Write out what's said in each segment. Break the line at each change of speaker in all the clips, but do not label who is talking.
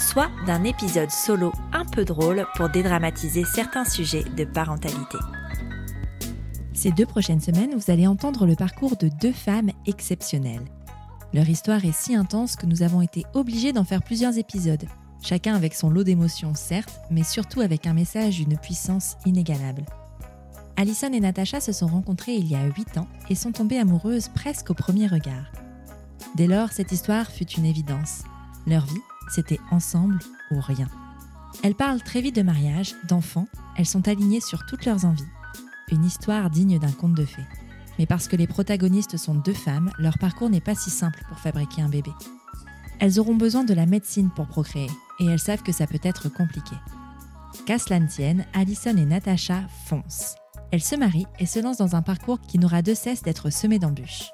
soit d'un épisode solo un peu drôle pour dédramatiser certains sujets de parentalité. Ces deux prochaines semaines, vous allez entendre le parcours de deux femmes exceptionnelles. Leur histoire est si intense que nous avons été obligés d'en faire plusieurs épisodes, chacun avec son lot d'émotions certes, mais surtout avec un message d'une puissance inégalable. Alison et Natacha se sont rencontrées il y a 8 ans et sont tombées amoureuses presque au premier regard. Dès lors, cette histoire fut une évidence. Leur vie, c'était ensemble ou rien. Elles parlent très vite de mariage, d'enfants, elles sont alignées sur toutes leurs envies. Une histoire digne d'un conte de fées. Mais parce que les protagonistes sont deux femmes, leur parcours n'est pas si simple pour fabriquer un bébé. Elles auront besoin de la médecine pour procréer, et elles savent que ça peut être compliqué. Qu'à tienne, Alison et Natacha foncent. Elles se marient et se lancent dans un parcours qui n'aura de cesse d'être semé d'embûches.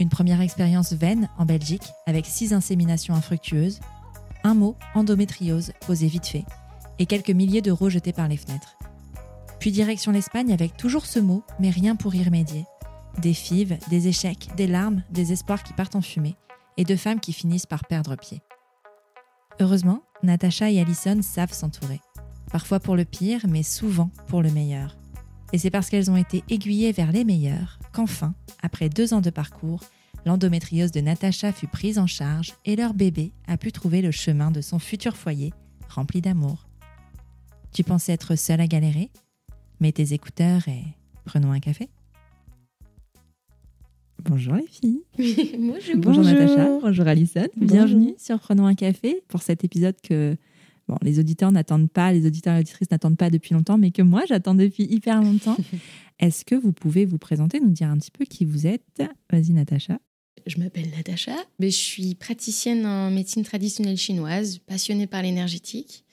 Une première expérience vaine en Belgique, avec six inséminations infructueuses, un mot, endométriose, posé vite fait, et quelques milliers d'euros jetés par les fenêtres. Puis direction l'Espagne avec toujours ce mot, mais rien pour y remédier. Des fives, des échecs, des larmes, des espoirs qui partent en fumée, et de femmes qui finissent par perdre pied. Heureusement, Natacha et Alison savent s'entourer. Parfois pour le pire, mais souvent pour le meilleur. Et c'est parce qu'elles ont été aiguillées vers les meilleurs qu'enfin, après deux ans de parcours, l'endométriose de Natacha fut prise en charge et leur bébé a pu trouver le chemin de son futur foyer, rempli d'amour. Tu pensais être seule à galérer? Mets tes écouteurs et prenons un café. Bonjour les filles.
bonjour.
Bonjour Natacha. Bonjour Alison. Bienvenue sur Prenons un café pour cet épisode que bon, les auditeurs n'attendent pas, les auditeurs et auditrices n'attendent pas depuis longtemps, mais que moi j'attends depuis hyper longtemps. Est-ce que vous pouvez vous présenter, nous dire un petit peu qui vous êtes? Vas-y Natacha.
Je m'appelle Natacha, mais je suis praticienne en médecine traditionnelle chinoise, passionnée par l'énergétique.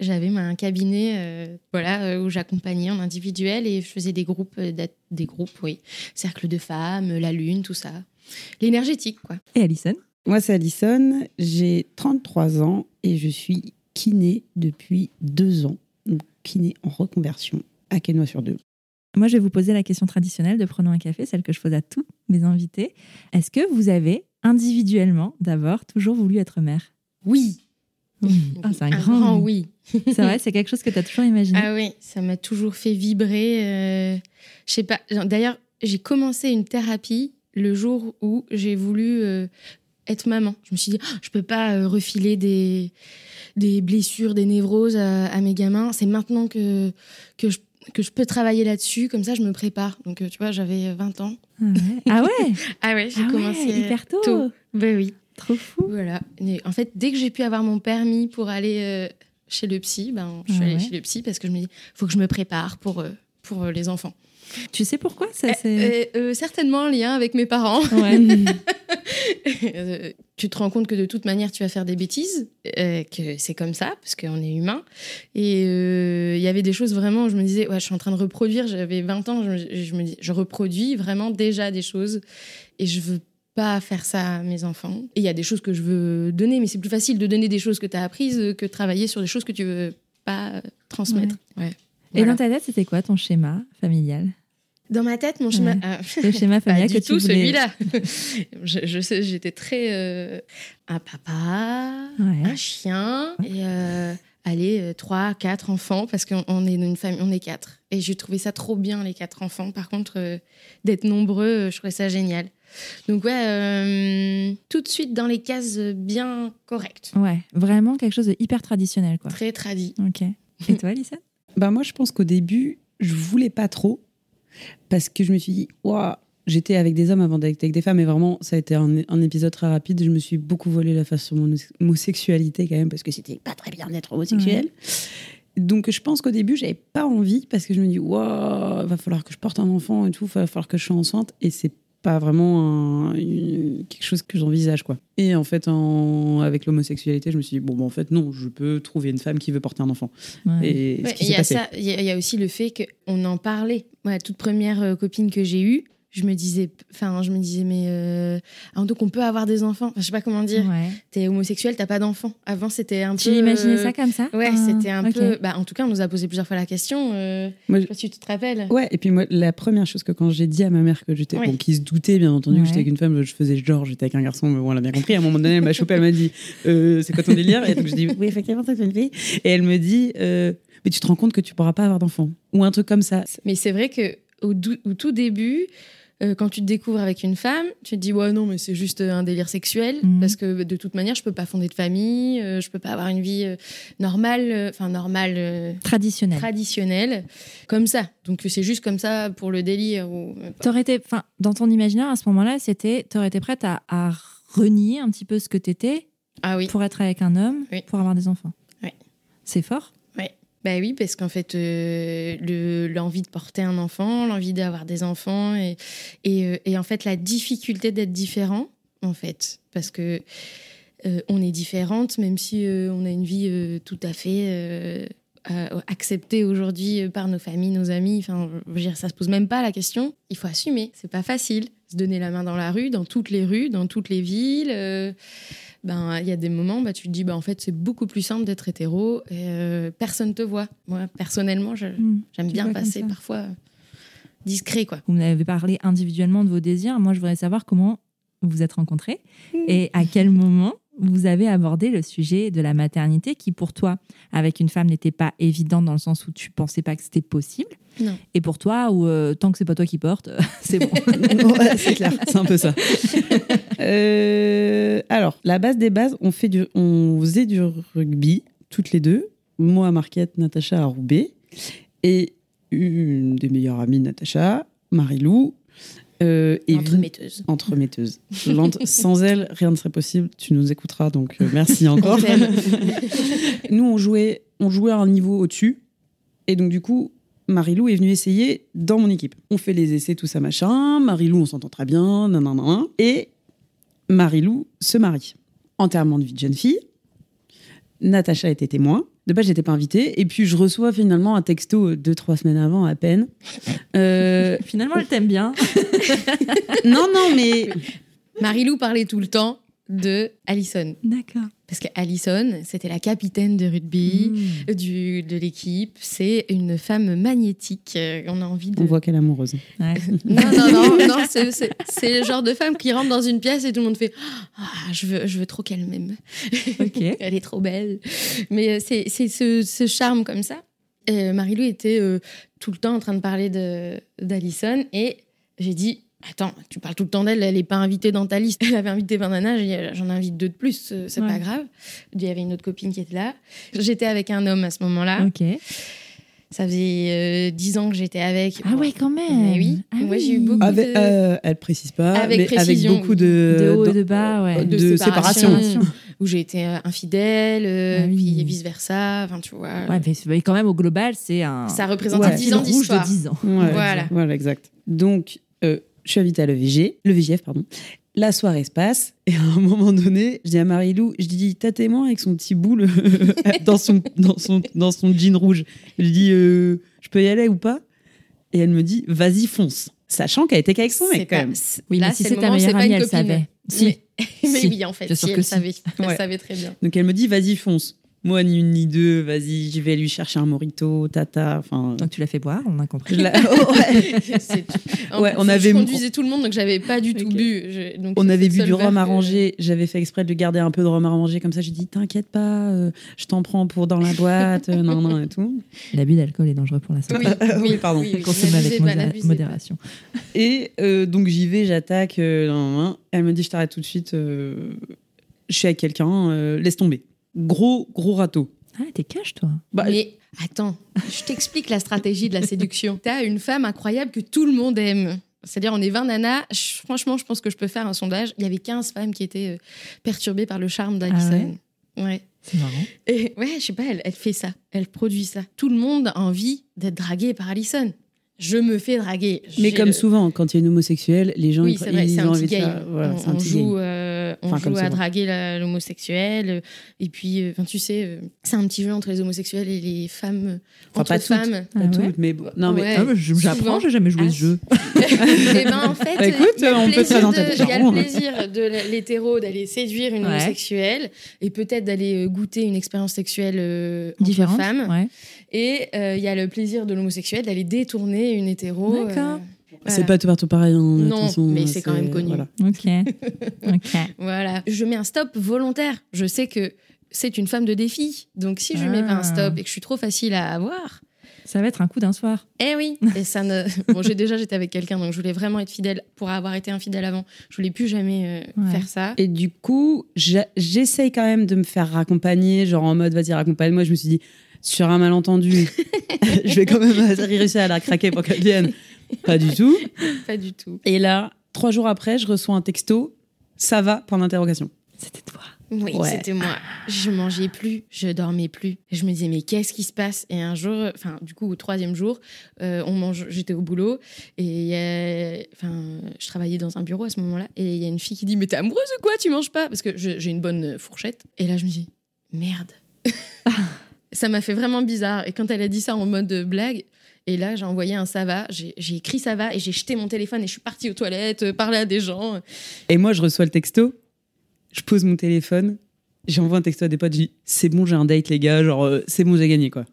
J'avais un cabinet euh, voilà, euh, où j'accompagnais en individuel et je faisais des groupes, euh, des groupes, oui. Cercle de femmes, la lune, tout ça. L'énergétique, quoi.
Et Alison?
Moi, c'est Alison. J'ai 33 ans et je suis kiné depuis deux ans. Donc, kiné en reconversion à Quesnoy-sur-Deux.
Moi, je vais vous poser la question traditionnelle de Prenons un café, celle que je pose à tous mes invités. Est-ce que vous avez individuellement, d'abord, toujours voulu être mère?
Oui.
Ah, c'est un, grand,
oui.
c'est vrai, c'est quelque chose que tu as toujours imaginé?
Ah oui, ça m'a toujours fait vibrer. Euh, je sais pas. D'ailleurs, j'ai commencé une thérapie le jour où j'ai voulu euh, être maman. Je me suis dit, oh, je peux pas euh, refiler des, des blessures, des névroses à, à mes gamins. C'est maintenant que, que je que je peux travailler là-dessus, comme ça je me prépare. Donc tu vois, j'avais 20 ans.
Ah ouais
Ah ouais, j'ai
ah
commencé
hyper tôt.
Ben oui.
Trop fou.
Voilà. en fait, dès que j'ai pu avoir mon permis pour aller euh, chez le psy, ben, je suis allée chez le psy parce que je me dis, faut que je me prépare pour, euh, pour euh, les enfants.
Tu sais pourquoi ça
Certainement en lien avec mes parents. tu te rends compte que de toute manière, tu vas faire des bêtises, que c'est comme ça, parce qu'on est humain. Et il y avait des choses vraiment, je me disais, ouais, je suis en train de reproduire, j'avais 20 ans, je, je me dis, je reproduis vraiment déjà des choses et je veux pas faire ça à mes enfants. Et il y a des choses que je veux donner, mais c'est plus facile de donner des choses que tu as apprises que de travailler sur des choses que tu veux pas transmettre. Ouais.
Et dans ta tête, c'était quoi ton schéma familial?
Dans ma tête, mon schéma,
le schéma familial que
tout
tu voulais...
celui-là. je, sais, j'étais très euh, un papa, un chien et euh, allez euh, trois, quatre enfants parce qu'on est une famille, on est quatre. Et j'ai trouvé ça trop bien les quatre enfants. Par contre, d'être nombreux, je trouvais ça génial. Donc ouais, euh, tout de suite dans les cases bien correctes.
Ouais, vraiment quelque chose de hyper traditionnel quoi.
Très tradi.
Ok. Et toi, Lisa?
Bah moi, je pense qu'au début, je voulais pas trop parce que je me suis dit, waouh, j'étais avec des hommes avant d'être avec des femmes et vraiment, ça a été un, épisode très rapide. Je me suis beaucoup volé la face sur mon homosexualité quand même parce que c'était pas très bien d'être homosexuel. Donc je pense qu'au début, j'avais pas envie parce que je me dis, waouh, va falloir que je porte un enfant et tout, va falloir que je sois enceinte et c'est pas vraiment un- une- quelque chose que j'envisage quoi. Et en fait, en- avec l'homosexualité, je me suis dit bon, bah, en fait non, je peux trouver une femme qui veut porter un enfant.
Ouais.
Et
Il y, a y, aussi le fait qu'on en parlait. Moi, la toute première euh, copine que j'ai eue, je me disais, enfin, je me disais, mais euh, ah, donc on peut avoir des enfants. Enfin, je sais pas comment dire.
Ouais.
T'es homosexuel, t'as pas d'enfants. Avant, c'était un
Tu
peu.
imaginais
euh,
ça comme ça
Ouais,
Ah,
c'était un peu. Bah, en tout cas, on nous a posé plusieurs fois la question. euh,
Moi,
je sais pas si tu te rappelles.
Ouais, et puis moi, la première chose que quand j'ai dit à ma mère que j'étais,
Ouais.
bon, qui se doutait bien entendu
Ouais.
que j'étais avec une femme, je faisais genre, j'étais avec un garçon, mais bon, elle a bien compris. À un moment donné, elle m'a chopé, elle m'a dit, euh, c'est quoi ton délire? Et donc je dis, oui, effectivement, c'est une fille. Et elle me dit, euh, mais tu te rends compte que tu pourras pas avoir d'enfant Ou un truc comme ça.
Mais c'est vrai que au, tout début, euh, quand tu te découvres avec une femme, tu te dis ouais non mais c'est juste euh, un délire sexuel
Mhm.
parce que de toute manière je peux pas fonder de famille, euh, je peux pas avoir une vie euh, normale, enfin normale. euh,
Traditionnel.
traditionnelle comme ça donc c'est juste comme ça pour le délire ou
T'aurais été, enfin, dans ton imaginaire à ce moment-là, c'était, t'aurais été prête à, à renier un petit peu ce que t'étais
ah oui
pour être avec un homme,
Oui.
pour avoir des enfants.
Oui.
C'est fort.
Bah oui parce qu'en fait euh, le- l'envie de porter un enfant l'envie d'avoir des enfants euh, et en fait la difficulté d'être différent en fait. Parce que euh, on est différente même si on a une vie tout à fait acceptée aujourd'hui par nos familles nos amis. Enfin je veux ça se pose même pas la question. Il faut assumer. C'est pas facile. Se donner la main dans la rue dans toutes les rues dans toutes les villes ben il y a des moments bah tu te dis bah en fait c'est beaucoup plus simple d'être hétéro et euh, personne te voit moi personnellement
Hmm.
j'aime bien passer parfois euh, discret quoi
Vous m'avez parlé individuellement de vos désirs. Moi, je voudrais savoir comment vous vous êtes rencontrés et à quel moment vous avez abordé le sujet de la maternité qui, pour toi, avec une femme, n'était pas évident dans le sens où tu pensais pas que c'était possible.
Non.
Et pour toi, où euh, tant que c'est pas toi qui porte, c'est bon.
Ouais, c'est clair, c'est un peu ça. Euh, alors, la base des bases, on, fait du, on faisait du rugby, toutes les deux. Moi à Marquette, Natacha à Roubaix. Et une des meilleures amies de Natacha, Marilou. Euh,
entremetteuse
entremetteuse. Sans elle, rien ne serait possible. Tu nous écouteras, donc euh, merci encore. Nous, on jouait, on jouait à un niveau au-dessus. Et donc, du coup, Marilou est venue essayer dans mon équipe. On fait les essais, tout ça, machin. Marilou, on s'entend très bien. Nan, nan, nan, nan. Et Marilou se marie. Enterrement de vie de jeune fille. Natacha était témoin. De base, j'étais pas invitée. Et puis, je reçois finalement un texto euh, deux, trois semaines avant, à peine. Euh,
Finalement, elle t'aime bien.
non, non, mais
Marilou parlait tout le temps de Alison
D'accord.
parce que Alison c'était la capitaine de rugby
Hmm.
du, de l'équipe c'est une femme magnétique Euh, on a envie de
on voit qu'elle est amoureuse.
Ouais.
non non non, non c'est- le genre de femme qui rentre dans une pièce et tout le monde fait ah je veux je veux trop qu'elle m'aime
Ok.
elle est trop belle. Mais euh, c'est c'est ce, ce charme comme ça. Euh, Marilou était euh, tout le temps en train de parler de- d'Alison et j'ai dit Attends, tu parles tout le temps d'elle, elle n'est pas invitée dans ta liste. Elle avait invité Bandana, dit, j'en invite deux de plus, euh, c'est
Ouais.
pas grave. Il y avait une autre copine qui était là. J'étais avec un homme à ce moment-là.
Ok.
Ça faisait euh, dix ans que j'étais avec.
Ah ouais, quand même.
Mais oui.
Ah
Moi, j'ai eu beaucoup
Avec,
de-
euh, elle précise pas,
Avec
mais
précision,
avec beaucoup de,
De haut de bas, ouais.
de,
De
séparation.
séparation. où j'ai été euh, infidèle, euh,
Ah oui.
puis vice versa. Enfin, tu vois.
Ouais, mais, mais quand même, au global, c'est un.
Ça représente
Ouais.
dix
fil
ans
rouge
d'histoire.
de 10 ans.
Ouais,
Voilà.
Voilà, exact. Donc, euh, je suis invitée à le VG, le VGF, pardon. La soirée se passe et à un moment donné, je dis à Marilou, je dis, t'as témoin avec son petit boule dans son dans son dans son jean rouge. Je dis, euh, je peux y aller ou pas? Et elle me dit, vas-y fonce, sachant qu'elle était qu'avec son
C'est
mec quand même.
Oui,
là,
mais si
c'est
ta meilleure amie, elle
copine.
savait. Si.
Mais, mais
Si.
oui, en fait,
Bien
si, elle
que si.
savait, elle
Ouais.
savait très bien.
Donc elle me dit, vas-y fonce. Moi ni une ni deux, vas-y, je vais lui chercher un morito, tata. Enfin,
Donc tu l'as fait boire, on a compris.
je la- Oh, ouais. Ouais, on
je
avait-
conduisais tout le monde, donc j'avais pas du tout bu. Je- donc
On avait bu du rhum
que-
arrangé. J'avais fait exprès de lui garder un peu de rhum arrangé. Comme ça, j'ai dit T'inquiète pas, euh, je t'en prends pour dans la boîte. euh, non, non, et tout.
L'abus d'alcool est dangereux pour la santé.
Oui,
oui,
oui,
pardon.
oui, oui.
Consomme avec
pas, pas.
modération.
Et euh, donc, j'y vais, j'attaque. euh. Elle me dit Je t'arrête tout de suite. euh, je suis avec quelqu'un, euh, laisse tomber. Gros, gros râteau.
Ah, t'es cash, toi.
Bah,
Mais attends, je t'explique la stratégie de la séduction. T'as une femme incroyable que tout le monde aime. C'est-à-dire, on est 20 nanas. Je- franchement, je pense que je peux faire un sondage. Il y avait 15 femmes qui étaient euh, perturbées par le charme d'Alison. ouais.
C'est marrant.
Et ouais, je sais pas, elle, elle fait ça. Elle produit ça. Tout le monde a envie d'être dragué par Alison. je me fais draguer.
Mais comme
le-
souvent, quand il y a une homosexuelle, les gens
Oui,
ils,
vrai,
ils
c'est
ont
un
envie de. Voilà,
on joue,
game.
Euh, on
Enfin,
joue à draguer l'homosexuel. euh, Et puis, euh, enfin, tu sais, euh, c'est un petit jeu entre les homosexuels et les femmes.
Enfin,
entre
pas toutes.
femmes.
Pas
Ah ouais
toutes, mais bon. Non, mais
Ouais.
Ah. J'apprends, j'ai jamais joué
Ah,
ce jeu.
et ben en fait,
Bah, écoute, on peut
Il y a le
hein.
plaisir de l'hétéro d'aller séduire une
Ouais.
homosexuelle et peut-être d'aller goûter une expérience sexuelle euh, entre
Différente.
femmes.
Ouais.
Et euh, il y a le plaisir de l'homosexuel d'aller détourner une hétéro. euh,
C'est pas tout partout pareil. hein,
Non,
attention,
mais c'est quand même connu.
voilà.
Ok. ok.
Voilà. Je mets un stop volontaire. Je sais que c'est une femme de défi. Donc si je mets pas un
Ah.
stop et que je suis trop facile à avoir,
Ça va être un coup d'un soir.
eh oui. Et ça ne. Bon, j'ai déjà j'étais avec quelqu'un, donc je voulais vraiment être fidèle. Pour avoir été infidèle avant, je voulais plus jamais euh,
Ouais.
faire ça.
Et du coup, j'essaye quand même de me faire raccompagner, genre en mode vas-y, raccompagne-moi. Je me suis dit, sur un malentendu, je vais quand même réussir à la craquer pour qu'elle vienne. Pas du tout.
Pas du tout.
Et là, trois jours après, je reçois un texto, ça va, point d'interrogation.
C'était toi.
Oui,
Ouais.
c'était moi. Je mangeais plus, je dormais plus. Je me disais, mais qu'est-ce qui se passe? Et un jour, enfin, du coup, au troisième jour, euh, on mange, j'étais au boulot et enfin, je travaillais dans un bureau à ce moment-là. Et il y a une fille qui dit, mais t'es amoureuse ou quoi? Tu manges pas? Parce que j'ai une bonne fourchette. Et là, je me dis, merde. ça m'a fait vraiment bizarre. Et quand elle a dit ça en mode euh, blague, et là, j'ai envoyé un ça va, j'ai écrit ça va et j'ai jeté mon téléphone et je suis partie aux toilettes, euh, parler à des gens.
Et moi, je reçois le texto, je pose mon téléphone, j'envoie un texto à des potes, je dis, c'est bon, j'ai un date, les gars, genre, euh, c'est bon, j'ai gagné, quoi.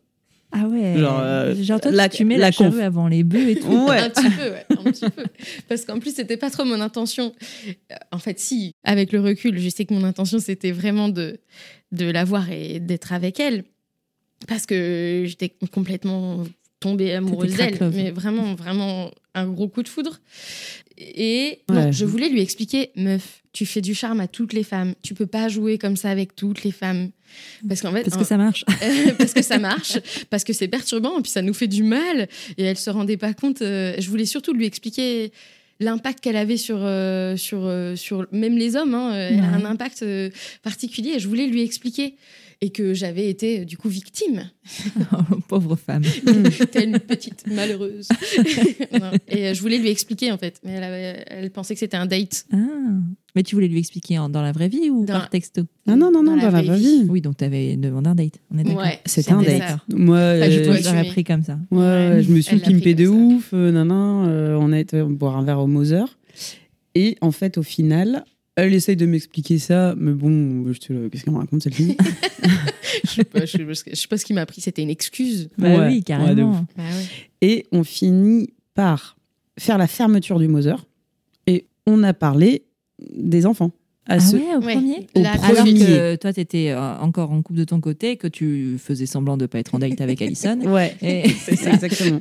Ah ouais.
Genre, euh,
Genre toi,
la-
tu mets
la
la,
conf.
avant les bœufs et tout.
Ouais.
Un petit peu, ouais, un petit peu. Parce qu'en plus, c'était pas trop mon intention. Euh, En fait, si, avec le recul, je sais que mon intention, c'était vraiment de, de la voir et d'être avec elle. Parce que j'étais complètement tombée amoureuse d'elle. Mais vraiment, vraiment un gros coup de foudre. Et non, je voulais lui expliquer, meuf, tu fais du charme à toutes les femmes. Tu peux pas jouer comme ça avec toutes les femmes. Parce qu'en fait,
Parce que ça marche.
parce que ça marche, parce que c'est perturbant, et puis ça nous fait du mal. Et elle se rendait pas compte. euh, je voulais surtout lui expliquer l'impact qu'elle avait sur, euh, sur, euh, sur même les hommes. hein,
Ouais.
un impact euh, particulier. Et je voulais lui expliquer. Et que j'avais été, euh, du coup, victime.
Oh, Pauvre femme.
Telle une petite malheureuse. Non. Et euh, je voulais lui expliquer, en fait. Mais elle, avait- elle pensait que c'était un date.
Ah. Mais tu voulais lui expliquer en- dans la vraie vie ou
Dans-
par texto?
Non, non, non, non, dans la vraie vie.
Oui, donc tu avais demandé un date. On est d'accord.
Ouais,
C'était un date.
ça.
Moi, euh,
assumé.
j'aurais pris comme ça.
Ouais, ouais, je me suis
Elle l'a pris
pimpé de ouf, euh, nanan, euh, on a été boire un verre au Moser. Et en fait, au final, elle essaye de m'expliquer ça, mais bon, je te le- qu'est-ce qu'elle me raconte, cette fille?
Je sais pas, je, je sais pas ce qui m'a pris. C'était une excuse.
Bah
Ouais,
oui, carrément.
Bah ouais.
Et on finit par faire la fermeture du Moser. Et on a parlé des enfants. À
ah
ce-
ouais, au
Ouais.
premier?
Au
Alors
premier.
que toi, tu étais encore en couple de ton côté, que tu faisais semblant de pas être en date avec Alison.
Ouais,
Et,
c'est ça, exactement.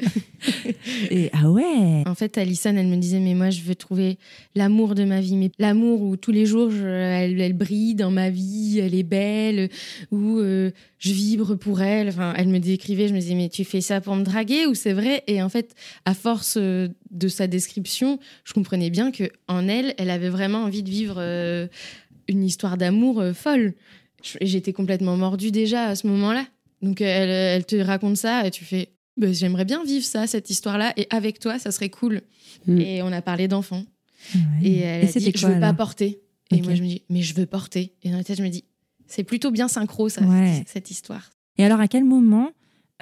et- ah ouais
En fait, Alison, elle me disait, mais moi, je veux trouver l'amour de ma vie. Mais l'amour où tous les jours, je- elle, elle brille dans ma vie, elle est belle, où euh, je vibre pour elle. Enfin, elle me décrivait, je me disais, mais tu fais ça pour me draguer ou c'est vrai? Et en fait, à force euh, de sa description, je comprenais bien que en elle, elle avait vraiment envie de vivre euh, une histoire d'amour euh, folle. J'étais complètement mordue déjà à ce moment-là. Donc, elle, elle te raconte ça et tu fais, bah, j'aimerais bien vivre ça, cette histoire-là, et avec toi, ça serait cool.
Mm.
Et on a parlé d'enfants.
Ouais.
Et elle a dit,
c'était
je
quoi
veux pas porter. Et moi, je me dis, mais je veux porter. Et dans la tête, je me dis, c'est plutôt bien synchro, ça,
Ouais.
cette histoire.
Et alors, à quel moment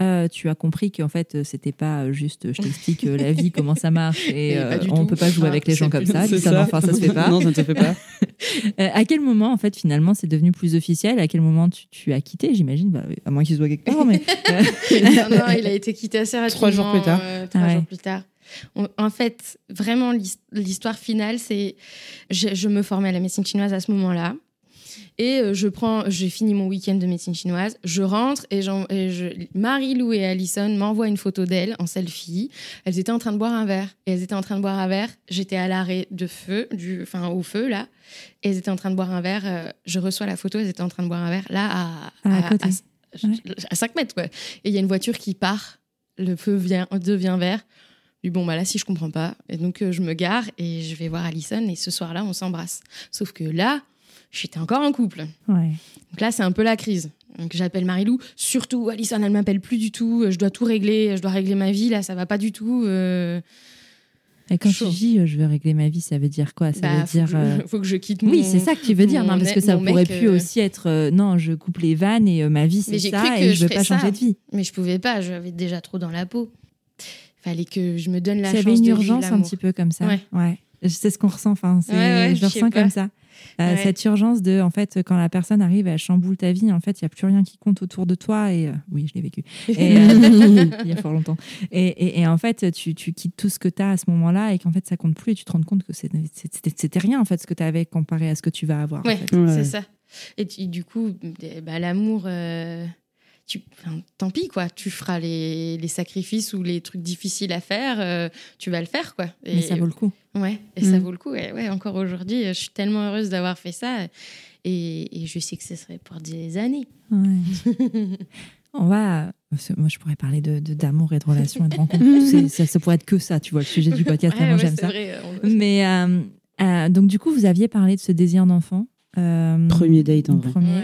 euh, tu as compris qu'en fait, euh, c'était pas euh, juste je t'explique euh, la vie, comment ça marche, et euh, on
tout.
peut pas jouer avec les gens comme ça.
Ça.
enfin, ça se fait pas.
non, ça ne se fait pas.
À quel moment, en fait, finalement, c'est devenu plus officiel? À quel moment tu, tu as quitté, j'imagine bah, À moins qu'il soit quelque part, mais.
non, non, il a été quitté assez rapidement.
Trois jours plus tard.
euh, trois
Ah ouais.
jours plus tard. On- en fait, vraiment, l'his- l'histoire finale, c'est. Je, je me formais à la médecine chinoise à ce moment-là. Et euh, je prends, j'ai fini mon week-end de médecine chinoise. Je rentre et, j'en- et je, Marie-Lou et Alison m'envoient une photo d'elles en selfie. Elles étaient en train de boire un verre. Et elles étaient en train de boire un verre. J'étais à l'arrêt de feu, du, enfin au feu là. Et elles étaient en train de boire un verre. euh, je reçois la photo. Elles étaient en train de boire un verre là à,
Ah, à côté.
à- à 5 mètres. Quoi. Et il y a une voiture qui part. Le feu vient, devient vert. Bon, bah là, si je comprends pas. Et donc, euh, je me gare et je vais voir Alison. Et ce soir-là, on s'embrasse. Sauf que là, j'étais encore en couple.
Ouais.
Donc là, c'est un peu la crise. Donc j'appelle Marilou. Surtout, Alison, elle m'appelle plus du tout. Je dois tout régler. Je dois régler ma vie. Là, ça va pas du tout. Euh,
Et quand
Chaud.
tu dis euh, je veux régler ma vie, ça veut dire quoi? Ça
bah,
veut dire.
faut, que
euh,
je, faut que je quitte mon.
Oui, c'est ça que tu veux dire. Non, parce que
mec-
ça pourrait plus
euh,
aussi être euh, non, je coupe les vannes et ma vie c'est ça
cru que
et
je
je veux pas
ça.
changer de vie.
Mais je pouvais pas. J'avais déjà trop dans la peau. Fallait que je me donne la chance
avait une
de
urgence un petit peu comme ça.
Ouais.
Ouais. C'est ce qu'on ressent. Enfin, c'est-
Ouais, ouais,
je le ressens
pas.
comme ça. Euh,
Ouais.
Cette urgence de, en fait, quand la personne arrive, elle chamboule ta vie. En fait, il y a plus rien qui compte autour de toi. Et euh, oui, je l'ai vécu. Et, euh, il y a fort longtemps. Et, et- et en fait, tu, tu quittes tout ce que tu as à ce moment-là et qu'en fait, ça compte plus. Et tu te rends compte que c'est- c'était rien en fait ce que tu avais comparé à ce que tu vas avoir. en
Ouais,
fait.
Ouais.
c'est ça. Et tu- du coup, bah, l'amour, euh, tu, enfin, tant pis quoi. Tu feras les, les sacrifices ou les trucs difficiles à faire. euh, tu vas le faire quoi. Et,
Mais ça vaut le coup.
Ouais, et ça
Mm.
vaut le coup. Et ouais, encore aujourd'hui, je suis tellement heureuse d'avoir fait ça. Et, et je sais que ce serait pour des années.
Ouais. On va. Moi, je pourrais parler de de- d'amour et de relations et de rencontres. C'est- ça, ça pourrait être que ça, tu vois, le sujet du podcast.
Ouais,
j'aime
c'est
ça.
vrai, on-
Mais euh, euh, donc, du coup, vous aviez parlé de ce désir d'enfant. euh,
Premier date, en vrai.
Premier.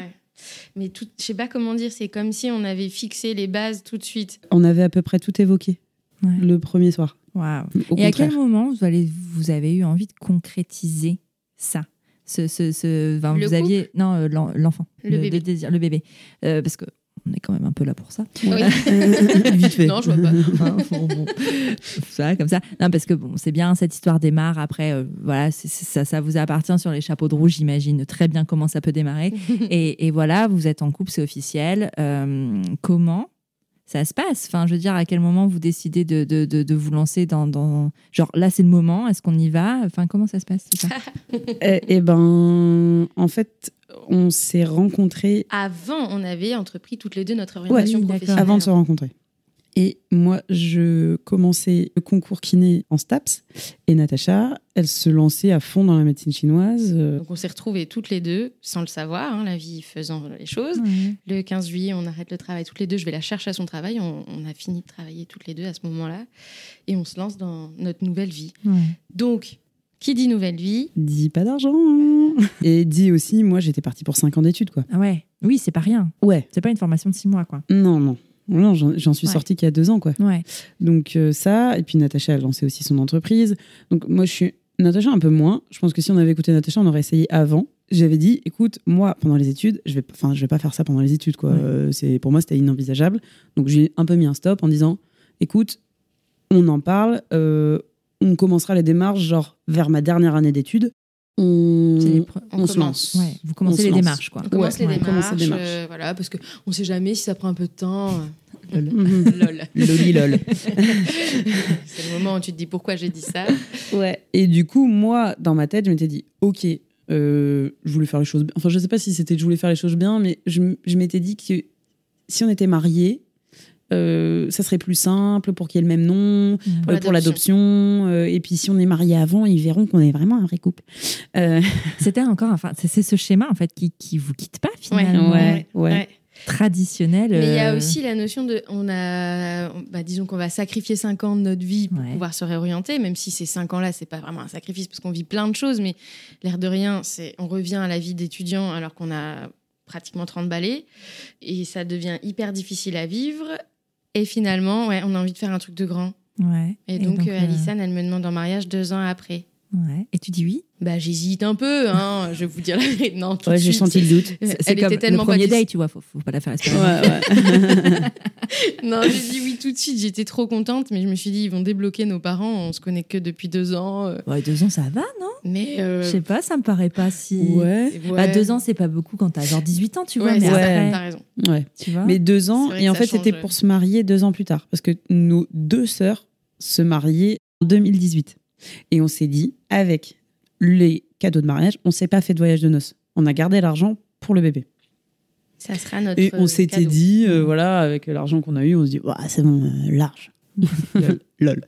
Mais tout, je sais pas comment dire, c'est comme si on avait fixé les bases tout de suite.
On avait à peu près tout évoqué
Ouais.
le premier soir. Au
Et à
contraire.
quel moment vous, allez, vous avez eu envie de concrétiser ça? Ce, ce, ce- enfin,
Le
vous aviez non euh, l'en- l'enfant
Le bébé.
désir le bébé Euh, parce que on est quand même un peu là pour ça
Oui.
Vite fait.
non, je vois pas.
Bon, bon. ça comme ça non parce que bon c'est bien cette histoire démarre après euh, voilà ça ça vous appartient sur les chapeaux de rouge j'imagine très bien comment ça peut démarrer et, et voilà vous êtes en couple c'est officiel Euh, comment ça se passe. Enfin je veux dire à quel moment vous décidez de, de, de, de vous lancer dans, dans genre là c'est le moment est-ce qu'on y va? Enfin comment ça se passe tout ça?
Eh eh ben, en fait, on s'est rencontrés
Avant, on avait entrepris toutes les deux notre orientation professionnelle.
avant de se rencontrer. Et moi, je commençais le concours kiné en STAPS. Et Natacha, elle se lançait à fond dans la médecine chinoise. euh,
Donc on s'est retrouvés toutes les deux, sans le savoir, hein, la vie faisant les choses. Le 15 juillet, on arrête le travail toutes les deux. Je vais la chercher à son travail. On, on a fini de travailler toutes les deux à ce moment-là. Et on se lance dans notre nouvelle vie. Donc, qui dit nouvelle vie
Dis pas d'argent. Et dis aussi, moi, j'étais partie pour 5 ans d'études, quoi.
Ah ouais oui c'est pas rien
Ouais.
c'est pas une formation de six mois quoi
Non, non. Non, j'en suis
Ouais.
sortie qu'il y a deux ans, quoi.
ouais
Donc euh, ça, et puis Natacha a lancé aussi son entreprise. Donc moi, je suis Natacha un peu moins. Je pense que si on avait écouté Natacha, on aurait essayé avant. J'avais dit, écoute, moi, pendant les études, je vais, enfin, je vais pas faire ça pendant les études, quoi.
Ouais.
Euh, c'est pour moi, c'était inenvisageable. Donc j'ai un peu mis un stop en disant, écoute, on en parle. euh, on commencera les démarches, genre vers ma dernière année d'études. On, on,
on
se
commence.
lance.
ouais vous commencez les
lance.
démarches quoi
On commence
Ouais,
les
ouais,
démarches,
commence les démarches.
euh, voilà, parce qu'on sait jamais si ça prend un peu de temps.
Mhm.
Lol.
Loli lol.
C'est le moment où tu te dis pourquoi j'ai dit ça.
Ouais. Et du coup, moi, dans ma tête, je m'étais dit, ok, euh, je voulais faire les choses bien. Enfin, je sais pas si c'était je voulais faire les choses bien, mais je m'étais dit que si on était mariés, euh, ça serait plus simple pour qu'il y ait le même nom,
Pour
euh, pour
l'adoption.
euh, et puis, si on est mariés avant, ils verront qu'on est vraiment un vrai couple. Euh,
C'était encore, enfin, c'est c'est ce schéma en fait qui, qui vous quitte pas finalement,
Ouais, ouais.
traditionnel.
Mais il y a aussi la notion de, on a, bah, disons qu'on va sacrifier 5 ans de notre vie pour
Ouais.
pouvoir se réorienter, même si ces 5 ans-là, c'est pas vraiment un sacrifice parce qu'on vit plein de choses, mais l'air de rien, c'est, on revient à la vie d'étudiant alors qu'on a pratiquement 30 balais et ça devient hyper difficile à vivre. Et finalement, ouais, on a envie de faire un truc de grand.
Ouais.
Et, donc, euh,
euh,
Alison, elle me demande en mariage deux ans après.
Ouais. Et tu dis oui?
Bah, j'hésite un peu, hein, je vais vous dire la vérité. Non, tout de
ouais, j'ai senti le doute.
C'est
Elle
comme
était tellement
le premier
pas
date, tu vois, faut, faut pas la faire espérer.
Ouais, ouais.
Non, j'ai dit oui tout de suite. J'étais trop contente, mais je me suis dit, ils vont débloquer nos parents. On se connaît que depuis deux ans. euh,
Ouais, deux ans, ça va, non?
Mais. euh,
Je sais pas, ça me paraît pas si.
ouais.
ouais.
Bah, deux ans, c'est pas beaucoup quand t'as genre 18 ans, tu vois,
Ouais,
mais après,
t'as raison.
ouais.
tu vois?
Mais deux ans, et en fait, c'était pour se marier deux ans plus tard. Parce que nos deux sœurs se mariaient en 2018. Et on s'est dit, avec les cadeaux de mariage, on s'est pas fait de voyage de noces. On a gardé l'argent pour le bébé.
Ça sera notre.
Et on s'était dit, euh, voilà, avec l'argent qu'on a eu, on se dit, c'est bon, euh, large. lol. lol.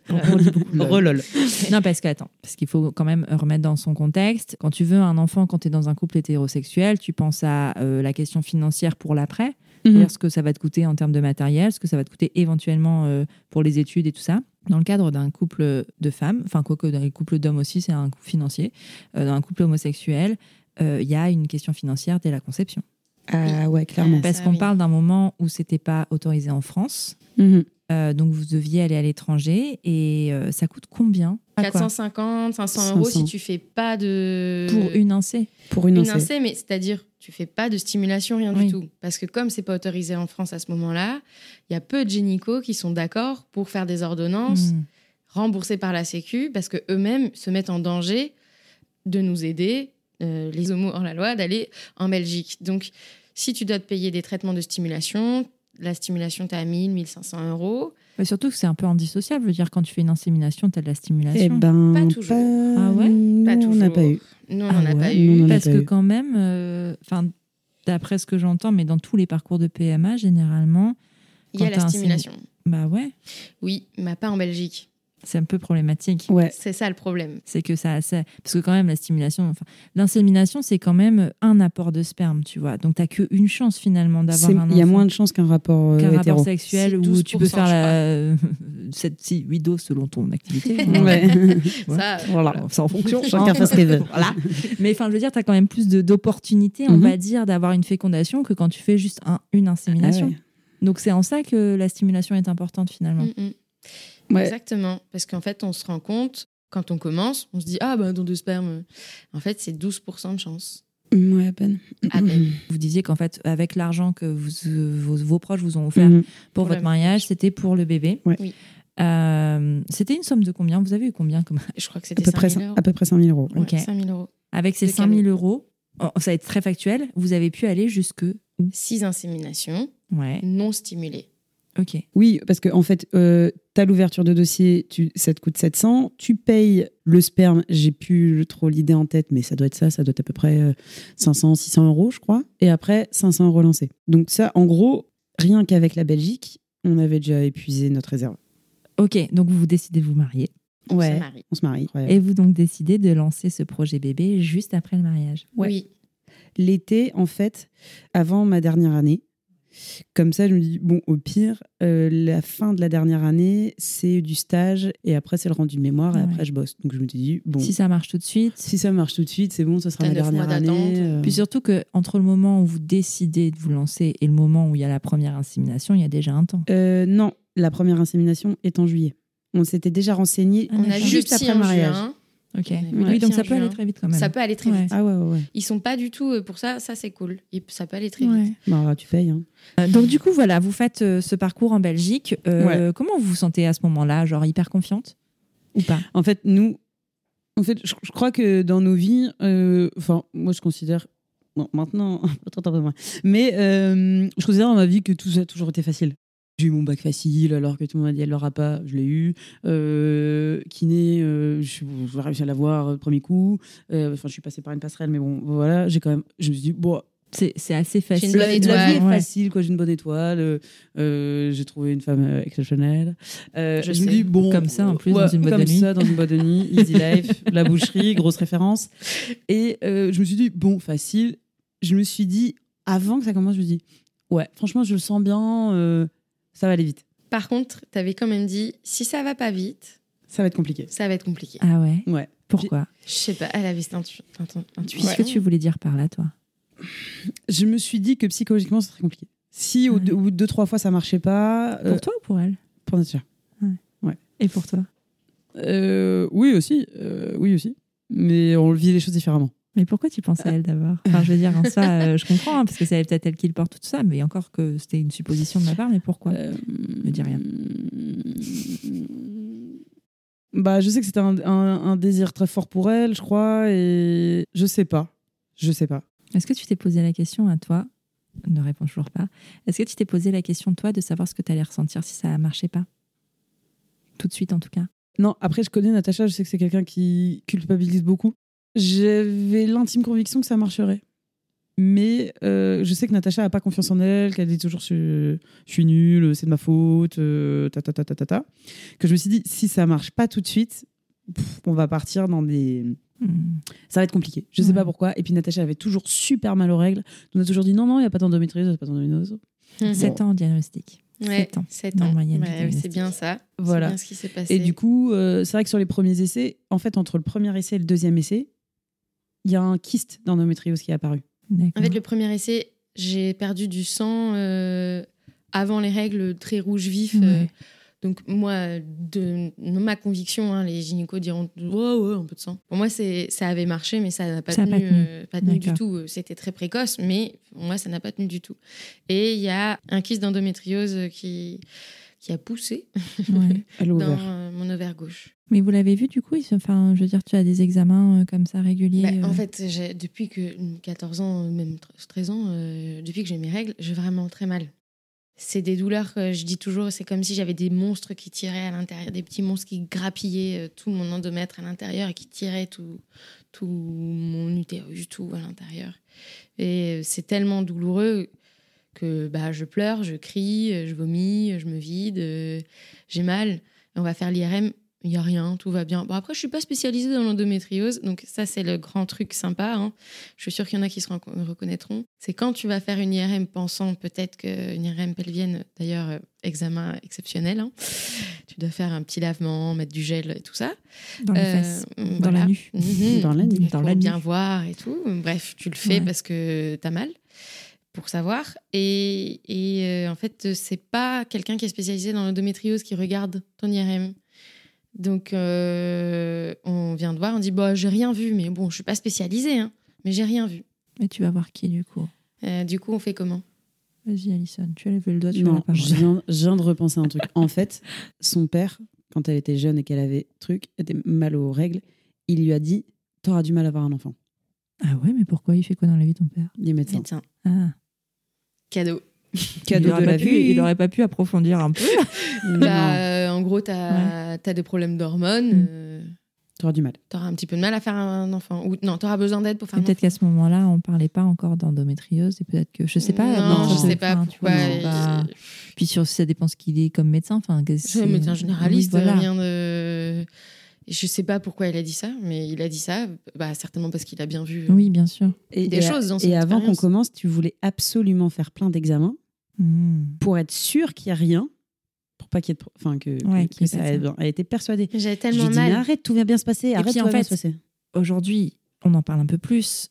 Relol.
Non, parce que, attends, parce qu'il faut quand même remettre dans son contexte. Quand tu veux un enfant, quand tu es dans un couple hétérosexuel, tu penses à euh, la question financière pour l'après, c'est-à-dire ce que ça va te coûter en termes de matériel, ce que ça va te coûter éventuellement euh, pour les études et tout ça. Dans le cadre d'un couple de femmes, enfin, quoique dans les couples d'hommes aussi, c'est un coût financier, euh, dans un couple homosexuel, euh, il y a une question financière dès la conception.
Ah ouais, clairement.
Parce
ça,
qu'on
oui.
parle d'un moment où c'était pas autorisé en France,
Mhm.
euh, donc vous deviez aller à l'étranger et euh, ça coûte combien? À quoi?
450, 500 euros si
500.
tu fais pas de.
Pour une incé
Pour une,
Une
incé.
mais c'est-à-dire tu fais pas de stimulation, rien
Oui.
du tout. Parce que comme c'est pas autorisé en France à ce moment-là, il y a peu de gynécos qui sont d'accord pour faire des ordonnances
Hmm.
remboursées par la Sécu parce que eux-mêmes se mettent en danger de nous aider, euh, les homos hors la loi, d'aller en Belgique. Donc, si tu dois te payer des traitements de stimulation, la stimulation, tu à 1000, 1500 euros.
Mais surtout que c'est un peu indissociable. Je veux dire, quand tu fais une insémination, tu as de la
Eh
stimulation.
ben,
Pas toujours.
Ah ouais?
nous,
Pas
on n'a
toujours.
pas eu.
Nous, on
Ah
n'en a
ouais,
pas eu.
a
Parce que
eu.
quand même, euh, enfin, d'après ce que j'entends, mais dans tous les parcours de PMA, généralement,
Il y a la stimulation.
bah ouais,
Oui, mais pas en Belgique.
C'est un peu problématique.
Ouais.
C'est ça le problème.
C'est que ça, ça- parce que quand même la stimulation, enfin, l'insémination, c'est quand même un apport de sperme, tu vois. Donc t'as qu'une chance finalement d'avoir un
Il y a
enfant.
moins de chances qu'un rapport, euh,
qu'un rapport sexuel où tu peux
12%,
faire la 7 6 8 doses selon ton activité.
Ouais.
Ouais.
Ça,
voilà.
C'est en fonction.
Chacun fait ce qu'il veut.
voilà. Mais enfin, je veux dire, tu as quand même plus d'opportunités, on
Mhm.
va dire, d'avoir une fécondation que quand tu fais juste un- une insémination.
Ah ouais.
Donc c'est en ça que la stimulation est importante finalement.
Mm.
Ouais.
Exactement. Parce qu'en fait, on se rend compte, quand on commence, on se dit Ah, ben, don de sperme. En fait, c'est 12% de chance.
Ouais, à peine.
À peine.
Vous disiez qu'en fait, avec l'argent que vous, vos, vos proches vous ont offert pour,
Pour
votre mariage, c'était pour le bébé.
Ouais.
Oui.
Euh, c'était une somme de combien? Vous avez eu combien comme...
Je crois que
À
c'était
peu, près,
5 000 euros.
à peu près 5 000 euros.
Ouais,
Ok.
5 000 euros.
Avec ces
De
5 000 euros, oh, ça va être très factuel, vous avez pu aller jusque...
6 inséminations
Ouais,
non stimulées.
Ok.
Oui, parce qu'en en fait, euh, tu as l'ouverture de dossier, tu, ça te coûte 700. Tu payes le sperme, j'ai plus trop l'idée en tête, mais ça doit être ça, ça doit être à peu près euh, 500, 600 euros, je crois. Et après, 500 euros lancés. Donc, ça, en gros, rien qu'avec la Belgique, on avait déjà épuisé notre réserve.
Ok, donc vous décidez de vous marier.
On
Ouais.
se marie.
On se marie.
Et vous donc décidez de lancer ce projet bébé juste après le mariage.
Ouais.
Oui.
L'été, en fait, avant ma dernière année, comme ça, je me dis, bon, au pire, euh, la fin de la dernière année, c'est du stage, et après, c'est le rendu de mémoire, et
Ouais.
après, je bosse. Donc, je me dis, bon,
Si
si,
ça marche tout de suite.
ça marche tout de suite, c'est bon, ça sera
neuf
dernière
mois
année.
d'attente.
euh.
Puis surtout que entre le moment où vous décidez de vous lancer et le moment où il y a la première insémination, il y a déjà un temps.
Euh, non, la première insémination est en juillet. On s'était déjà renseigné
Ah,
juste après le mariage.
juin.
Ok. Oui, donc ça peut aller très vite quand même.
Ça peut aller très
Ouais.
vite.
Ah ouais, ouais, ouais.
Ils sont pas du tout euh, pour ça. Ça, c'est cool. Et ça peut aller très
Ouais.
vite.
Bah, tu payes. hein.
Euh, Donc du coup, voilà, vous faites euh, ce parcours en Belgique. Euh, Comment vous vous sentez à ce moment-là Genre hyper confiante Ou pas?
En fait, nous, en fait, je, je crois que dans nos vies, euh, enfin, moi, je considère, bon, maintenant, mais euh, je considère dans ma vie que tout ça a toujours été facile. J'ai eu mon bac facile, alors que tout le monde m'a dit elle l'aura pas, je l'ai eu. Euh, kiné, euh, je- j'ai réussi à l'avoir euh, premier coup. Euh, Enfin, je suis passée par une passerelle, mais bon, voilà, j'ai quand même, je me suis dit, bon,
C'est assez facile.
la, la vie est facile, quoi. J'ai une bonne étoile. euh, j'ai trouvé une femme exceptionnelle. Euh,
Je
me
sais.
dis bon,
Comme ça, en plus,
ouais,
dans une boîte
comme
de nuit.
ça, dans une boîte de nuit, easy life, la boucherie, grosse référence. Et euh, je me suis dit bon, facile. Je me suis dit avant que ça commence, je me dis ouais, franchement, je le sens bien. Ça va aller vite.
Par contre, tu avais quand même dit si ça va pas vite,
Ça va être compliqué.
ça va être compliqué.
Ah ouais?
Ouais.
Pourquoi?
Je sais pas. Elle avait cette intu- intu- intuition.
Qu'est-ce que tu voulais dire par là, toi?
Je me suis dit que psychologiquement, c'est très compliqué. Si au,
Ouais.
au bout de deux trois fois ça marchait pas, euh,
Pour toi ou pour elle?
pour nature.
Et pour toi?
Euh, oui aussi, euh, oui aussi. Mais on vit les choses différemment.
Mais pourquoi tu penses à elle d'abord? Enfin, je veux dire, en soi, euh, je comprends, hein, parce que c'est peut-être elle qui le porte tout ça, mais encore que c'était une supposition de ma part, mais pourquoi?
Euh,
Me dis rien.
Bah, je sais que c'était un, un- un désir très fort pour elle, je crois, et je sais pas. Je sais pas.
Est-ce que tu t'es posé la question à toi? Ne réponds toujours pas. Est-ce que tu t'es posé la question, toi, de savoir ce que tu allais ressentir si ça marchait pas? Tout de suite, en tout cas.
Non, après, je connais Natacha, je sais que c'est quelqu'un qui culpabilise beaucoup. J'avais l'intime conviction que ça marcherait. Mais euh, je sais que Natacha n'a pas confiance en elle, qu'elle dit toujours je, je suis nulle, c'est de ma faute, euh, ta, ta, ta, ta, ta, ta. Que je me suis dit, si ça marche pas tout de suite, pff, on va partir dans des,
Hmm.
ça va être compliqué. Je sais
Ouais.
pas pourquoi. Et puis Natacha avait toujours super mal aux règles. On a toujours dit non, non, il n'y a pas d'endométriose, il n'y a pas d'endométriose.
Mhm.
7 ans en diagnostic.
Ouais,
Sept ans,
7
dans
ans. Ouais, c'est bien ça.
Voilà.
C'est bien ce qui s'est passé.
Et du coup, euh, c'est vrai que sur les premiers essais, en fait, entre le premier essai et le deuxième essai, il y a un kyste d'endométriose qui est apparu.
En fait, le premier essai, j'ai perdu du sang euh, avant les règles très rouge vif. euh, donc, moi, de, de ma conviction, hein, les gynécos diront Ouais, ouais, un peu de sang. Pour moi, c'est- ça avait marché, mais ça n'a pas,
Ça a
tenu,
pas tenu.
euh, pas tenu du tout. C'était très précoce, mais pour moi, ça n'a pas tenu du tout. Et il y a un kyste d'endométriose qui, qui a poussé
Ouais.
À
dans euh, mon ovaire gauche.
Mais vous l'avez vu du coup Enfin, je veux dire, tu as des examens euh, comme ça réguliers.
Bah,
euh,
En fait, j'ai- depuis que 14 ans, même 13 ans, euh, depuis que j'ai mes règles, j'ai vraiment très mal. C'est des douleurs que je dis toujours, c'est comme si j'avais des monstres qui tiraient à l'intérieur, des petits monstres qui grappillaient euh, tout mon endomètre à l'intérieur et qui tiraient tout, tout mon utérus, tout à l'intérieur. Et euh, c'est tellement douloureux que bah, je pleure, je crie, je vomis, je me vide, euh, j'ai mal. On va faire l'IRM, il n'y a rien, tout va bien. Bon, après, je suis pas spécialisée dans l'endométriose, donc ça, c'est le grand truc sympa. hein. Je suis sûre qu'il y en a qui se reconnaîtront. C'est quand tu vas faire une IRM pensant peut-être qu'une IRM pelvienne, d'ailleurs, euh, examen exceptionnel, hein. tu dois faire un petit lavement, mettre du gel et tout ça.
dans les
Euh,
fesses, dans
voilà.
la nuit.
Mhm.
Dans la nuit.
Dans
Pour
la
bien
nuit.
voir et tout. Bref, tu le fais
Ouais.
parce que tu as mal pour savoir. Et, et, euh, en fait, c'est pas quelqu'un qui est spécialisé dans l'endométriose qui regarde ton IRM. Donc, euh, on vient de voir, on dit bah, j'ai rien vu, mais bon, je suis pas spécialisée, hein, mais j'ai rien vu.
Et tu vas voir qui du coup
Euh, du coup, on fait comment?
Vas-y, Alison, tu as levé le doigt, tu as la
Non,
parole.
je viens, je viens de repenser à un truc. En fait, son père, quand elle était jeune et qu'elle avait truc, était mal aux règles, il lui a dit T'auras du mal à avoir un enfant.
Ah ouais, mais pourquoi il fait quoi dans la vie ton père?
Les médecins.
Médecin.
Ah.
Cadeau.
Cadeau
il
de
pas
la
pu,
vie.
Il aurait pas pu approfondir un peu.
Bah, euh, en gros, tu as, des problèmes d'hormones.
Mm.
euh,
T'auras du mal.
tu auras un petit peu de mal à faire un enfant. Ou non, tu auras besoin d'aide pour faire
Et
un
peut-être qu'à ce moment-là, on parlait pas encore d'endométriose et peut-être que je sais pas.
Non,
non,
je sais pas
tu
pourquoi.
vois,
il-
bah, Puis sur, ça dépend ce qu'il est comme médecin. Enfin,
C'est un médecin généraliste,
Oui, voilà.
rien de. Je sais pas pourquoi il a dit ça, mais il a dit ça, bah, certainement parce qu'il a bien vu.
Oui, bien sûr.
Et,
Des
et-
choses dans
Et avant qu'on commence, tu voulais absolument faire plein d'examens
Hmm.
pour être sûr qu'il n'y a rien, pour pas qu'il y ait de Enfin, que,
Ouais,
ça. Elle était persuadée.
J'avais
Je lui
tellement mal.
arrête, tout va bien se passer. Arrête,
puis,
tout
en
va bien se passer.
Aujourd'hui, on en parle un peu plus,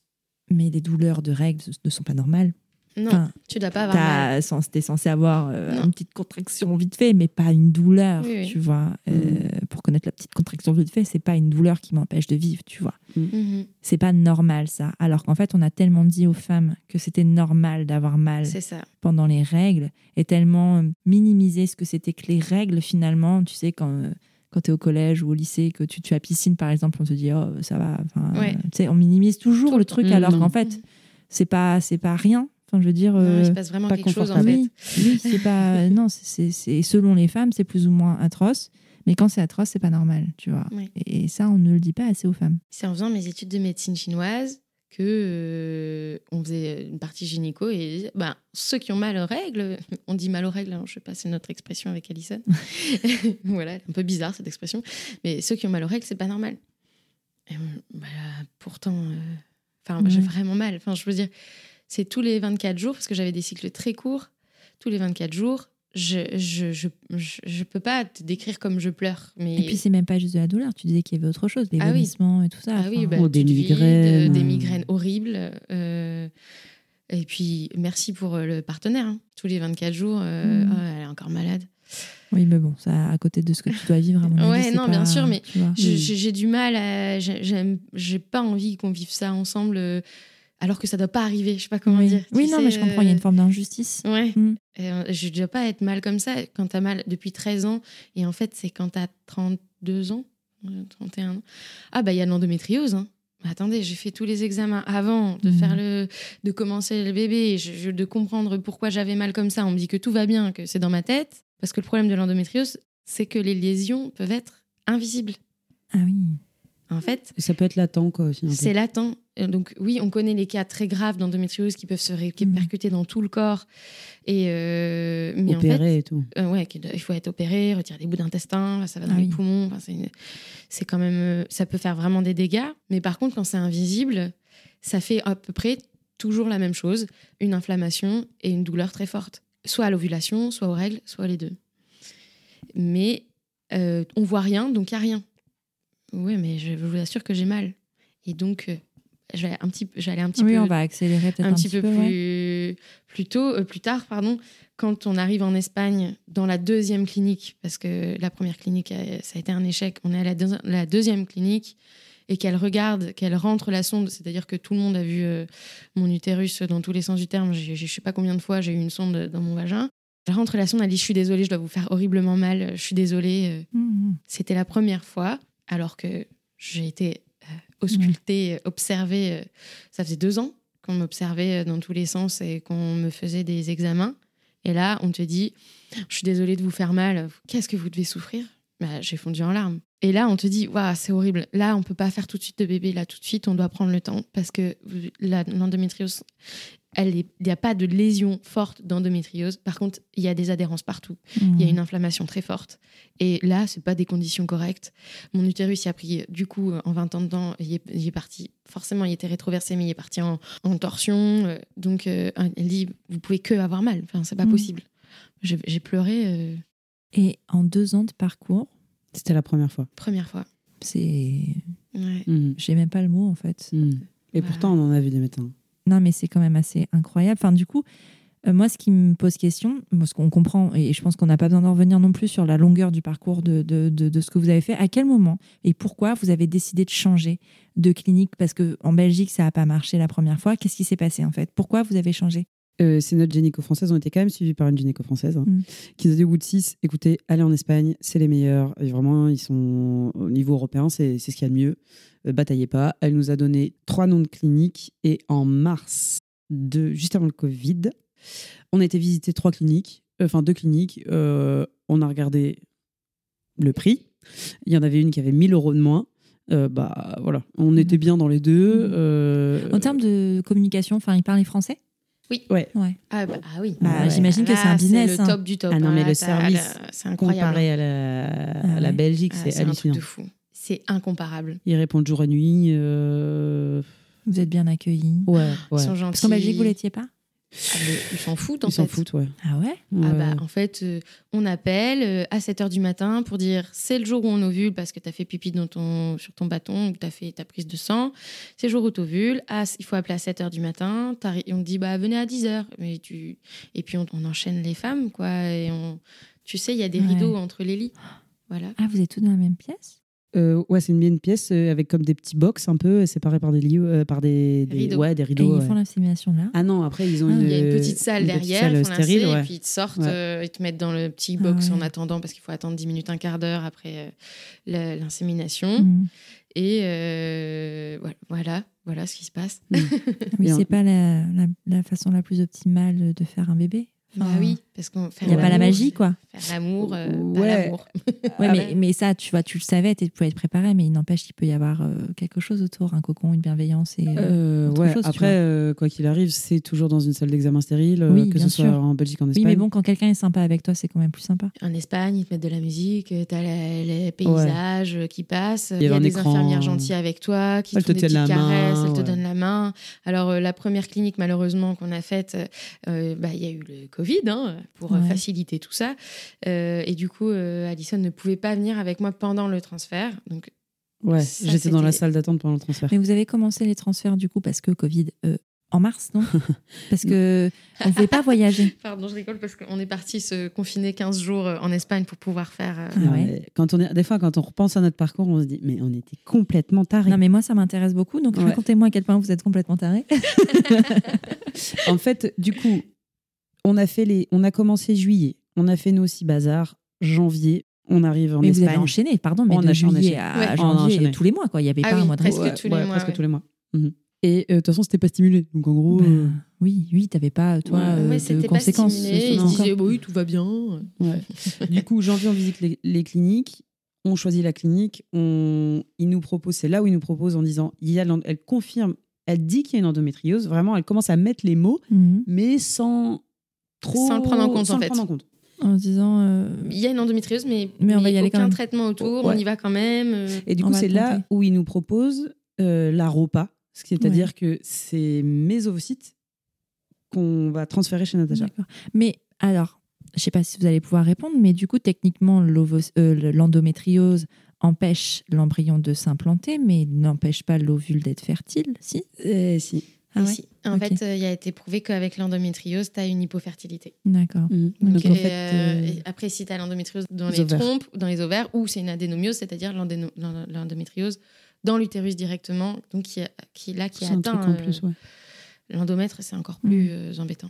mais les douleurs de règles ne sont pas normales.
Non,
Enfin,
tu dois pas avoir mal.
T'es censé avoir euh, une petite contraction vite fait, mais pas une douleur,
Oui, oui.
tu vois. Euh, pour connaître la petite contraction vite fait, c'est pas une douleur qui m'empêche de vivre, tu vois.
Mhm.
C'est pas normal ça. Alors qu'en fait, on a tellement dit aux femmes que c'était normal d'avoir mal
C'est ça.
pendant les règles et tellement euh, minimisé ce que c'était que les règles finalement. Tu sais, quand, euh, quand tu es au collège ou au lycée, que tu, tu as piscine par exemple, on te dit oh ça va. Enfin,
Ouais.
tu sais, on minimise toujours
Tout
le truc alors
Mm,
qu'en fait, c'est pas, c'est pas rien. Enfin, je veux dire.
Non,
euh,
il se passe vraiment
pas
quelque chose en fait.
oui, oui, c'est pas. Non, c'est- selon les femmes, c'est plus ou moins atroce. Mais quand c'est atroce, c'est pas normal, tu vois.
Oui.
Et ça, on ne le dit pas assez aux femmes.
C'est en faisant mes études de médecine chinoise que euh, on faisait une partie gynéco et ben, ceux qui ont mal aux règles, on dit mal aux règles, hein, je sais pas, c'est notre expression avec Alison. voilà, un peu bizarre cette expression, mais ceux qui ont mal aux règles, c'est pas normal. Et, euh, bah, pourtant, euh, enfin, j'ai vraiment mal. Enfin, je veux dire, c'est tous les 24 jours parce que j'avais des cycles très courts. Tous les 24 jours, je je, je, je, je peux pas te décrire comme je pleure, mais
Et puis, c'est même pas juste de la douleur. Tu disais qu'il y avait autre chose, les
Ah oui.
vomissements et tout ça.
Ah oui, bah,
Oh, des
vides,
migraines.
euh, des migraines horribles. euh, et puis, merci pour euh, le partenaire. hein. Tous les 24 jours, euh,
Mm.
oh, elle est encore malade.
Oui, mais bon, ça, à côté de ce que tu dois vivre, à mon avis,
Ouais,
c'est
non, bien sûr, mais
Mm.
J'ai du mal à. j'ai- j'aime- J'ai pas envie qu'on vive ça ensemble, euh, alors que ça doit pas arriver. Je sais pas comment
oui,
dire.
Oui,
Tu
non,
sais,
mais je comprends, il y a une
euh,
forme d'injustice.
Ouais.
Mm.
Euh, je dois pas être mal comme ça quand t'as mal depuis 13 ans. Et en fait, c'est quand t'as 32 ans, euh, 31 ans. Ah, bah, il y a de l'endométriose. Hein. Mais attendez, j'ai fait tous les examens avant de faire le, de commencer le bébé, je- je- de comprendre pourquoi j'avais mal comme ça. On me dit que tout va bien, que c'est dans ma tête. Parce que le problème de l'endométriose, c'est que les lésions peuvent être invisibles.
Ah oui.
En fait,
ça peut être latent, quoi, aussi.
c'est latent. Euh, Donc oui, on connaît les cas très graves d'endométriose qui peuvent se répercuter dans tout le corps. Et euh, mais en fait,
Opéré et tout.
euh, ouais, il faut être opéré, retirer des bouts d'intestin, ça va dans
Ah
les
oui.
poumons. Enfin, c'est, une- c'est quand même, euh, ça peut faire vraiment des dégâts. Mais par contre, quand c'est invisible, ça fait à peu près toujours la même chose une inflammation et une douleur très forte, soit à l'ovulation, soit aux règles, soit les deux. Mais euh, on voit rien, donc il y a rien. Oui, mais je vous assure que j'ai mal. Et donc, euh, je vais un petit, j'allais un petit
Oui,
peu
on va accélérer peut-être
un,
un,
petit peu,
ouais.
plus, plus tôt, euh, plus tard, pardon, quand on arrive en Espagne dans la deuxième clinique, parce que la première clinique, euh, ça a été un échec, on est à la, deux- la deuxième clinique et qu'elle regarde, qu'elle rentre la sonde, c'est-à-dire que tout le monde a vu euh, mon utérus dans tous les sens du terme, je sais pas combien de fois j'ai eu une sonde dans mon vagin. Elle rentre la sonde, elle dit Je suis désolée, je dois vous faire horriblement mal, je suis désolée. euh,
Mhm.
c'était la première fois, alors que j'ai été auscultée, euh, observée. euh, ça faisait deux ans qu'on m'observait euh, dans tous les sens et qu'on me faisait des examens. Et là, on te dit Je suis désolée de vous faire mal. Qu'est-ce que vous devez souffrir? Bah, J'ai fondu en larmes. Et là, on te dit Waouh, c'est horrible. Là, on peut pas faire tout de suite de bébé. Là, tout de suite, on doit prendre le temps parce que l'endométriose, il n'y a pas de lésion forte d'endométriose. Par contre, il y a des adhérences partout il y a une inflammation très forte. Et là, c'est pas des conditions correctes. Mon utérus, il a pris, du coup, en 20 ans de temps, il est, il est parti, forcément, il était rétroversé, mais il est parti en, en torsion. Euh, Donc, euh, elle dit, vous pouvez que avoir mal. Enfin, c'est pas
Mm.
possible. J'ai pleuré, euh,
Et en deux ans de parcours,
C'était la première fois.
première fois.
c'est.
Ouais.
Mhm.
J'ai même pas le mot en fait.
Et
Voilà.
pourtant, on en a vu des médecins.
Mais c'est quand même assez incroyable. Enfin, du coup, euh, moi, ce qui me pose question, parce qu'on comprend, et je pense qu'on n'a pas besoin d'en revenir non plus sur la longueur du parcours de ce que vous avez fait, à quel moment et pourquoi vous avez décidé de changer de clinique? Parce qu'en Belgique, ça n'a pas marché la première fois. Qu'est-ce qui s'est passé en fait? Pourquoi vous avez changé?
Euh, c'est notre gynéco-française, on était quand même suivis par une gynéco-française hein,
Mm.
qui nous a dit au bout de 6, écoutez, allez en Espagne, c'est les meilleurs. Et vraiment, ils sont au niveau européen, c'est ce qu'il y a de mieux. Euh, bataillez pas. Elle nous a donné trois noms de cliniques et en mars, de, juste avant le Covid, on a été visiter trois cliniques, euh, enfin deux cliniques. Euh, on a regardé le prix. Il y en avait une qui avait 1000 euros de moins. Euh, bah voilà, on était bien dans les deux. Euh,
En termes de communication, enfin, ils parlaient français?
Oui.
Ouais.
Ouais.
Ah, bah, ah oui.
Bah,
ouais.
j'imagine que c'est un business.
C'est
hein.
le top du top.
Ah non,
hein.
mais
Là,
le service
C'est incroyable.
comparé à la,
Ah
à la
ouais.
Belgique,
Ah,
c'est hallucinant.
de fou. C'est incomparable.
Ils répondent jour et nuit. euh,
Vous êtes bien accueillis.
Ouais, ouais.
Ils sont gentils.
Parce qu'en Belgique, vous l'étiez pas?
Ah, ils s'en foutent, en
Ils s'en
fait.
foutent, ouais.
Ah ouais?
Ah bah, en fait, euh, on appelle euh, à 7h du matin pour dire c'est le jour où on ovule parce que tu as fait pipi dans ton, sur ton bâton ou tu as fait ta prise de sang. C'est le jour où tu ovules. Ah, il faut appeler à 7h du matin. Et on te dit bah, venez à 10h. Mais tu... Et puis on, on enchaîne les femmes. quoi. Et on... Tu sais, il y a des
Ouais.
rideaux entre les lits. Voilà.
Ah, vous êtes tous dans la même pièce?
Euh, ouais, c'est une pièce euh, avec comme des petits box un peu séparés par des lits, euh, par des, des-
Rideaux.
ouais, des
Et
rideaux.
ils
ouais.
font l'insémination là?
Ah non, après ils ont
Ah,
une,
Il y a une petite salle
une petite
derrière,
salle
ils
stérile, ouais.
et puis ils te sortent,
Ouais.
euh, ils te mettent dans le petit
Ah
box
ouais.
en attendant parce qu'il faut attendre 10 minutes, un quart d'heure après euh, l'insémination.
Mhm.
Et euh, voilà, voilà, voilà ce qui se passe.
Ah Oui,
Et
c'est pas la, la, la façon la plus optimale de faire un bébé?
Bah
Enfin,
oui, parce qu'on
Il n'y a pas la magie, quoi.
Faire l'amour, euh,
Ouais.
pas l'amour.
Ouais,
Ah
mais, mais ça, tu vois, tu le savais, tu pouvais être préparé, mais il n'empêche qu'il peut y avoir euh, quelque chose autour, un cocon, une bienveillance. Et, euh,
Euh,
autre
ouais,
chose, tu
après,
vois.
euh, quoi qu'il arrive, c'est toujours dans une salle d'examen stérile,
Oui,
que ce soit
sûr.
en Belgique, en
Oui,
Espagne.
mais bon, quand quelqu'un est sympa avec toi, c'est quand même plus sympa.
En Espagne, ils te mettent de la musique, tu as les paysages qui passent, il y a des
écran.
infirmières gentilles avec toi, qui
Elles
te
main,
caresses, elles te donnent la main. Alors, euh, la première clinique, malheureusement, qu'on a faite, euh, bah, il y a eu le Covid hein, pour euh,
Ouais.
faciliter tout ça. Euh, et du coup, euh, Alison ne pouvait pas venir avec moi pendant le transfert. Donc,
Ouais, j'étais dans la salle d'attente pendant le transfert.
Mais vous avez commencé les transferts du coup parce que Covid euh, en mars, non? Parce que on ne pouvait pas voyager.
Pardon, je rigole parce qu'on est parti se confiner 15 jours en Espagne pour pouvoir faire. euh,
Ah ouais.
Quand on est, des fois, quand on repense à notre parcours, on se dit, mais on était complètement tarés.
Non, mais moi, ça m'intéresse beaucoup. Donc,
Ouais.
racontez-moi à quel point vous êtes complètement taré.
En fait, du coup, on a fait les, on a commencé juillet, on a fait nos six bazars, janvier, on arrive en
Mais vous
Espagne.
avez enchaîné, pardon, mais
On
de
a
juillet
enchaîné.
à
Ouais.
On a
janvier,
enchaîné.
tous les mois, quoi. Il n'y avait
Ah
pas
oui,
un mois de
presque tous les mois,
presque
ouais.
tous les mois. Mhm. Et euh, de toute façon, c'était pas stimulé. Donc en gros,
Bah,
euh,
oui, oui, t'avais pas, toi,
Ouais,
euh, de
c'était pas
conséquences.
stimulé. Ils disaient, bah oui, tout va bien.
ouais. du coup, janvier, on visite les, les cliniques. On choisit la clinique. On, il nous propose, c'est là où il nous propose en disant, il y a, elle confirme, elle dit qu'il y a une endométriose. Vraiment, elle commence à mettre les mots,
Mhm.
mais sans trop,
Sans le prendre en compte,
sans
en
le
fait.
prendre en compte.
En se disant. euh,
Il y a une endométriose, mais,
Mais on va y aller
aucun
quand même.
traitement autour,
Ouais.
on y va quand même. euh.
Et du coup, c'est là où il nous propose euh, la ROPA, c'est-à-dire que c'est mes ovocytes qu'on va transférer chez Natacha.
D'accord. Mais alors, je sais pas si vous allez pouvoir répondre, mais du coup, techniquement, euh, l'endométriose empêche l'embryon de s'implanter, mais n'empêche pas l'ovule d'être fertile, si?
Si.
Ah
si. En fait, euh, il a été prouvé qu'avec l'endométriose, tu as une hypofertilité.
D'accord.
Mm.
Donc,
Donc,
Et,
en fait,
euh,
euh,
après, si tu as l'endométriose dans
les
trompes, dans les ovaires, ou c'est une adénomiose, c'est-à-dire l'endométriose dans l'utérus directement, donc qui, a- qui là qui
c'est un
atteint
truc en
euh,
plus, ouais.
l'endomètre, c'est encore
Mm.
plus euh, embêtant.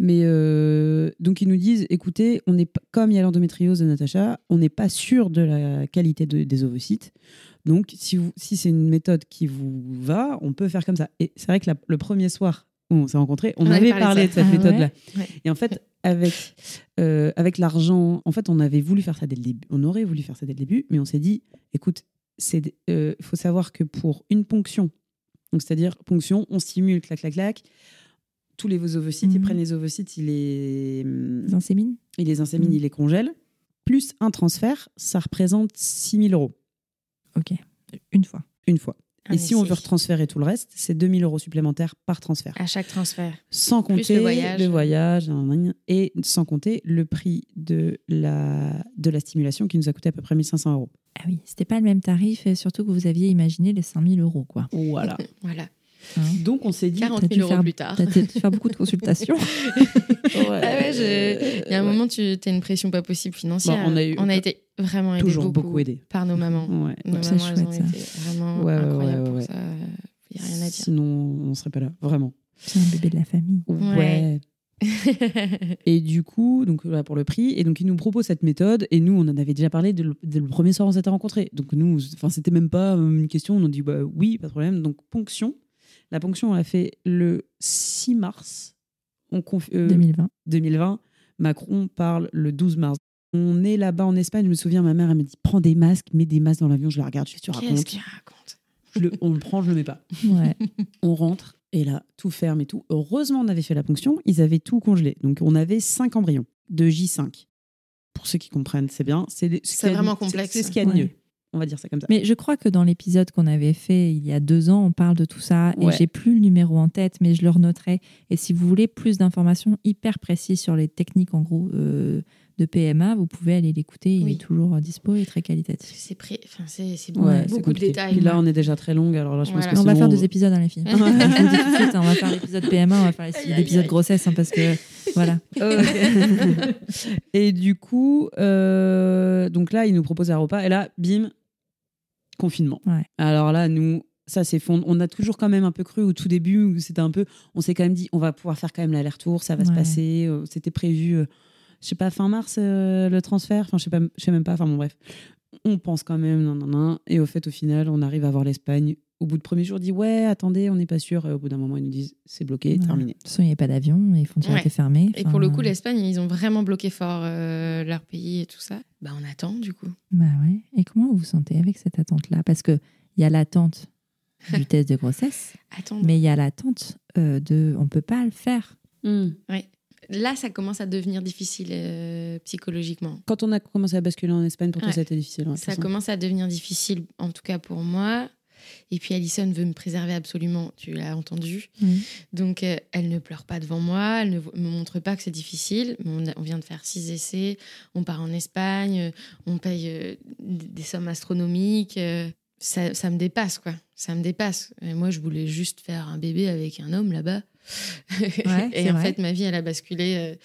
Mais euh, donc ils nous disent, écoutez, on est comme il y a l'endométriose de Natacha, on n'est pas sûr de la qualité de- des ovocytes. Donc si, vous- si c'est une méthode qui vous va, on peut faire comme ça. Et c'est vrai que la- le premier soir où on s'est rencontrés, on,
On avait
avait
parlé de
cette
Ah
méthode-là.
Ouais.
Et en fait, avec, euh, avec l'argent, en fait, on avait voulu faire ça dès le début. On aurait voulu faire ça dès le début, mais on s'est dit, écoute, il faut savoir que pour une ponction, donc c'est-à-dire ponction, on stimule, clac, clac, clac, tous les ovocytes, ils
Mhm.
prennent les ovocytes, ils les,
Les insémines
ils les inséminent,
Mhm.
ils les congèlent, plus un transfert, ça représente 6 000 euros
Ok. Une fois.
une fois.
Un
Et si on veut retransférer tout le reste, c'est 2 000 euros supplémentaires par transfert.
À chaque transfert.
Sans
Plus
compter
le voyage.
le et sans compter le prix de la, de la stimulation qui nous a coûté à peu près 1500 euros.
Ah oui, c'était pas le même tarif, surtout que vous aviez imaginé les 5000 euros, quoi.
Voilà.
Voilà.
Hein
Donc on s'est dit.
40
t'as dû
000 euros
faire-
plus tard.
T'as dû faire beaucoup de consultations.
Ouais,
Ah ouais, je- Il y a un
ouais.
moment, tu as une pression pas possible financière.
Bon, on a eu-
été vraiment aidés
Toujours
beaucoup,
beaucoup aidé.
par nos mamans.
Ouais.
Nos
c'est
mamans, elles ont
chouette, ça.
été vraiment
Ouais, ouais,
incroyables
ouais,
pour
ouais.
ça. Il n'y a rien à dire.
Sinon, on ne serait pas là, vraiment.
C'est un bébé de la famille.
Ouais.
Et du coup, donc là pour le prix, et donc il nous propose cette méthode, et nous on en avait déjà parlé dès le, dès le premier soir où on s'était rencontrés. Donc nous, enfin c'était même pas euh, une question, on a dit bah oui, pas de problème. Donc ponction, la ponction on l'a fait le 6 mars, on conf- euh,
2020.
2020. Macron parle le 12 mars. On est là-bas en Espagne, je me souviens, ma mère elle me dit prends des masques, mets des masques dans l'avion, je la regarde, je fais tu
Qu'est-ce qu'il raconte
Je le- on le prend, je le mets pas.
Ouais.
On rentre et là, tout ferme et tout. Heureusement, on avait fait la ponction, ils avaient tout congelé. Donc, on avait cinq embryons de J5. Pour ceux qui comprennent, c'est bien. C'est
vraiment complexe.
C'est ce qu'il y a de
Ouais.
On va dire ça comme ça.
Mais je crois que dans l'épisode qu'on avait fait il y a deux ans, on parle de tout ça
Ouais.
et j'ai plus le numéro en tête, mais je le renoterai. Et si vous voulez plus d'informations hyper précises sur les techniques en gros euh, de PMA, vous pouvez aller l'écouter. Il
Oui.
est toujours dispo et très qualitatif.
C'est pré... enfin, c'est c'est
Ouais,
beaucoup de détails.
Puis là, on est déjà très longue, alors là, je pense que
on va faire
bon.
deux épisodes, hein, les filles. je vous le dis tout de suite, hein, on va faire l'épisode PMA, on va faire l'épisode grossesse, hein, parce que voilà.
Et du coup, euh, donc là, il nous propose un repas. Et là, bim, confinement.
Ouais.
Alors là, nous, ça s'effondre. On a toujours quand même un peu cru au tout début, où c'était un peu. On s'est quand même dit, on va pouvoir faire quand même l'aller-retour, ça va se passer. Euh, C'était prévu, euh, je sais pas, fin mars, euh, le transfert? Enfin, je sais pas, je sais même pas. Enfin, bon, bref. On pense quand même, non, non, non. Et au fait, au final, on arrive à voir l'Espagne. Au bout de premier jour, on dit, ouais, attendez, on n'est pas sûr. Et au bout d'un moment, ils nous disent, c'est bloqué,
Ouais.
terminé.
De toute façon, il n'y avait pas d'avion, les frontières
Ouais.
étaient fermées.
Et pour le coup,
Enfin,
l'Espagne, ils ont vraiment bloqué fort euh, leur pays et tout ça. Bah, on attend du coup.
Bah ouais. Et comment vous vous sentez avec cette attente-là? Parce qu'il y a l'attente du test de grossesse,
Attends.
mais il y a l'attente euh, de on peut pas le faire.
Là, ça commence à devenir difficile euh, psychologiquement.
Quand on a commencé à basculer en Espagne, pour toi, ça a été difficile. ouais,
Ça commence à devenir difficile, en tout cas pour moi. Et puis Alison veut me préserver absolument, tu l'as entendu.
Oui.
Donc euh, elle ne pleure pas devant moi, elle ne me montre pas que c'est difficile. On, a- on vient de faire six essais, on part en Espagne, euh, on paye euh, des sommes astronomiques. euh, ça, ça me dépasse, quoi. Ça me dépasse. Et moi, je voulais juste faire un bébé avec un homme là-bas.
Ouais,
Et en
vrai.
fait, ma vie, elle a basculé.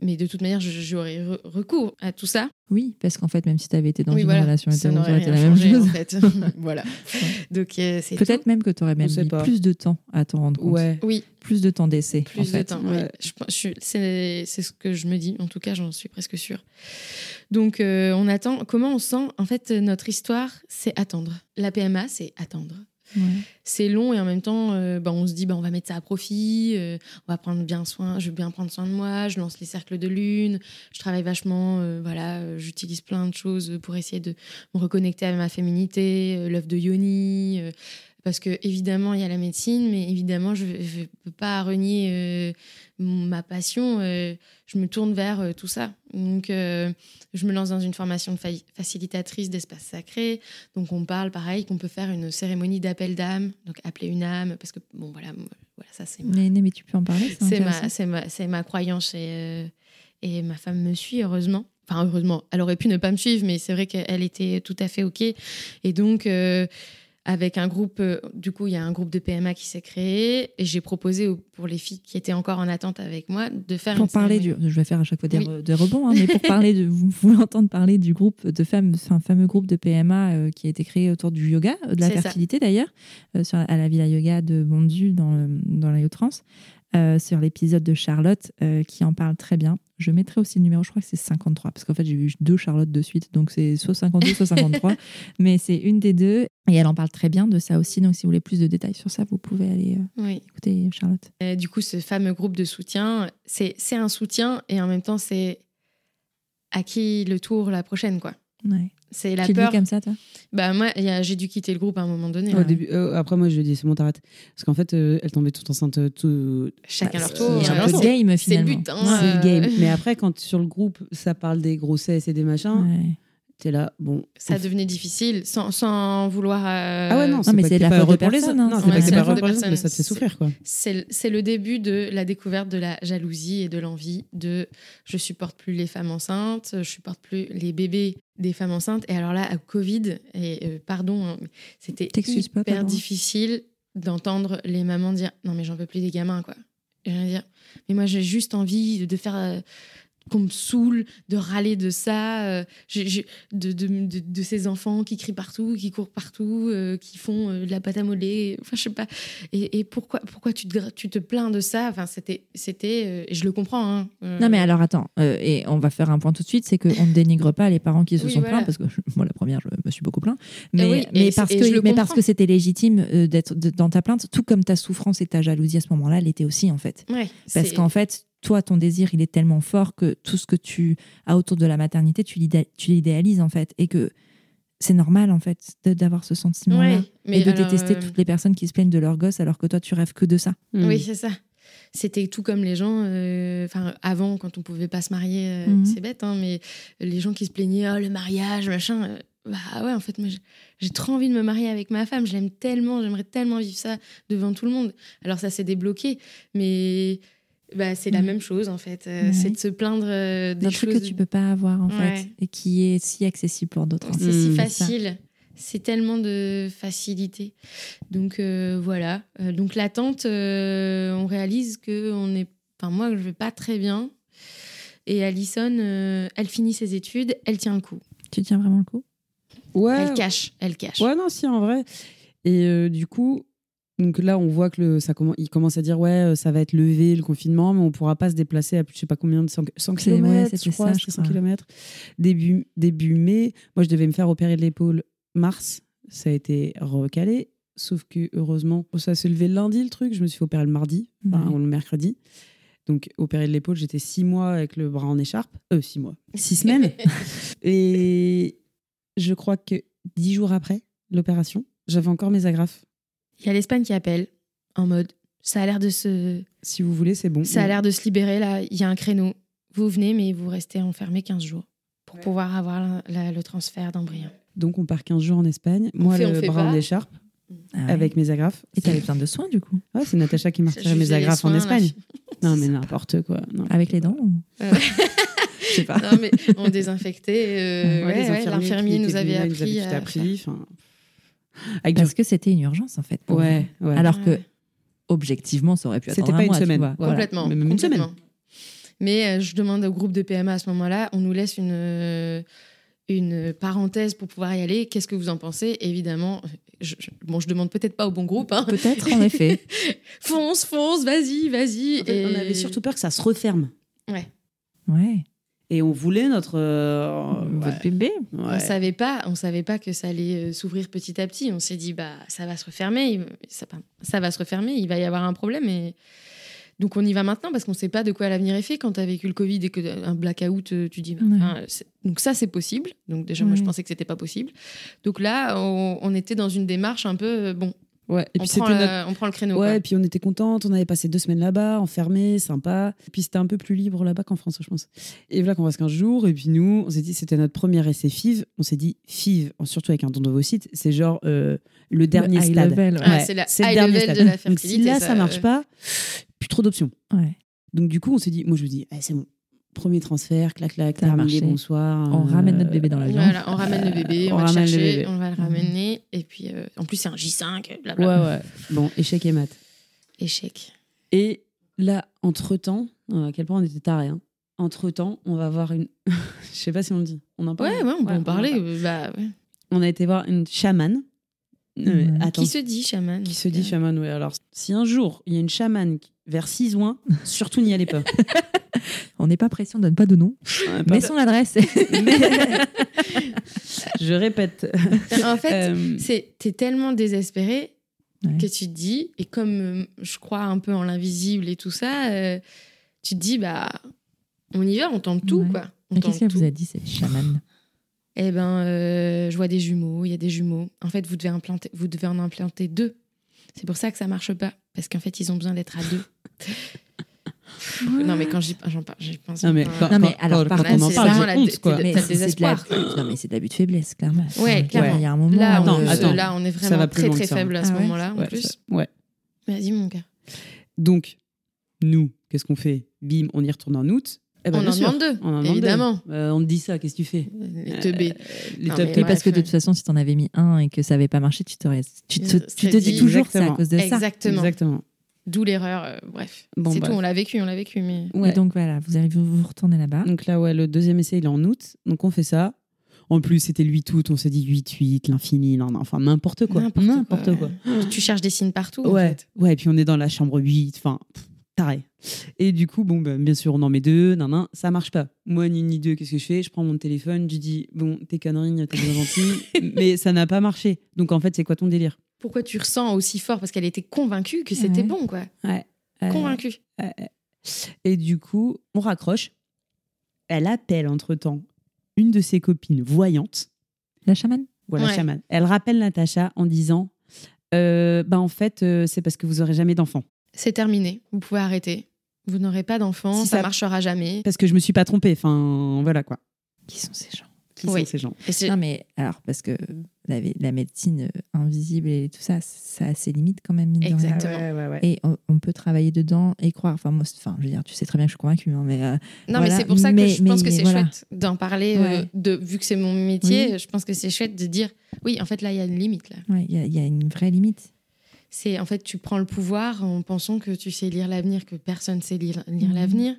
Mais de toute manière, j'aurais re- recours à tout ça.
Oui, parce qu'en fait, même si tu avais été dans
oui,
une
voilà.
relation
ça
hétéro, ça aurait été
rien
la même
changé,
chose.
en fait. voilà. Donc, euh,
Peut-être même que tu aurais même mis
pas.
plus de temps à t'en rendre compte.
Ouais.
Oui,
Plus de temps d'essai.
plus
en
de temps.
ouais.
oui. C'est ce que je me dis. En tout cas, j'en suis presque sûre. Donc, euh, on attend. Comment on sent En fait, notre histoire, c'est attendre. La PMA, c'est attendre. C'est long et en même temps, euh, bah, on se dit, bah, on va mettre ça à profit, euh, va prendre bien soin, je veux bien prendre soin de moi, je lance les cercles de lune, je travaille vachement, euh, voilà, j'utilise plein de choses pour essayer de me reconnecter à ma féminité, l'œuf de Yoni, parce que évidemment, il y a la médecine, mais évidemment, je ne peux pas renier euh, ma passion, euh, je me tourne vers euh, tout ça. Donc, je me lance dans une formation de fa- facilitatrice d'espace sacré. Donc, on parle pareil qu'on peut faire une cérémonie d'appel d'âme, donc appeler une âme, parce que, bon, voilà, voilà ça, c'est ma,
Mais, mais tu peux en parler
c'est ma, c'est ma, c'est ma croyance et, et ma femme me suit, heureusement. Enfin, heureusement, elle aurait pu ne pas me suivre, mais c'est vrai qu'elle était tout à fait OK. Et donc, euh, avec un groupe, euh, du coup, il y a un groupe de PMA qui s'est créé. Et j'ai proposé aux- pour les filles qui étaient encore en attente avec moi de faire
Pour
une
parler du, je vais faire à chaque fois des,
Oui.
rebonds, hein, mais pour parler de, vous voulez entendre parler du groupe de femmes, enfin, fameux groupe de PMA euh, qui a été créé autour du yoga, de la fertilité d'ailleurs, euh, à la Villa Yoga de Bondu dans, dans la Hauts-de-France, euh, sur l'épisode de Charlotte euh, qui en parle très bien. Je mettrai aussi le numéro, je crois que c'est 53, parce qu'en fait j'ai eu deux Charlotte de suite, donc c'est soit 52, soit 53, mais c'est une des deux, et elle en parle très bien de ça aussi, donc si vous voulez plus de détails sur ça, vous pouvez aller euh,
Oui.
écouter Charlotte.
Du coup, ce fameux groupe de soutien, c'est c'est un soutien et en même temps, c'est à qui le tour la prochaine, quoi.
Ouais.
C'est la
tu le
peur.
comme ça, toi?
Bah moi, j'ai dû quitter le groupe à un moment donné.
Au
hein.
début, euh, après, moi, je lui ai dit, c'est bon, t'arrêtes. Parce qu'en fait, euh, elle tombait toute enceinte. euh, Tout...
Chacun
Bah,
leur tour.
c'est
euh,
un peu
c'est-
game,
le
finalement.
but. hein,
C'est le
euh,
game. Mais après, quand sur le groupe, ça parle des grossesses et des machins,
Ouais.
T'es là, bon.
Ça
ouf.
devenait difficile sans, sans vouloir. euh,
Ah ouais, non, c'est
mais
pas
c'est la faute de
pour les
personne,
autres.
hein.
Non, c'est pas que pas
faute
heureux
de
pour les autres,
personne.
mais ça te fait souffrir, quoi.
C'est c'est le début de la découverte de la jalousie et de l'envie de je supporte plus les femmes enceintes, je supporte plus les bébés des femmes enceintes. Et alors là, à Covid, et euh, pardon, hein, c'était
pas,
hyper difficile d'entendre les mamans dire non mais j'en peux plus des gamins quoi. Et je vais dire mais moi j'ai juste envie de faire euh, qu'on me saoule, de râler de ça, euh, de, de, de, de ces enfants qui crient partout, qui courent partout, euh, qui font euh, de la pâte à modeler, enfin je sais pas. Et, et pourquoi, pourquoi tu, te, tu te plains de ça? Enfin c'était, c'était, et je le comprends. Hein,
Non, mais alors attends, et on va faire un point tout de suite c'est qu'on ne dénigre pas les parents qui se
Oui,
sont
voilà.
plaints, parce que moi, la première, je me suis beaucoup plaint. Mais,
oui,
mais, parce, que, mais parce que c'était légitime d'être dans ta plainte, tout comme ta souffrance et ta jalousie à ce moment-là l'était aussi, en fait.
ouais,
Parce qu'en fait, toi, ton désir, il est tellement fort que tout ce que tu as autour de la maternité, tu l'idé- tu l'idéalises, en fait. Et que c'est normal, en fait, de- d'avoir ce sentiment-là.
Ouais,
et de
alors,
détester
euh,
toutes les personnes qui se plaignent de leur gosse alors que toi, tu rêves que de ça.
Mm.
Oui, c'est ça. C'était tout comme les gens, euh, enfin avant quand on pouvait pas se marier, euh,
Mhm.
c'est bête, hein, mais les gens qui se plaignaient, oh le mariage, machin. euh, bah ouais, en fait, moi j'ai trop envie de me marier avec ma femme, je l'aime tellement, j'aimerais tellement vivre ça devant tout le monde. Alors ça s'est débloqué, mais bah, c'est la
Mhm.
même chose en fait. euh,
Ouais.
C'est de se plaindre euh, des
D'un
choses.
truc que tu peux pas avoir, en
Ouais.
fait, et qui est si accessible pour d'autres.
C'est si facile. C'est tellement de facilité. Donc euh, voilà. Euh, donc l'attente, euh, on réalise que on est. Enfin moi, je vais pas très bien. Et Alison, euh, elle finit ses études, elle tient le coup.
Tu tiens vraiment le coup?
Ouais,
Elle cache, elle cache.
Ouais, non, si, en vrai. Et euh, du coup, donc là, on voit que le, ça commence, il commence à dire ouais, euh, ça va être levé le confinement, mais on pourra pas se déplacer à plus, je sais pas combien de 100, 100
C'est- ouais,
km, je crois,
ça, je
c'était 100
crois.
km. Début, début mai, moi, je devais me faire opérer de l'épaule mars. Ça a été recalé. Sauf que heureusement, ça s'est levé lundi le truc. Je me suis fait opérer le mardi, enfin, ou le mercredi. Donc, opéré de l'épaule, j'étais six mois avec le bras en écharpe. Euh, six mois. Six semaines. Et je crois que dix jours après l'opération, j'avais encore mes agrafes.
Il y a l'Espagne qui appelle en mode. Ça a l'air de se,
Si vous voulez, c'est bon.
ça a l'air de se libérer là. Il y a un créneau. Vous venez, mais vous restez enfermé 15 jours pour pouvoir avoir la- la- le transfert d'embryon.
Donc, on part 15 jours en Espagne. Moi,
fait,
le bras en écharpe,
Ah ouais.
avec mes agrafes.
Et t'avais besoin de soins, du coup
Ouais, c'est Natacha qui m'a retiré
Je
mes agrafes en
soins,
Espagne. Non, mais n'importe quoi. Non.
Avec les dents ou-
Euh,
Je sais pas.
Non, mais on désinfectait. euh,
Ouais,
ouais, L'infirmier nous avait appris.
tout
à
appris. Avec
Parce que c'était une urgence, en fait. pour
Ouais.
Alors que, objectivement, ça aurait pu
C'était
attendre
pas
un
une semaine. Voilà.
Complètement.
Mais même une
complètement. Mais euh, je demande au groupe de PMA à ce moment-là, on nous laisse une, euh, une parenthèse pour pouvoir y aller. Qu'est-ce que vous en pensez? Évidemment, je, je- bon, je demande peut-être pas au bon groupe. hein.
Peut-être, en effet.
fonce, fonce, vas-y, vas-y.
En fait,
Et-
On avait surtout peur que ça se referme.
Ouais.
Ouais.
Et on voulait notre. euh,
Votre
ouais.
bébé.
On savait pas, on savait pas que ça allait euh, s'ouvrir petit à petit. On s'est dit bah ça va se refermer, il- ça, ça va se refermer, il va y avoir un problème et donc on y va maintenant parce qu'on sait pas de quoi l'avenir est fait quand tu as vécu le Covid et que euh, un blackout euh, tu dis bah,
Ouais.
donc ça c'est possible. Donc déjà moi je pensais que c'était pas possible. Donc là on, on était dans une démarche un peu bon,
Ouais. Et
on,
puis
prend
c'était
le,
notre-
on prend le créneau.
Ouais,
quoi.
et puis on était contente, on avait passé deux semaines là-bas, enfermés, sympa. Et puis c'était un peu plus libre là-bas qu'en France, je pense. Et voilà qu'on reste 15 jours, et puis nous, on s'est dit, c'était notre premier essai FIV. On s'est dit, FIV, surtout avec un don d'ovocytes, c'est genre euh, le dernier
high
stade.
level, ouais.
Ah, c'est la
le
high
dernier
level
stade.
de la
Donc si
fertilité,
là,
ça,
ça marche
euh.
pas, plus trop d'options.
Ouais.
Donc du coup, on s'est dit, moi je me dis, eh, c'est bon, premier transfert, clac, clac, terminé,
marché.
bonsoir.
On
euh,
ramène notre bébé dans l'avion.
Voilà, on ramène le bébé, on,
On
va le
ramène le
chercher,
bébé.
on va le ramener. Et puis, euh, en plus, c'est un J5,
Ouais,
blablabla.
ouais. Bon, échec et mat.
Échec.
Et là, entre-temps, euh, à quel point on était tarés, hein. Entre-temps, on va voir une. Je sais pas si on le dit. On en parle
Ouais, ouais, on peut en
en
parler.
parle.
Bah, ouais.
On a été voir une chamane. Euh,
Qui se dit chaman
qui se dit chamane, ouais. Alors, si un jour, il y a une chamane vers Sisoin, surtout n'y allez pas.
On n'est pas pressé, on donne pas de nom.
Ouais,
Mais
pas-
son adresse.
Je répète.
En fait,
Euh,
c'est t'es tellement désespéré
Ouais.
que tu te dis, et comme euh, je crois un peu en l'invisible et tout ça, euh, tu te dis, bah, on y va, on tente tout,
Ouais.
quoi.
Qu'est-ce qu'elle vous a dit, cette chamane?
Eh ben, euh, je vois des jumeaux, il y a des jumeaux. En fait, vous devez, implanter, vous devez en implanter deux. C'est pour ça que ça marche pas, parce qu'en fait, ils ont besoin d'être à deux. non, mais quand j'y j'en parle, j'y pense.
Non, mais quand,
Non, mais
quand-
alors,
quand
par
on
contre,
en
c'est
de. Non, mais c'est de l'abus de faiblesse, clairement.
Ouais, clairement.
Il y a un moment.
Là, on,
attends.
là, on est vraiment très très faible à ce
Ah ouais
moment-là, en
Ouais,
plus.
ça- ouais.
Vas-y, mon gars.
Donc, nous, qu'est-ce qu'on fait? Bim, on y retourne en août. Eh ben,
on en
sûr,
demande deux,
on en demande deux.
évidemment.
Euh, on te dit ça, qu'est-ce que tu fais
Les teubés.
Les
Non, mais
parce que de toute façon, si t'en avais mis un et que ça avait pas marché, tu, t'aurais- tu, te, tu dis toujours que c'est à
Exactement.
cause de ça.
Exactement.
Exactement.
D'où l'erreur. euh, bref.
Bon,
c'est tout, on l'a vécu, on l'a vécu. Mais...
Ouais.
Et donc voilà, vous allez vous, retournez là-bas.
Donc là, ouais, le deuxième essai, il est en août. Donc on fait ça. En plus, c'était le 8 août. On s'est dit 8-8, l'infini, non, non, enfin n'importe quoi.
N'importe
quoi.
ouais. Tu cherches des signes partout. en
Ouais,
fait.
ouais, et puis on est dans la chambre 8, enfin, taré. Et du coup, bon, ben, bien sûr, on en met deux, nan, nan, ça marche pas. Moi, ni ni deux, qu'est-ce que je fais? Je prends mon téléphone, je dis, bon, t'es conneries, t'es bien gentil, mais ça n'a pas marché. Donc en fait, c'est quoi ton délire?
Pourquoi tu ressens aussi fort? Parce qu'elle était convaincue que c'était
Ouais.
bon, quoi.
Ouais. Euh,
Convaincue.
Et du coup, on raccroche. Elle appelle entre-temps une de ses copines voyantes,
La chamane?
Voilà,
Ouais.
chamane. Elle rappelle Natacha en disant, euh, bah en fait, euh, c'est parce que vous aurez jamais d'enfant.
C'est terminé. Vous pouvez arrêter. Vous n'aurez pas d'enfant,
Si
ça,
ça-
marchera jamais.
Parce que je me suis pas trompée. Enfin, voilà quoi.
Qui sont ces gens?
Qui
Oui.
sont ces gens?
Et
Non, mais alors, parce que la, la médecine euh, invisible et tout ça, ça a ses limites quand même, mine de rien.
Exactement.
Ouais, ouais, ouais.
Et on, on peut travailler dedans et croire. Enfin, moi, enfin, je veux dire, tu sais très bien que je suis convaincue, hein, mais euh,
Non,
Voilà.
mais c'est pour ça que
Mais-
je pense
mais
que c'est
voilà.
chouette d'en parler. euh, de, vu que c'est mon métier,
Oui.
je pense que c'est chouette de dire oui, en fait, là, il y a une limite.
il y, a- il y a une vraie limite.
C'est en fait, tu prends le pouvoir en pensant que tu sais lire l'avenir, que personne sait lire, lire
Mhm.
l'avenir.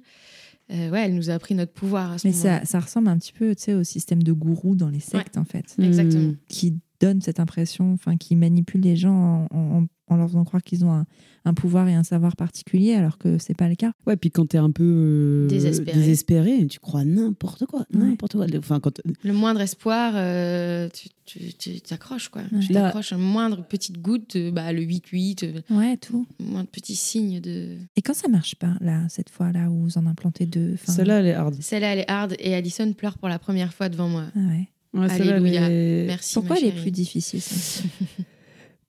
Euh, ouais, elle nous a appris notre pouvoir à ce
Mais
moment-là.
ça, ça ressemble un petit peu tu sais, au système de gourou dans les sectes, en fait,
Exactement.
Hmm.
qui donne cette impression, enfin, qui manipule les gens en, en- en leur faisant croire qu'ils ont un, un pouvoir et un savoir particulier, alors que c'est pas le cas.
Ouais, puis quand t'es un peu euh,
Désespéré.
désespéré, tu crois n'importe quoi,
Ouais.
n'importe quoi. Enfin, quand
Le moindre espoir, euh, tu tu- tu t'accroches, quoi.
Ouais.
Tu
Là-
t'accroches une moindre petite goutte, euh, bah, le 8-8, euh,
Ouais, tout.
moindre petit signe de...
Et quand ça marche pas, là, cette fois-là, où vous en implantez deux,
celle-là, elle est hard.
Celle-là, elle est hard et Alison pleure pour la première fois devant moi.
ah ouais.
Ouais, celle-là, elle
Alléluia.
est-
Merci,
Pourquoi
ma
elle est plus difficile ça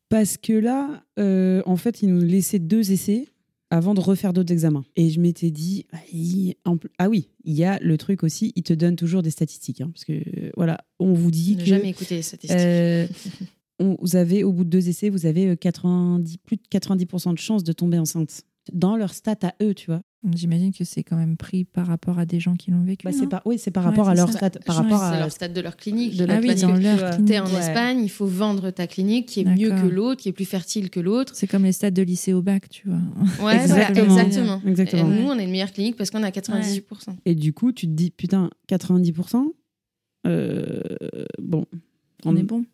Parce que là, euh, en fait, ils nous laissaient deux essais avant de refaire d'autres examens. Et je m'étais dit, ah, ah oui, il y a le truc aussi, ils te donnent toujours des statistiques. hein, parce que euh, voilà, on vous dit
Ne
que
jamais écouter les statistiques.
euh, on- vous avez, au bout de deux essais, vous avez 90, plus de 90% de chances de tomber enceinte. Dans leur stat à eux, tu vois.
J'imagine que c'est quand même pris par rapport à des gens qui l'ont vécu.
Bah, c'est par, oui, c'est par
Ouais,
rapport à
c'est
leur
ça.
stat, par
Ouais,
rapport à
leur stade de leur clinique.
de la
Ah oui,
clinique,
dans
tu
leur
vois.
clinique.
T'es en
Ouais.
Espagne, il faut vendre ta clinique qui est mieux que l'autre, qui est plus fertile que l'autre.
C'est comme les stades de lycée au bac, tu vois.
Ouais,
Exactement.
voilà, exactement.
Exactement.
Et nous, on est une meilleure clinique parce qu'on a 98%.
Et du coup, tu te dis, putain, 90%, euh, bon.
On est bon.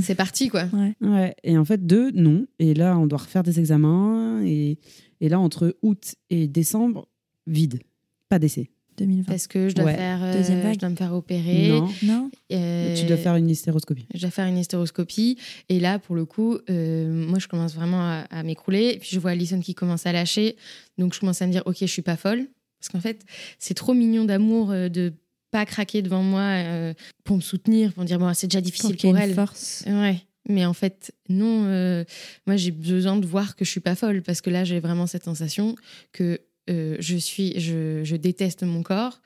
C'est parti, quoi.
Ouais.
Ouais. Et en fait, deux, non. Et là, on doit refaire des examens. Et, et là, entre août et décembre, vide. Pas d'essai.
2020.
Parce que je dois,
Ouais.
faire, euh,
Deuxième vague.
je dois me faire opérer.
Non.
Non
Euh,
Tu dois faire une hystéroscopie.
Je dois faire une hystéroscopie. Et là, pour le coup, euh, moi, je commence vraiment à, à m'écrouler. Et puis, je vois Alison qui commence à lâcher. Donc, je commence à me dire, OK, je suis pas folle. Parce qu'en fait, c'est trop mignon d'amour de pas craquer devant moi euh, pour me soutenir, pour me dire, bon, c'est déjà difficile
Pour
pour elle.
force.
Ouais. Mais en fait, non. euh, moi, j'ai besoin de voir que je suis pas folle parce que là, j'ai vraiment cette sensation que euh, je suis, je, déteste mon corps,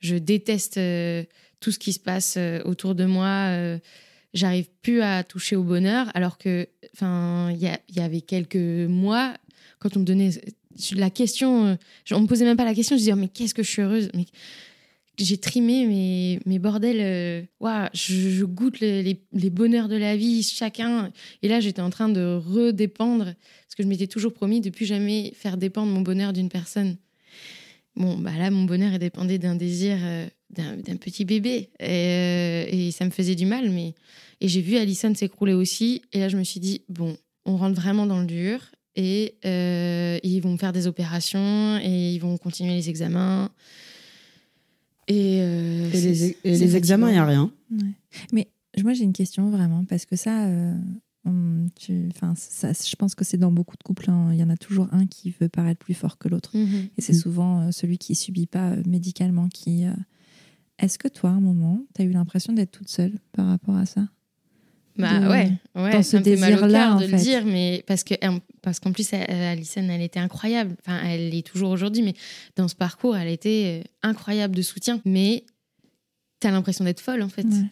je déteste euh, tout ce qui se passe autour de moi. J'arrive plus à toucher au bonheur, alors que, enfin, il y, y avait quelques mois, quand on me donnait la question, on me posait même pas la question, je disais mais qu'est-ce que je suis heureuse, mais j'ai trimé mes, mes bordels. Ouah, je, goûte les, les- bonheurs de la vie, chacun. Et là, j'étais en train de redépendre, parce que je m'étais toujours promis de plus jamais faire dépendre mon bonheur d'une personne. Bon, bah là, mon bonheur dépendait d'un désir euh, d'un petit bébé. Et, euh, et ça me faisait du mal. Mais... Et j'ai vu Alison s'écrouler aussi. Et là, je me suis dit, bon, on rentre vraiment dans le dur. Et euh, ils vont me faire des opérations et ils vont continuer les examens. Et, euh,
Et les, et
c'est
les examens, il n'y a rien.
Ouais. Mais moi, j'ai une question vraiment, parce que ça, euh, tu- enfin, ça, je pense que c'est dans beaucoup de couples. hein. Il y en a toujours un qui veut paraître plus fort que l'autre.
Mhm.
Et c'est
Mm.
souvent euh, celui qui subit pas euh, médicalement qui. euh, Est-ce que toi, à un moment, tu as eu l'impression d'être toute seule par rapport à ça?
Bah
de-
ouais, ouais
dans ce
fait
désir-là, en
de le dire, mais parce que parce qu'en plus, Alison, elle était incroyable. Enfin, elle est toujours aujourd'hui, mais dans ce parcours, elle était euh, incroyable de soutien. Mais t'as l'impression d'être folle en fait.
Ouais.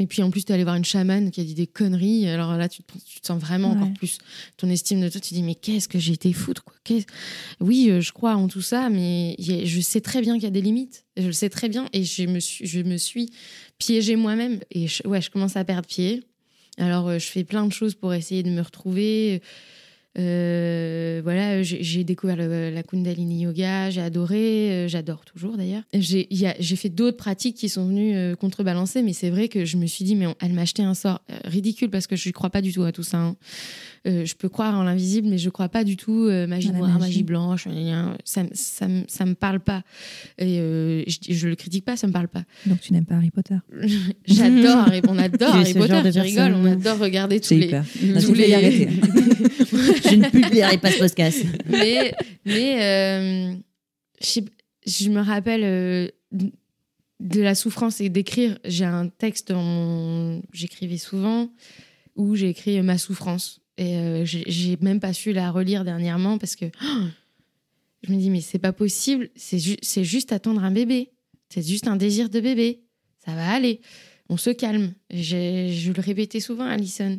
Et puis en plus, t'es allé voir une chamane qui a dit des conneries. Alors là, tu te, tu te sens vraiment
Ouais.
encore plus ton estime de toi. Tu te dis, mais qu'est-ce que j'ai été foutre quoi Oui, euh, je crois en tout ça, mais je sais très bien qu'il y a des limites. Je le sais très bien. Et je me suis, je me suis piégée moi-même. Et je, ouais, je commence à perdre pied. Alors, euh, je fais plein de choses pour essayer de me retrouver. Euh, voilà, j'ai découvert la Kundalini Yoga, j'ai adoré, euh, j'adore toujours d'ailleurs. J'ai fait d'autres pratiques qui sont venues euh, contrebalancer, mais c'est vrai que je me suis dit, mais elle m'a acheté un sort ridicule parce que je ne crois pas du tout à tout ça. hein. Euh, je peux croire en l'invisible, mais je ne crois pas du tout euh, magie
À la
noire,
magie.
magie blanche, ça, ça, me- ça me parle pas. Et euh, je, je le critique pas, ça me parle pas.
Donc tu n'aimes pas Harry Potter
J'adore Harry, on adore Harry Potter, tu rigoles, on adore regarder tous les,
peur.
tous
je vais
les-
y arrêter.
Je ne publierai pas ce podcast.
mais mais euh, je, me rappelle euh, de la souffrance et d'écrire. J'ai un texte mon- j'écrivais souvent où j'ai écrit ma souffrance et euh, j'ai même pas su la relire dernièrement parce que oh, je me dis mais c'est pas possible. C'est ju- c'est juste attendre un bébé. C'est juste un désir de bébé. Ça va aller. On se calme. Je le répétais souvent, à Alison.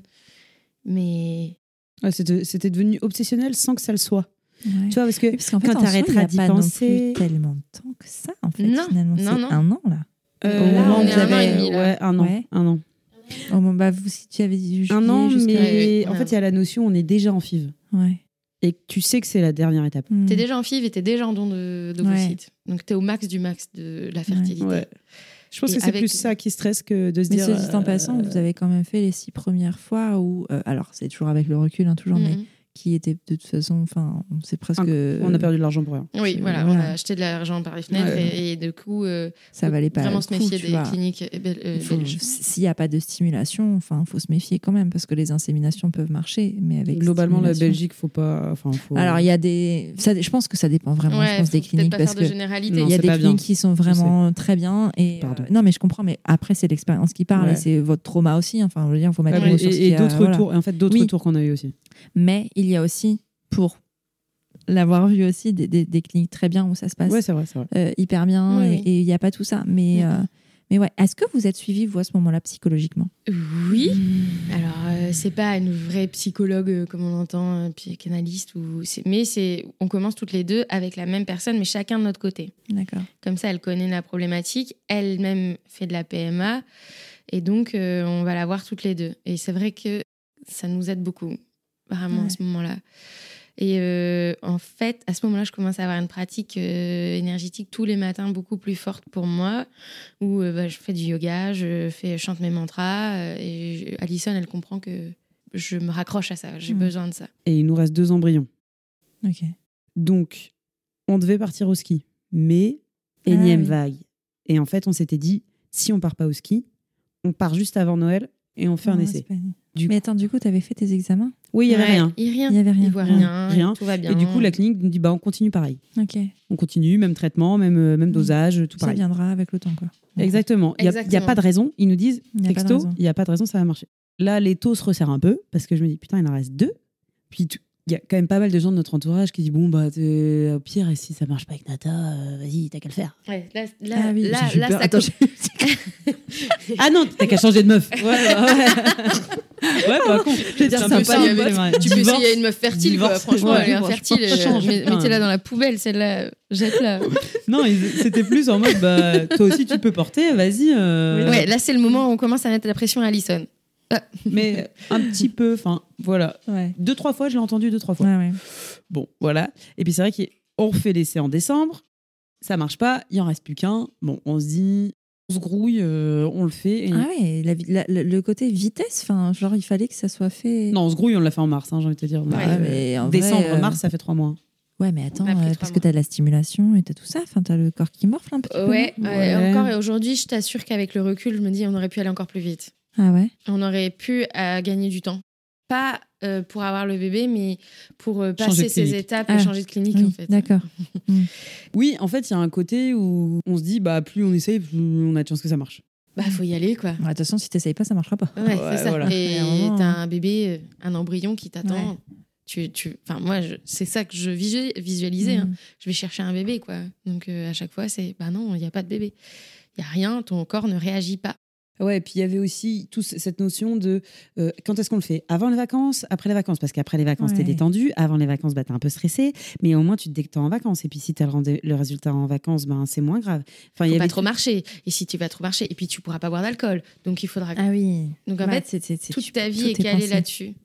Mais
Ouais, C'était c'était devenu obsessionnel sans que ça le soit.
Ouais.
Tu vois, parce que
Oui, parce qu'en fait,
quand t'arrêteras d'y
pas non
penser-
plus tellement de temps que ça, en fait,
Non,
finalement.
non,
C'est
non.
un an, là.
euh,
un an et demi, là.
ouais, un an,
Ouais.
un an,
Moment, bah, vous, si tu avais dit juillet
un an, mais
Ouais,
en fait, il y a la notion, on est déjà en FIV
Ouais.
et tu sais que c'est la dernière étape.
Hmm.
T'es déjà en FIV et t'es déjà en don de- d'ovocytes. Donc t'es au max du max de la fertilité.
Ouais. Je pense
Et
que c'est
avec-
plus ça qui stresse que de se
Mais
dire.
ce dit en
euh,
passant, vous avez quand même fait les six premières fois où, euh, alors c'est toujours avec le recul, hein, toujours, mais
Mhm.
Qui était de toute façon, enfin, c'est presque.
On a perdu de l'argent pour rien.
Oui, voilà,
voilà.
on a acheté de l'argent par les fenêtres
Ouais.
et, et du coup, euh,
Ça valait pas
vraiment se méfier des
vois.
cliniques euh, euh.
S'il n'y a pas de stimulation, enfin, faut se méfier quand même parce que les inséminations peuvent marcher, mais avec
Globalement, la Belgique, faut pas. Enfin, faut...
Alors il y a des, ça, je pense que ça dépend vraiment, je pense des cliniques
pas
parce
faire de généralité.
Il y a des
bien.
cliniques qui sont vraiment très bien et euh, non mais je comprends mais après c'est l'expérience qui parle
Ouais.
et c'est votre trauma aussi enfin je veux dire faut mettre
et, d'autres retours, et en fait, d'autres retours qu'on a eu aussi.
Mais il y a aussi pour l'avoir vu aussi des, des- des cliniques très bien où ça se passe
Ouais, c'est vrai, c'est vrai.
euh, hyper bien
Oui,
et
oui.
il n'y a pas tout ça mais
Mhm.
euh, mais ouais est-ce que vous êtes suivi vous à ce moment-là psychologiquement?
Oui. Alors, euh, c'est pas une vraie psychologue euh, comme on entend, un psychanalyste, ou mais c'est, on commence toutes les deux avec la même personne, mais chacun de notre côté.
d'accord
Comme ça, elle connaît la problématique, elle-même fait de la PMA, et donc euh, on va la voir toutes les deux. Et c'est vrai que ça nous aide beaucoup, vraiment, à ce moment-là. Et euh, en fait, à ce moment-là, je commence à avoir une pratique euh, énergétique tous les matins beaucoup plus forte pour moi, où euh, bah, je fais du yoga, je, fais, je chante mes mantras, euh, et je- Alison, elle comprend que je me raccroche à ça, j'ai besoin de ça.
Et il nous reste deux embryons.
ok
Donc, on devait partir au ski, mais
Ah
énième
oui.
vague. Et en fait, on s'était dit, si on part pas au ski, on part juste avant Noël et on fait un essai.
c'est pas-
Du
mais attends du coup tu avais fait tes examens?
Oui, il y avait
Ouais,
rien.
Il, rien.
Il y avait rien.
Il voit rien,
Rien.
tout va bien.
Et du coup, la clinique nous dit, bah, on continue pareil.
ok
On continue, même traitement, même, euh, même
Mhm.
dosage, tout
ça
pareil.
viendra avec le temps quoi
Exactement. Il n'y a, pas de raison. Ils nous disent,
Il n'y
texto, il n'y a pas de raison, ça va marcher. Là, les taux se resserrent un peu parce que je me dis, putain, il en reste deux. Puis tout- il y a quand même pas mal de gens de notre entourage qui disent, bon, bah, t'es- au pire, et si ça marche pas avec Nata, euh, vas-y, t'as qu'à le faire.
Ouais, là, là,
Ah oui,
là,
j'ai
là,
peur.
ça
Attends,
com-
Ah non, t'as qu'à changer de meuf. Ouais, bah, ouais. ouais, pas con.
Je veux dire,
Tu
ça
potes.
Tu peux essayer une meuf fertile, quoi.
Divorce.
Franchement,
Ouais,
elle est infertile.
Change,
euh, mais-. Mettez-la dans la poubelle, celle-là. Jette-la.
Non, c'était plus en mode, bah, toi aussi tu peux porter, vas-y. euh,
Ouais, là, c'est le moment où on commence à mettre la pression à Alison.
Mais un petit peu, enfin, voilà.
Ouais.
Deux, trois fois, je l'ai entendu deux, trois fois.
Ouais, ouais.
Bon, voilà. Et puis c'est vrai qu'on refait l'essai en décembre. Ça marche pas, il en reste plus qu'un. Bon, on se dit, on se grouille, euh, on le fait. et-
Ah ouais, la vi- la- le- côté vitesse, enfin, genre il fallait que ça soit fait.
Non, on se grouille, on l'a fait en mars, hein, j'ai envie de te dire.
Ouais,
Euh,
mais en vrai,
décembre,
euh,
mars, ça fait trois mois.
Ouais, mais attends, euh, parce que
mois.
t'as de la stimulation et t'as tout ça, enfin, t'as le corps qui morfle un petit peu.
Ouais, Ouais. encore et aujourd'hui, je t'assure qu'avec le recul, je me dis on aurait pu aller encore plus vite.
Ah ouais.
On aurait pu euh, gagner du temps. Pas euh, pour avoir le bébé, mais pour euh, passer ces étapes
Ah,
et changer de clinique,
Oui,
en fait.
d'accord.
Oui, en fait, il y a un côté où on se dit, bah, plus on essaye, plus on a de chance que ça marche.
Bah, faut y aller, quoi.
Ouais, De toute façon, si t'essayes pas, ça marchera pas.
Ouais,
Ouais,
c'est ça.
voilà.
Et t'as
hein.
un bébé, un embryon qui t'attend.
Ouais.
Tu, tu... Enfin, moi, je- c'est ça que je visu- visualisais. hein.
Mhm.
Je vais chercher un bébé, quoi. Donc, euh, à chaque fois, c'est bah non, il n'y a pas de bébé. Il n'y a rien, ton corps ne réagit pas.
Ouais, et puis il y avait aussi tout ce- cette notion de euh, quand est-ce qu'on le fait? Avant les vacances, après les vacances? Parce qu'après les vacances, t'es
Ouais.
détendu. Avant les vacances, bah, t'es un peu stressé. Mais au moins, tu te t'es en vacances. Et puis si t'as le, le résultat en vacances, ben, c'est moins grave. Enfin, il
Faut
y
pas
avait
trop marcher. Et si tu vas trop marcher, et puis tu pourras pas boire d'alcool. Donc, il faudra.
Ah oui.
Donc, en
Ouais,
fait,
c'est- c'est- c'est-
toute
tu-
ta
tout
vie est calée là-dessus.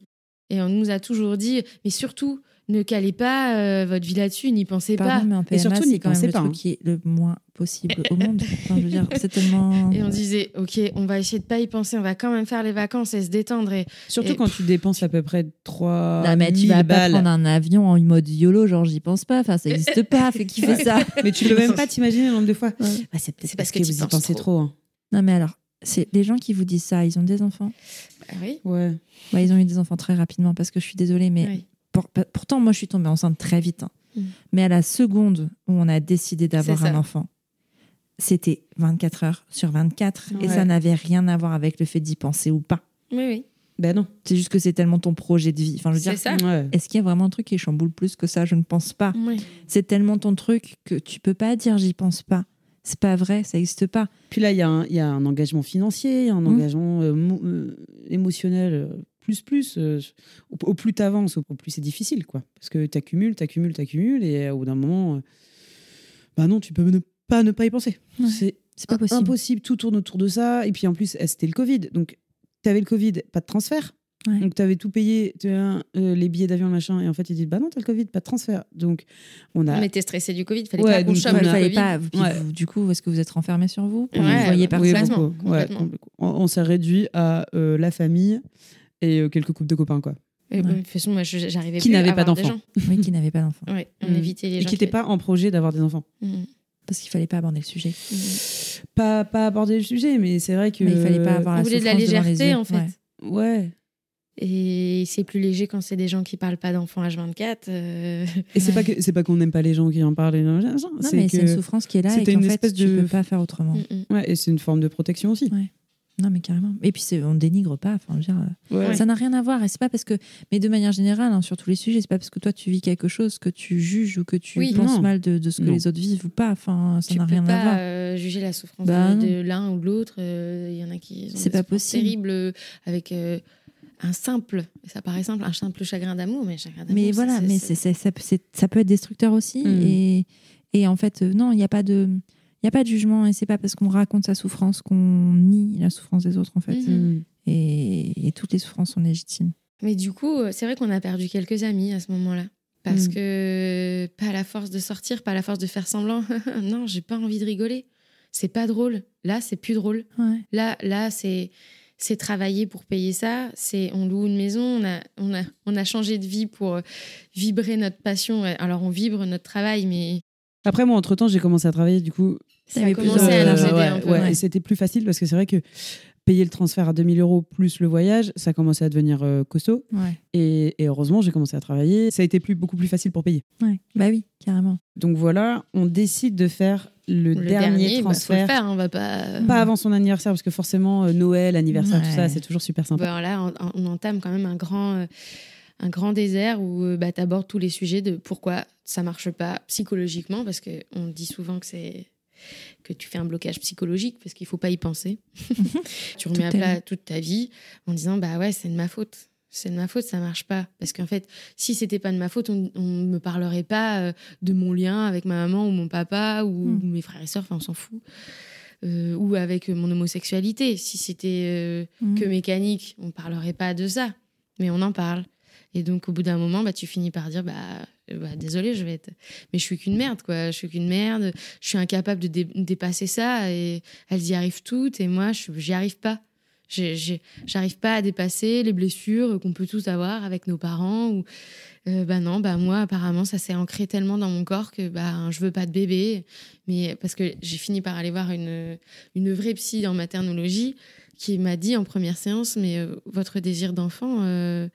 Et on nous a toujours dit, mais surtout, ne calez pas euh, votre vie là-dessus, n'y pensez pas.
Mais en PMA,
surtout, n'y pensez
le
pas,
truc
hein.
qui est le moins possible au monde. Enfin, je veux dire, c'est tellement.
Et on disait, ok, on va essayer de pas y penser, on va quand même faire les vacances et se détendre. Et
Surtout
Et-
quand tu dépenses à peu près 3
Non, mais tu vas pas prendre un avion en mode YOLO, genre j'y pense pas. Enfin, ça n'existe pas. Fait qui fait ça?
Mais tu peux même pas t'imaginer le nombre de fois.
Ouais.
Ah, c'est parce
parce
que,
que tu
vous y
penses
pensez
trop.
trop. hein.
Non, mais alors, c'est les gens qui vous disent ça, ils ont des enfants?
Ah oui,
Ouais.
Ouais, ils ont eu des enfants très rapidement parce que je suis désolée, mais
oui.
Pour- pourtant, moi, je suis tombée enceinte très vite. hein.
Mm.
Mais à la seconde où on a décidé d'avoir un enfant, c'était 24 heures sur 24 et
Ouais.
ça n'avait rien à voir avec le fait d'y penser ou pas.
oui, oui.
Ben non.
C'est juste que c'est tellement ton projet de vie. Enfin, je veux
C'est
dire,
ça.
Ouais.
est-ce qu'il y a vraiment un truc qui chamboule plus que ça? Je ne pense pas.
Oui.
C'est tellement ton truc que tu peux pas dire j'y pense pas. C'est pas vrai, ça n'existe pas.
Puis là, il y, a un- il y a un engagement financier, un
Mmh.
engagement euh, euh, émotionnel euh, plus plus. euh, au, au plus t'avances, au, au plus c'est difficile, quoi. Parce que t'accumules, t'accumules, t'accumules, et euh, au bout d'un moment, euh, bah non, tu peux ne pas ne pas y penser.
Ouais.
C'est
C'est pas possible.
impossible. Tout tourne autour de ça. Et puis en plus, c'était le Covid, donc t'avais le Covid, pas de transfert.
Ouais.
Donc t'avais tout payé, tu euh, les billets d'avion, machin, et en fait ils disent bah non, t'as le Covid, pas de transfert. Donc on a
On était stressé du Covid, fallait
Ouais,
pas qu'on
donc
chope
on
le
a-
fallait
Covid.
pas. puis
Ouais.
vous- du coup, est-ce que vous êtes renfermé sur vous?
Ouais,
Vous voyez
complètement.
On, on s'est réduit à euh, la famille et euh, quelques couples de copains, quoi.
Et
Ouais.
bon, de toute façon, moi, j'arrivais
Qui n'avaient pas d'enfants.
Oui, qui n'avait pas d'enfant.
Ouais, on
Mm.
évitait les
Et
gens
qui n'étaient pas en projet d'avoir des enfants.
Mm.
Parce qu'il fallait pas aborder le sujet.
Mm.
Pas, pas aborder le sujet, mais c'est vrai que.
Mais il fallait pas avoir
On
la
voulait de la légèreté, en fait.
Ouais.
Ouais.
Et c'est plus léger quand c'est des gens qui parlent pas d'enfants H24. euh,
Et c'est
Ouais.
pas que c'est pas qu'on n'aime pas les gens qui en parlent. et non,
mais c'est une souffrance qui est là et qu'en
une
fait,
espèce
tu
de-
peux pas faire autrement.
mm,
ouais, et c'est une forme de protection aussi.
Non, mais carrément. Et puis, on dénigre pas. Enfin, je veux dire, euh,
Ouais.
Ça n'a rien à voir. Et c'est pas parce que, mais de manière générale, hein, sur tous les sujets, c'est pas parce que toi tu vis quelque chose que tu juges ou que tu
Oui.
penses
Non.
mal de, de ce que
Non.
les autres vivent ou pas. Enfin, ça n'a rien
pas
à voir.
euh, juger la souffrance
Bah,
de, l'un ou de l'autre. Euh, Il y en a qui ont
C'est
des
pas possible.
terribles euh, avec euh, un simple, ça paraît simple, un simple chagrin d'amour, mais chagrin d'amour.
Mais voilà, mais ça, peut- c'est- ça peut être destructeur aussi.
Mm.
Et, et en fait, non, il n'y a pas de. Il y a pas de jugement et c'est pas parce qu'on raconte sa souffrance qu'on nie la souffrance des autres en fait.
Mhm.
Et, et toutes les souffrances sont légitimes.
Mais du coup, euh, c'est vrai qu'on a perdu quelques amis à ce moment-là. Parce
Mm.
que pas à la force de sortir, pas à la force de faire semblant. non, j'ai pas envie de rigoler. C'est pas drôle. Là, c'est plus drôle.
Ouais.
Là, là, c'est c'est travailler pour payer ça. C'est on loue une maison. On a on a on a changé de vie pour euh, vibrer notre passion. Alors on vibre notre travail, mais
Après, moi, entre temps, j'ai commencé à travailler, du coup.
Ça
T'avais
a
plus
commencé à nous
Euh,
aider
ouais,
un peu.
ouais. Et c'était plus facile parce que c'est vrai que payer le transfert à 2000 euros plus le voyage, ça commençait à devenir euh, costaud.
Ouais.
Et, et heureusement, j'ai commencé à travailler. Ça a été plus, beaucoup plus facile pour payer.
ouais. Bah oui, carrément.
Donc voilà, on décide de faire le,
Le
dernier,
bah, faut
transfert.
le faire. On va pas.
Pas avant son anniversaire, parce que forcément, euh, Noël, anniversaire, tout ça, c'est toujours super sympa.
Bon, là, on, on entame quand même un grand, euh, un grand désert où euh, bah, tu abordes tous les sujets de pourquoi ça marche pas psychologiquement, parce qu'on dit souvent que c'est que tu fais un blocage psychologique parce qu'il faut pas y penser. tu remets à plat
vie.
toute ta vie en disant bah ouais c'est de ma faute. c'est de ma faute, ça marche pas. Parce qu'en fait, si c'était pas de ma faute, on, ne me parlerait pas euh, de mon lien avec ma maman ou mon papa ou,
Mm.
mes frères et sœurs, enfin, on s'en fout. Euh, ou avec mon homosexualité. Si c'était euh,
Mm.
que mécanique, on parlerait pas de ça. Mais on en parle. Et donc, au bout d'un moment, bah, tu finis par dire, bah, bah, désolé, je vais être. Mais je suis qu'une merde, quoi. Je suis qu'une merde. Je suis incapable de dé- dépasser ça. Et elles y arrivent toutes. Et moi, j'y arrive pas. J'arrive pas à dépasser les blessures qu'on peut tous avoir avec nos parents. Ou, euh, bah non, bah moi, apparemment, ça s'est ancré tellement dans mon corps que bah, je veux pas de bébé. Mais parce que j'ai fini par aller voir une, une vraie psy en maternologie qui m'a dit en première séance, mais euh, votre désir d'enfant, euh,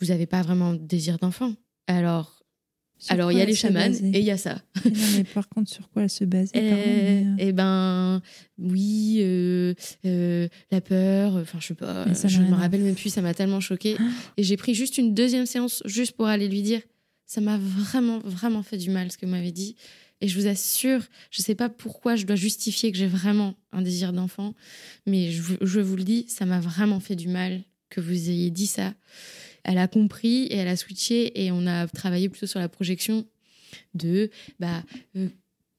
vous n'avez pas vraiment de désir d'enfant. Alors, alors il y a les chamans et il y a ça.
Non, mais par contre, sur quoi elle se pardon,
Eh
mais, euh,
eh ben, oui, euh, euh, la peur, enfin, je sais pas,
ça
je me rappelle même plus, ça m'a tellement choquée. Et j'ai pris juste une deuxième séance juste pour aller lui dire. Ça m'a vraiment, vraiment fait du mal ce que vous m'avez dit. Et je vous assure, je sais pas pourquoi je dois justifier que j'ai vraiment un désir d'enfant, mais je vous le dis, ça m'a vraiment fait du mal que vous ayez dit ça. Elle a compris et elle a switché et on a travaillé plutôt sur la projection de bah, euh,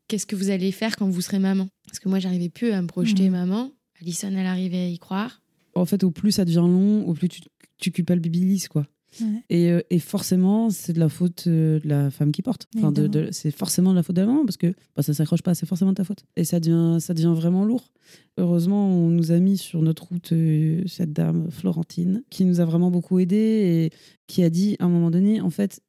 qu'est-ce que vous allez faire quand vous serez maman? Parce que moi, j'arrivais plus à me projeter
Mhm.
maman. Alison, elle arrivait à y croire.
En fait, au plus ça devient long, au plus tu, tu culpabilises, quoi.
Ouais.
Et, euh, et forcément, c'est de la faute euh, de la femme qui porte. Enfin, de- de- c'est forcément de la faute de la maman parce que bah, ça s'accroche pas, c'est forcément de ta faute. Et ça devient, ça devient vraiment lourd. Heureusement, on nous a mis sur notre route euh, cette dame, Florentine, qui nous a vraiment beaucoup aidés et qui a dit à un moment donné, en fait,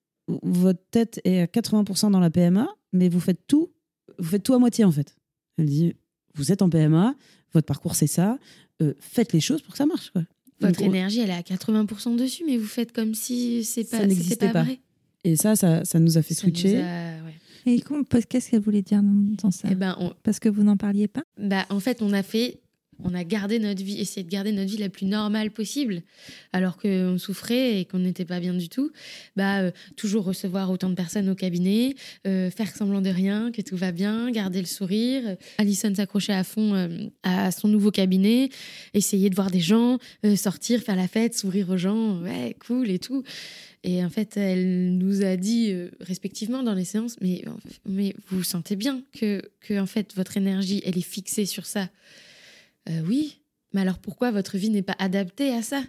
votre tête est à 80% dans la PMA, mais vous faites tout, vous faites tout à moitié, en fait. Elle dit, vous êtes en PMA, votre parcours c'est ça, euh, faites les choses pour que ça marche. Quoi.
Votre
Donc,
énergie, elle est à 80% dessus, mais vous faites comme si c'est
Ça
pas,
n'existait
c'était pas,
pas.
vrai.
Et ça, ça, ça nous a fait
Ça
switcher.
a- ouais.
Et comment- qu'est-ce qu'elle voulait dire dans, dans ça?
Eh ben, on-
Parce que vous n'en parliez pas?
Bah, en fait, on a fait, on a gardé notre vie, essayé de garder notre vie la plus normale possible, alors qu'on souffrait et qu'on n'était pas bien du tout. Bah, euh, toujours recevoir autant de personnes au cabinet, euh, faire semblant de rien, que tout va bien, garder le sourire. Alison s'accrochait à fond euh, à son nouveau cabinet, essayer de voir des gens, sortir, faire la fête, sourire aux gens, ouais, cool et tout. Et en fait, elle nous a dit respectivement dans les séances, mais, mais vous sentez bien que, que en fait votre énergie, elle est fixée sur ça. Euh, oui, mais alors pourquoi votre vie n'est pas adaptée à ça?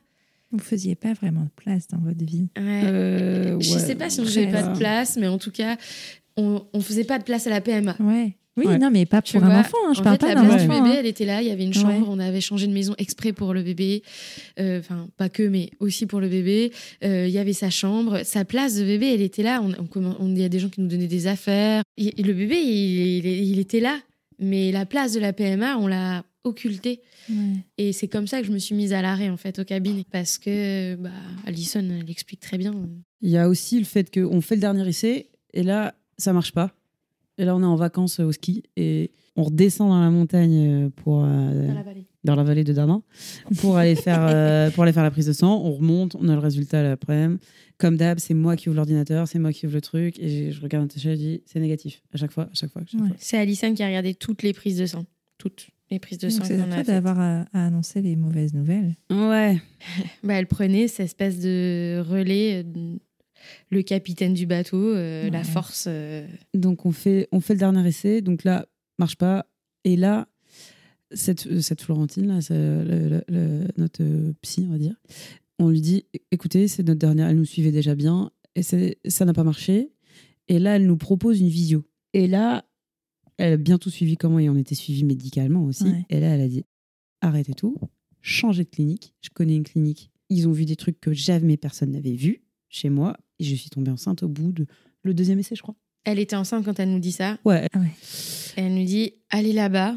Vous faisiez pas vraiment de place dans votre vie.
Ouais.
Euh,
Je
ouais.
sais pas si on faisait pas de place, mais en tout cas, on, on faisait pas de place à la PMA.
Ouais. Oui,
Ouais.
non, mais pas
Tu
pour un
vois,
enfant. hein, Je
en
parle
fait,
pas
la place du bébé,
hein.
elle était là. Il y avait une
Ouais.
chambre. On avait changé de maison exprès pour le bébé. Euh, Enfin, pas que, mais aussi pour le bébé. Euh, Il y avait sa chambre, sa place de bébé. Elle était là. On, on il y a des gens qui nous donnaient des affaires. Et, et le bébé, il, il- il était là. Mais la place de la PMA, on l'a occultée.
Ouais.
Et c'est comme ça que je me suis mise à l'arrêt en fait au cabinet parce que bah, Alison elle explique très bien.
Il y a aussi le fait qu'on fait le dernier essai et là, ça marche pas. Et là, on est en vacances au ski et on redescend dans la montagne euh, pour, euh,
Dans la vallée.
dans la vallée de Dardin pour aller faire euh, pour aller faire la prise de sang. On remonte, on a le résultat l'après-midi. Comme d'hab, c'est moi qui ouvre l'ordinateur, c'est moi qui ouvre le truc et je regarde Natacha et je dis c'est négatif à chaque fois, à chaque
Ouais.
fois.
C'est Alison qui a regardé toutes les prises de sang, toutes les prises de sang qu'on a
d'avoir à, à annoncer les mauvaises nouvelles.
Ouais.
Bah, elle prenait cette espèce de relais, euh, le capitaine du bateau, euh, la force. euh,
Donc on fait, on fait le dernier essai. Donc là, marche pas. Et là, cette, cette Florentine, là, c'est, le- le- le- notre euh, psy, on va dire, on lui dit écoutez, c'est notre dernière, elle nous suivait déjà bien, et ça n'a pas marché. Et là, elle nous propose une visio. Et là, elle a bien tout suivi comment et on était suivi médicalement aussi.
Ouais.
Et là, elle a dit arrêtez tout, changez de clinique. Je connais une clinique. Ils ont vu des trucs que jamais personne n'avait vu chez moi. Et je suis tombée enceinte au bout de le deuxième essai, je crois.
Elle était enceinte quand elle nous dit ça.
Ouais,
Ah ouais.
Elle nous dit allez là-bas,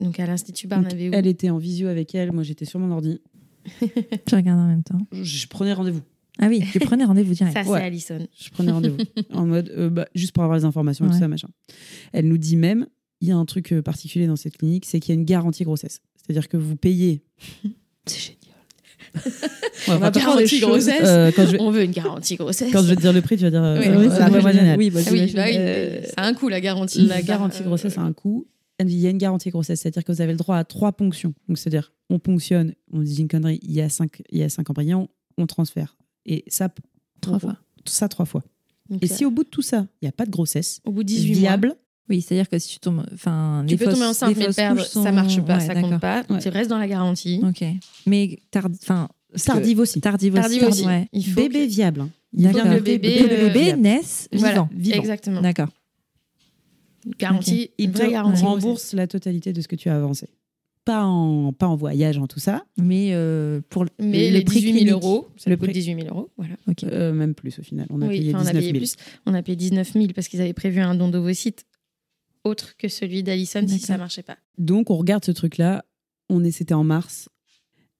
donc à l'Institut
Donc,
Barnabéou.
elle était en visio avec elle, moi j'étais sur mon ordi.
Je regarde en même temps.
Je, je prenais rendez-vous.
Ah oui, tu prenais rendez-vous direct.
Ça, c'est
Ouais.
Alison.
Je prenais rendez-vous en mode euh, bah, juste pour avoir les informations et tout ça machin. Elle nous dit même il y a un truc euh, particulier dans cette clinique, c'est qu'il y a une garantie grossesse. C'est-à-dire que vous payez.
C'est génial.
Ouais,
va
choses,
grossesse.
euh, quand, je vais,
On veut une garantie grossesse.
quand je vais te dire le prix, tu vas dire euh,
Oui, oui, c'est
génial.
Oui, bah,
Ah oui, bah
Euh,
ça a un coût la garantie.
La garantie
Euh,
grossesse a un coût. Elle dit, Il y a une garantie grossesse, c'est-à-dire que vous avez le droit à trois ponctions. Donc, c'est-à-dire, on ponctionne, on dit une connerie, il y a cinq, il y a cinq embryons, on transfère. Et ça,
Trois fois.
Ça trois fois. Et si au bout de tout ça, il n'y a pas de grossesse
au bout de 18 mois,
viable,
Oui, c'est-à-dire que si tu tombes. Enfin,
tu
les
peux
fausses-
tomber enceinte, mais perdre,
sont-
ça marche pas,
Ouais,
ça compte pas.
Ouais.
Tu restes dans la garantie.
Ok. Mais tardi... enfin,
tardive aussi.
tardive aussi.
Tardive aussi.
Ouais.
Il faut
Bébé
que-
viable. hein.
Il faut que le bébé,
Que le bébé
viable.
naisse
Voilà,
vivant.
vivant.
exactement.
D'accord.
Garantie,
Il te
vraie garantie.
rembourse la totalité de ce que tu as avancé. Pas en, pas en voyage, en tout ça.
Mais euh, pour le,
Mais
le
les
prix
18 000
clinique.
euros, ça
Le
coûte
prix-
18 000 euros. Voilà.
Euh, même plus au final. On a
Oui,
payé
enfin, on a
19
payé
000.
plus. On a payé 19 000 parce qu'ils avaient prévu un don d'ovocytes autre que celui d'Alison si ça marchait pas.
Donc on regarde ce truc-là. On est, c'était en mars.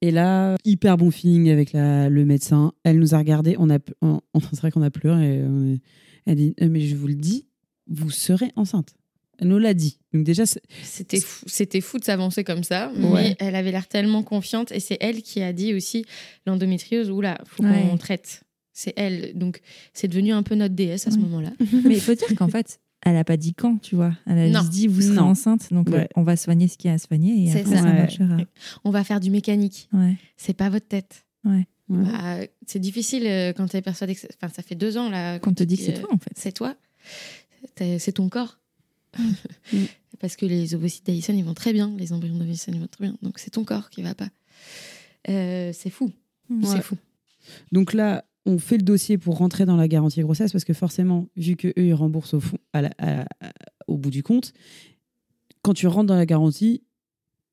Et là, hyper bon feeling avec la, le médecin. Elle nous a regardé. On a, on- on- c'est vrai qu'on a pleuré. et on elle dit, Euh, mais je vous le dis, vous serez enceinte. Elle nous l'a dit. Donc déjà,
C'était fou, c'était fou de s'avancer comme ça,
Ouais.
mais elle avait l'air tellement confiante et c'est elle qui a dit aussi l'endométriose, oula, faut
Ouais.
qu'on traite. C'est elle, donc c'est devenu un peu notre déesse à ce moment-là.
Mais il faut dire qu'en fait, elle a pas dit quand, tu vois. Elle a
Non.
juste dit vous serez
Non.
enceinte, donc
Ouais.
euh, on va soigner ce qu'il y a à soigner et après
ça.
ça,
Ouais.
marchera.
On va faire du mécanique,
Ouais.
c'est pas votre tête.
ouais.
Bah, c'est difficile euh, quand tu es persuadé que. Enfin, ça fait deux ans là.
Qu'on te dit que c'est toi en fait.
C'est toi. C'est ton corps.
Mm.
Parce que les ovocytes d'Alison, ils vont très bien. Les embryons d'Alison, ils vont très bien. Donc c'est ton corps qui va pas. Euh, c'est fou.
Ouais.
C'est fou.
Donc là, on fait le dossier pour rentrer dans la garantie grossesse parce que forcément, vu que eux ils remboursent au fond, à la- à- à- au bout du compte, quand tu rentres dans la garantie,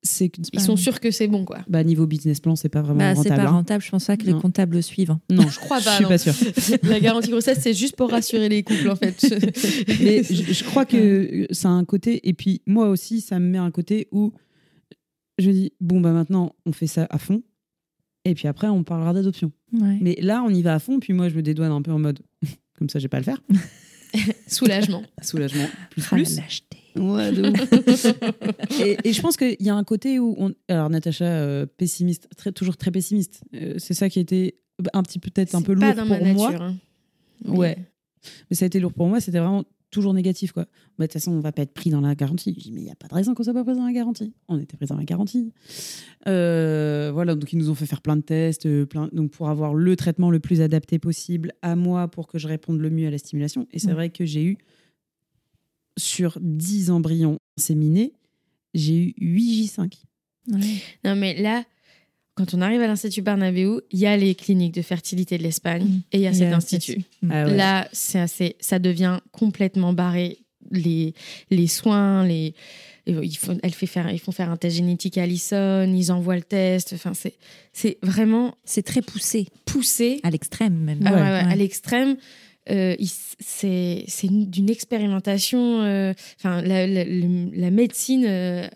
c'est que
Ils sont sûrs que c'est bon, quoi.
bah, niveau business plan, c'est pas vraiment
Bah, c'est
rentable.
pas
hein.
rentable, je pense pas que les
Non.
comptables le suivent. hein.
Non,
Je crois
je
pas,
suis
non.
pas sûre.
la garantie grossesse, c'est juste pour rassurer les couples, en fait.
Mais je, je crois que ça a un côté, et puis moi aussi, ça me met un côté où je me dis, bon, bah maintenant, on fait ça à fond, et puis après, on parlera d'adoption.
Ouais.
Mais là, on y va à fond, puis moi, je me dédouane un peu en mode, comme ça, j'ai pas à le faire.
Soulagement.
Soulagement, plus
Ah,
plus. Ouais, de ouf. et, et je pense qu'il y a un côté où, on... alors Natacha, euh, pessimiste, très, toujours très pessimiste. Euh, c'est ça qui a été un petit peut-être un peu lourd pour moi.
hein.
Ouais. Mais ça a été lourd pour moi, c'était vraiment toujours négatif. quoi. Bah, De toute façon, on va pas être pris dans la garantie. Je dis, mais il n'y a pas de raison qu'on soit pas pris dans la garantie. On était pris dans la garantie. Euh, voilà, donc ils nous ont fait faire plein de tests, plein... donc pour avoir le traitement le plus adapté possible à moi pour que je réponde le mieux à la stimulation. Et c'est
Ouais.
vrai que j'ai eu, sur 10 embryons inséminés, j'ai eu 8 J5.
Ouais.
Non, mais là, quand on arrive à l'Institut Barnabéu, il y a les cliniques de fertilité de l'Espagne
Mm.
et il y a cet
a
institut.
celle-ci.
Ah ouais.
Là, c'est assez, ça devient complètement barré. Les, les soins, les, ils font, elle fait faire, ils font faire un test génétique à Alison, ils envoient le test. Enfin, c'est, c'est vraiment
C'est très poussé,
poussé
à l'extrême même.
Ah ouais,
Ouais.
ouais,
Ouais.
à l'extrême. Euh, c'est c'est une- d'une expérimentation. euh, Enfin, la, la- la médecine euh,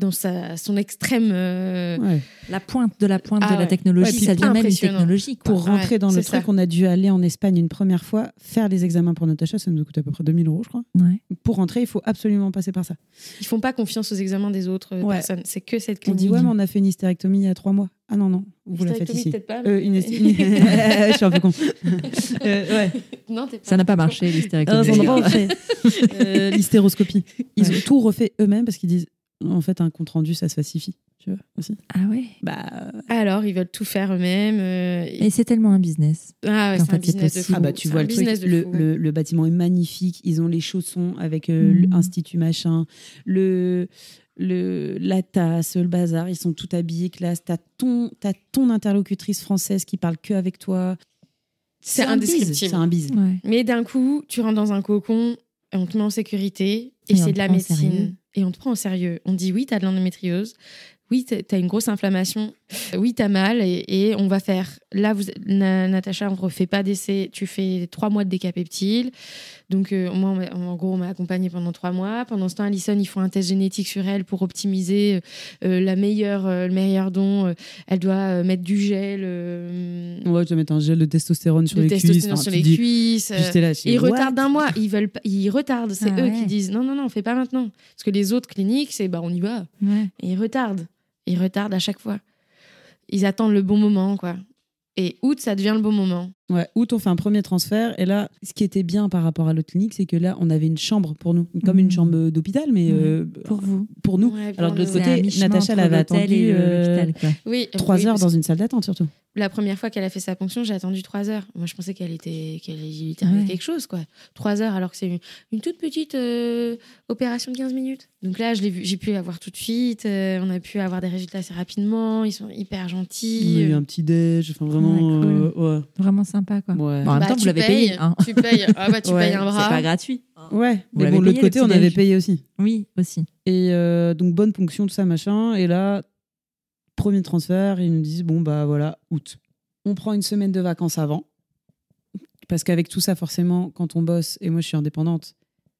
dans sa, son extrême. euh,
Ouais.
La pointe de la pointe
Ah
de la
ouais.
technologie,
Ouais,
ça devient même une technologie. quoi.
Pour rentrer
Ouais,
dans le truc,
ça.
on a dû aller en Espagne une première fois, faire les examens pour Natacha, ça nous a coûté à peu près 2000 euros, je crois.
Ouais.
Pour rentrer, il faut absolument passer par ça.
Ils font pas confiance aux examens des autres euh,
Ouais.
personnes. C'est que cette
On
clinique.
dit, ouais, mais on a fait une hystérectomie il y a trois mois. Ah non, non, vous la faites ici.
peut-être pas.
Euh,
mais-
une hyst- une- je suis un peu con. Euh, ouais.
non, t'es pas.
Ça n'a pas marché,
Ah. Euh, L'hystéroscopie. Ils ont tout refait eux-mêmes parce qu'ils disent, en fait, un compte rendu, ça se falsifie. Tu vois, aussi.
Ah ouais.
Bah,
Alors, ils veulent tout faire eux-mêmes. euh,
Et c'est tellement un business.
Ah ouais, c'est un business de fou.
Ah bah tu
C'est
vois le truc, le,
fou.
le- le bâtiment est magnifique, ils ont les chaussons avec euh,
Mhm.
l'institut machin, le, le, la tasse, le bazar, ils sont tout habillés classe, t'as ton, t'as ton interlocutrice française qui parle que avec toi.
C'est indescriptible.
C'est un bise.
Ouais.
Mais d'un coup, tu rentres dans un cocon, et on te met en sécurité, et, c'est de la médecine. Et on te prend au sérieux. On dit oui, t'as de l'endométriose. Oui, t'as t'as une grosse inflammation. Oui, t'as mal. Et, et on va faire. Là, vous, Na- Natacha, on ne refait pas d'essai. Tu fais trois mois de décapeptile. Donc, euh, moi, en gros, on m'a accompagnée pendant trois mois. Pendant ce temps, Alison, ils font un test génétique sur elle pour optimiser euh, la meilleure, euh, le meilleur don. Euh, Elle doit euh, mettre du gel. euh,
Ouais, tu vas mettre un gel de testostérone sur
de
les cuisses.
testostérone
enfin,
sur
tu
les
dis-
cuisses. euh,
là, je dis,
ils
what?
retardent d'un mois. Ils veulent, pas- ils retardent. C'est
Ah
eux
ouais.
qui disent non, non, non, on fait pas maintenant. Parce que les autres cliniques, c'est bah on y va.
Ouais.
Et ils retardent. Ils retardent à chaque fois. Ils attendent le bon moment, quoi. Et août, ça devient le bon moment.
Ouais, août, on fait un premier transfert. Et là, ce qui était bien par rapport à l'autre clinique, c'est que là, on avait une chambre pour nous. Comme une
Mhm.
chambre d'hôpital, mais euh,
Pour vous.
pour nous.
Ouais,
Alors, de l'autre côté, Natacha, elle
entre
avait
l'hôtel
attendu euh,
oui,
trois
oui,
heures dans une salle d'attente, surtout.
la première fois qu'elle a fait sa ponction, j'ai attendu trois heures. Moi, je pensais qu'elle était, qu'elle était
Ouais.
quelque chose, quoi. Trois heures, alors que c'est une, une toute petite euh, opération de 15 minutes. Donc là, je l'ai vu, j'ai pu avoir tout de suite. euh, on a pu avoir des résultats assez rapidement. Ils sont hyper
On a
gentils.
eu un petit déj, enfin vraiment.
Ouais, cool.
euh, ouais.
Vraiment sympa, quoi.
Ouais.
Bon, en même
Bah,
temps, vous
tu
l'avez payé. Hein.
Tu payes. Ah bah, tu
Ouais,
payes un
C'est
bras.
pas gratuit.
Ouais,
Vous
mais bon, de l'autre côté, on avait payé aussi.
Oui, aussi.
Et euh, donc, bonne ponction, tout ça, machin. Et là, premier transfert, ils nous disent bon, bah voilà, août. On prend une semaine de vacances avant. Parce qu'avec tout ça, forcément, quand on bosse, et moi je suis indépendante,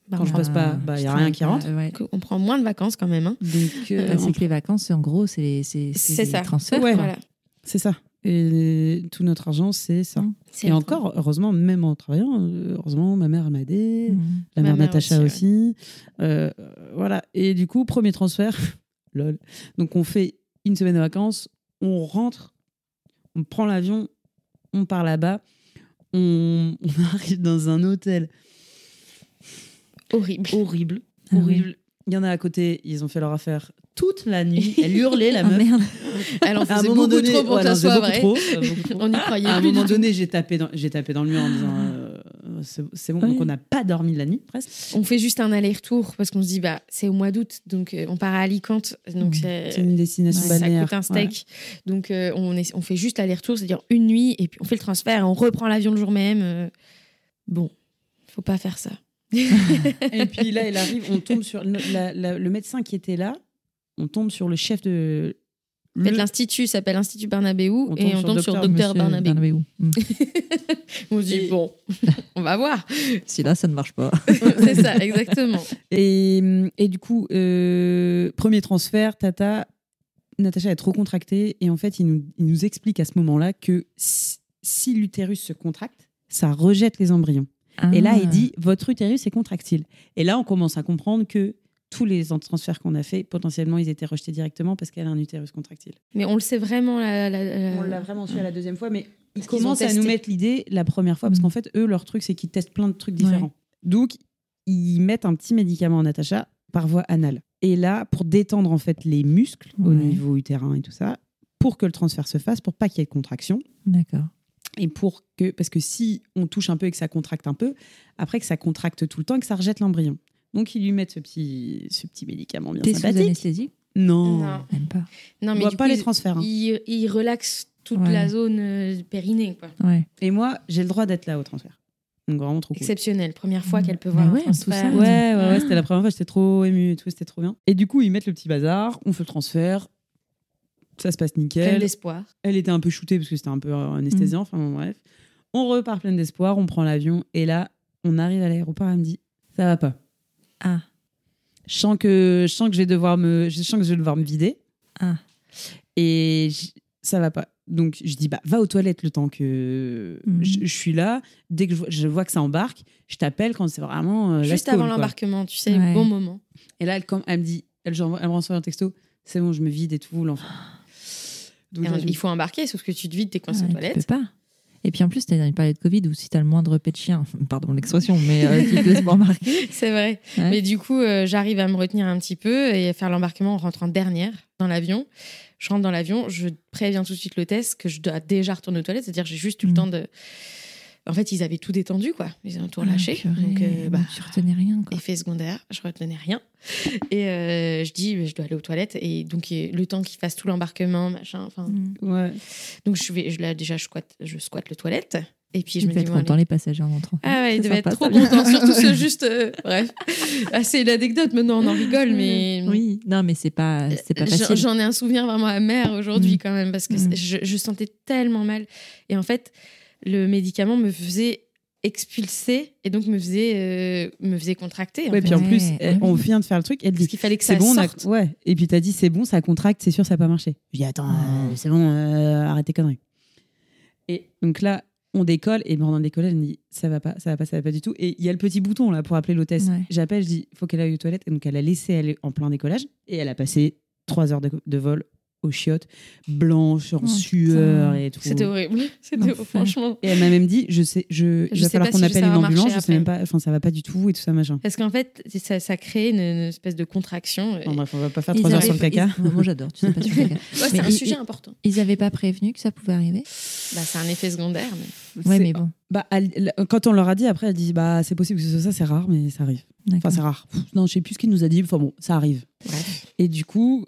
Bah,
Quand je bosse pas, bah, y a rien qui rentre.
euh, ouais.
on prend moins de vacances quand même. hein.
donc euh,
Bah, c'est que les vacances, en gros, c'est c'est-
C'est
c'est
ça.
des transferts.
Ouais.
Voilà.
c'est ça. Et tout notre argent, c'est ça. Et encore, heureusement, même en travaillant, euh, heureusement, ma mère m'a aidé.
Mhm.
La
Ma
mère
mère
Natacha
aussi,
aussi. Euh, voilà. Et du coup, premier transfert. Lol. Donc, on fait une semaine de vacances, on rentre, on prend l'avion, on part là-bas, on, on arrive dans un hôtel
Horrible.
horrible.
Ah
horrible. Il y en a à côté, ils ont fait leur affaire toute la nuit. Elle hurlait, la
Ah,
meuf.
merde.
Elle en faisait
moment
beaucoup
donné,
trop pour
voilà,
que ça soit
beaucoup
vrai.
trop, euh, beaucoup trop.
On n'y croyait
À un moment donné, j'ai tapé, dans, j'ai tapé dans le mur en disant euh, c'est, bon,
Oui.
donc on n'a pas dormi la nuit presque.
On fait juste un aller-retour parce qu'on se dit bah c'est au mois d'août donc euh, on part à Alicante donc
Mmh.
c'est
C'est une destination
Ouais, ça
balnéaire.
coûte un steak. Donc, euh, on, est, on fait juste l'aller-retour, c'est-à-dire une nuit, et puis on fait le transfert, et on reprend l'avion le jour même. euh. Bon, faut pas faire ça.
Ouais. Et puis là, il arrive, on tombe sur le, la- la- le médecin qui était là, on tombe sur le chef de.
En fait, l'Institut s'appelle Institut Barnabéou,
On
et on tombe sur
docteur
Barnabéou.
Barnabéou. Mhm.
On se dit,
Et-
bon, on va voir.
Si là, ça ne marche pas.
c'est ça, exactement.
Et, et du coup, euh, premier transfert, Tata, Natacha est trop contractée. Et en fait, il nous, il nous explique à ce moment-là que si, si l'utérus se contracte, ça rejette les embryons. Et là,
Ah.
il dit votre utérus est contractile. Et là, on commence à comprendre que tous les transferts qu'on a fait, potentiellement, ils étaient rejetés directement parce qu'elle a un utérus contractile.
Mais on le sait vraiment. La, la- la-
On l'a vraiment su à la deuxième fois, mais ils commencent à nous mettre l'idée la première fois, parce
Mm.
qu'en fait, eux, leur truc, c'est qu'ils testent plein de trucs différents. Donc, ils mettent un petit médicament à Natacha par voie anale. Et là, pour détendre en fait les muscles au niveau utérin et tout ça, pour que le transfert se fasse, pour pas qu'il y ait de contraction,
D'accord.
et pour que parce que si on touche un peu et que ça contracte un peu, après que ça contracte tout le temps et que ça rejette l'embryon. Donc ils lui mettent ce petit ce petit médicament bien
T'es sous
sympathique.
anesthésie
Non.
Non.
Même pas.
Non,
On
mais
voit
du
pas
coup,
les
il-
transferts. hein.
Il, il relaxe toute
Ouais.
la zone euh, périnée. Quoi.
Ouais.
Et moi, j'ai le droit d'être là au transfert. Donc vraiment trop cool.
Exceptionnel. Première fois
Mm.
qu'elle peut
Bah
voir
ouais,
un
tout ça.
Ouais, ouais, ouais, c'était la première fois, j'étais trop émue et tout, c'était trop bien. Et du coup, ils mettent le petit bazar, on fait le transfert, ça se passe
Pleine
nickel.
d'espoir.
Elle était un peu shootée parce que c'était un peu anesthésiant, enfin bon, bref. On repart plein d'espoir, on prend l'avion, et là, on arrive à l'aéroport, elle me dit, ça va pas.
Ah.
Je sens que je sens que je vais devoir me, je sens que je vais devoir me vider.
Ah.
Et j- ça va pas. Donc je dis bah va aux toilettes le temps que
Mhm.
je, je suis là. Dès que je, vois- je vois que ça embarque, je t'appelle quand c'est vraiment euh,
Juste avant l'embarquement, tu sais,
Ouais.
bon moment.
Et là elle, me dit, elle, me renvoie un texto. C'est bon, je me vide et tout l'enfant. Donc, là, je
il faut embarquer, sauf que tu te vides, t'es coincé aux
tu
toilettes.
peux pas. Et puis en plus, tu as une période de Covid où si tu as le moindre pet de chien, pardon l'expression, mais euh, qui te laisse remarquer.
C'est vrai.
Ouais.
Mais du coup, euh, j'arrive à me retenir un petit peu et à faire l'embarquement en rentrant dernière dans l'avion. Je rentre dans l'avion, je préviens tout de suite l'hôtesse que je dois déjà retourner aux toilettes, c'est-à-dire j'ai juste eu le
Mm.
temps de. En fait, ils avaient tout détendu, quoi. Ils ont tout relâché.
Ah,
donc, euh, bah,
tu retenais rien. Quoi.
effet secondaire, je retenais rien. Et euh, je dis, je dois aller aux toilettes. Et donc, le temps qu'ils fassent tout l'embarquement, machin. Enfin,
Mm.
Ouais.
donc je vais, je, là, déjà, je squatte, je squatte le toilette. Et puis, je
Ils
me
devaient
dis,
être
allez.
les passagers en entrant.
Ah ouais, ils devaient être trop contents, surtout ceux juste. euh, bref, Ah, c'est l'anecdote. Maintenant, on en rigole, mais
Oui, non, mais c'est pas, c'est pas
J'en-
facile.
J'en ai un souvenir vraiment amer aujourd'hui
Mm.
quand même parce que
Mm.
je sentais tellement mal. Et en fait, le médicament me faisait expulser et donc me faisait, euh, me faisait contracter. en
Ouais,
fait.
puis en plus,
ouais,
elle-
oui.
on vient de faire le truc. Elle
Parce
dit
qu'il fallait que
c'est
ça
bon, on a-
sorte.
ouais. Et puis t'as dit c'est bon, ça contracte, c'est sûr, ça n'a pas marché. Je dis attends, euh, c'est bon, euh, arrête tes conneries. Et donc là, on décolle et pendant le décollage, elle me dit ça va pas, ça va pas, ça va pas du tout. Et il y a le petit bouton là pour appeler l'hôtesse.
Ouais.
J'appelle, je dis faut qu'elle aille aux toilettes. Et donc elle a laissé aller en plein décollage et elle a passé trois heures de, de vol aux chiottes, blanche, en
Oh,
sueur
putain.
et tout.
C'était horrible. C'était franchement.
Et elle m'a même dit, je sais, je, il
Je
va
sais
falloir
pas
qu'on
si
appelle
ça
une ambulance, je sais même pas, enfin ça va pas du tout et tout ça machin.
Parce qu'en fait, ça, ça crée une, une espèce de contraction. et-
Enfin, bref, on va pas faire trois heures sur le caca.
ils- Moi, j'adore, tu sais pas sur le caca.
Ouais, c'est un
ils-
sujet
ils-
important.
Ils n'avaient pas prévenu que ça pouvait arriver?
Bah, c'est un effet secondaire. Mais...
Ouais, mais bon.
Bah, elle- quand on leur a dit, après, elle dit, bah, c'est possible que ce soit ça, c'est rare, mais ça arrive. Enfin, c'est rare. Pff, Non, je sais plus ce qu'il nous a dit. Enfin bon, ça arrive. Et du coup,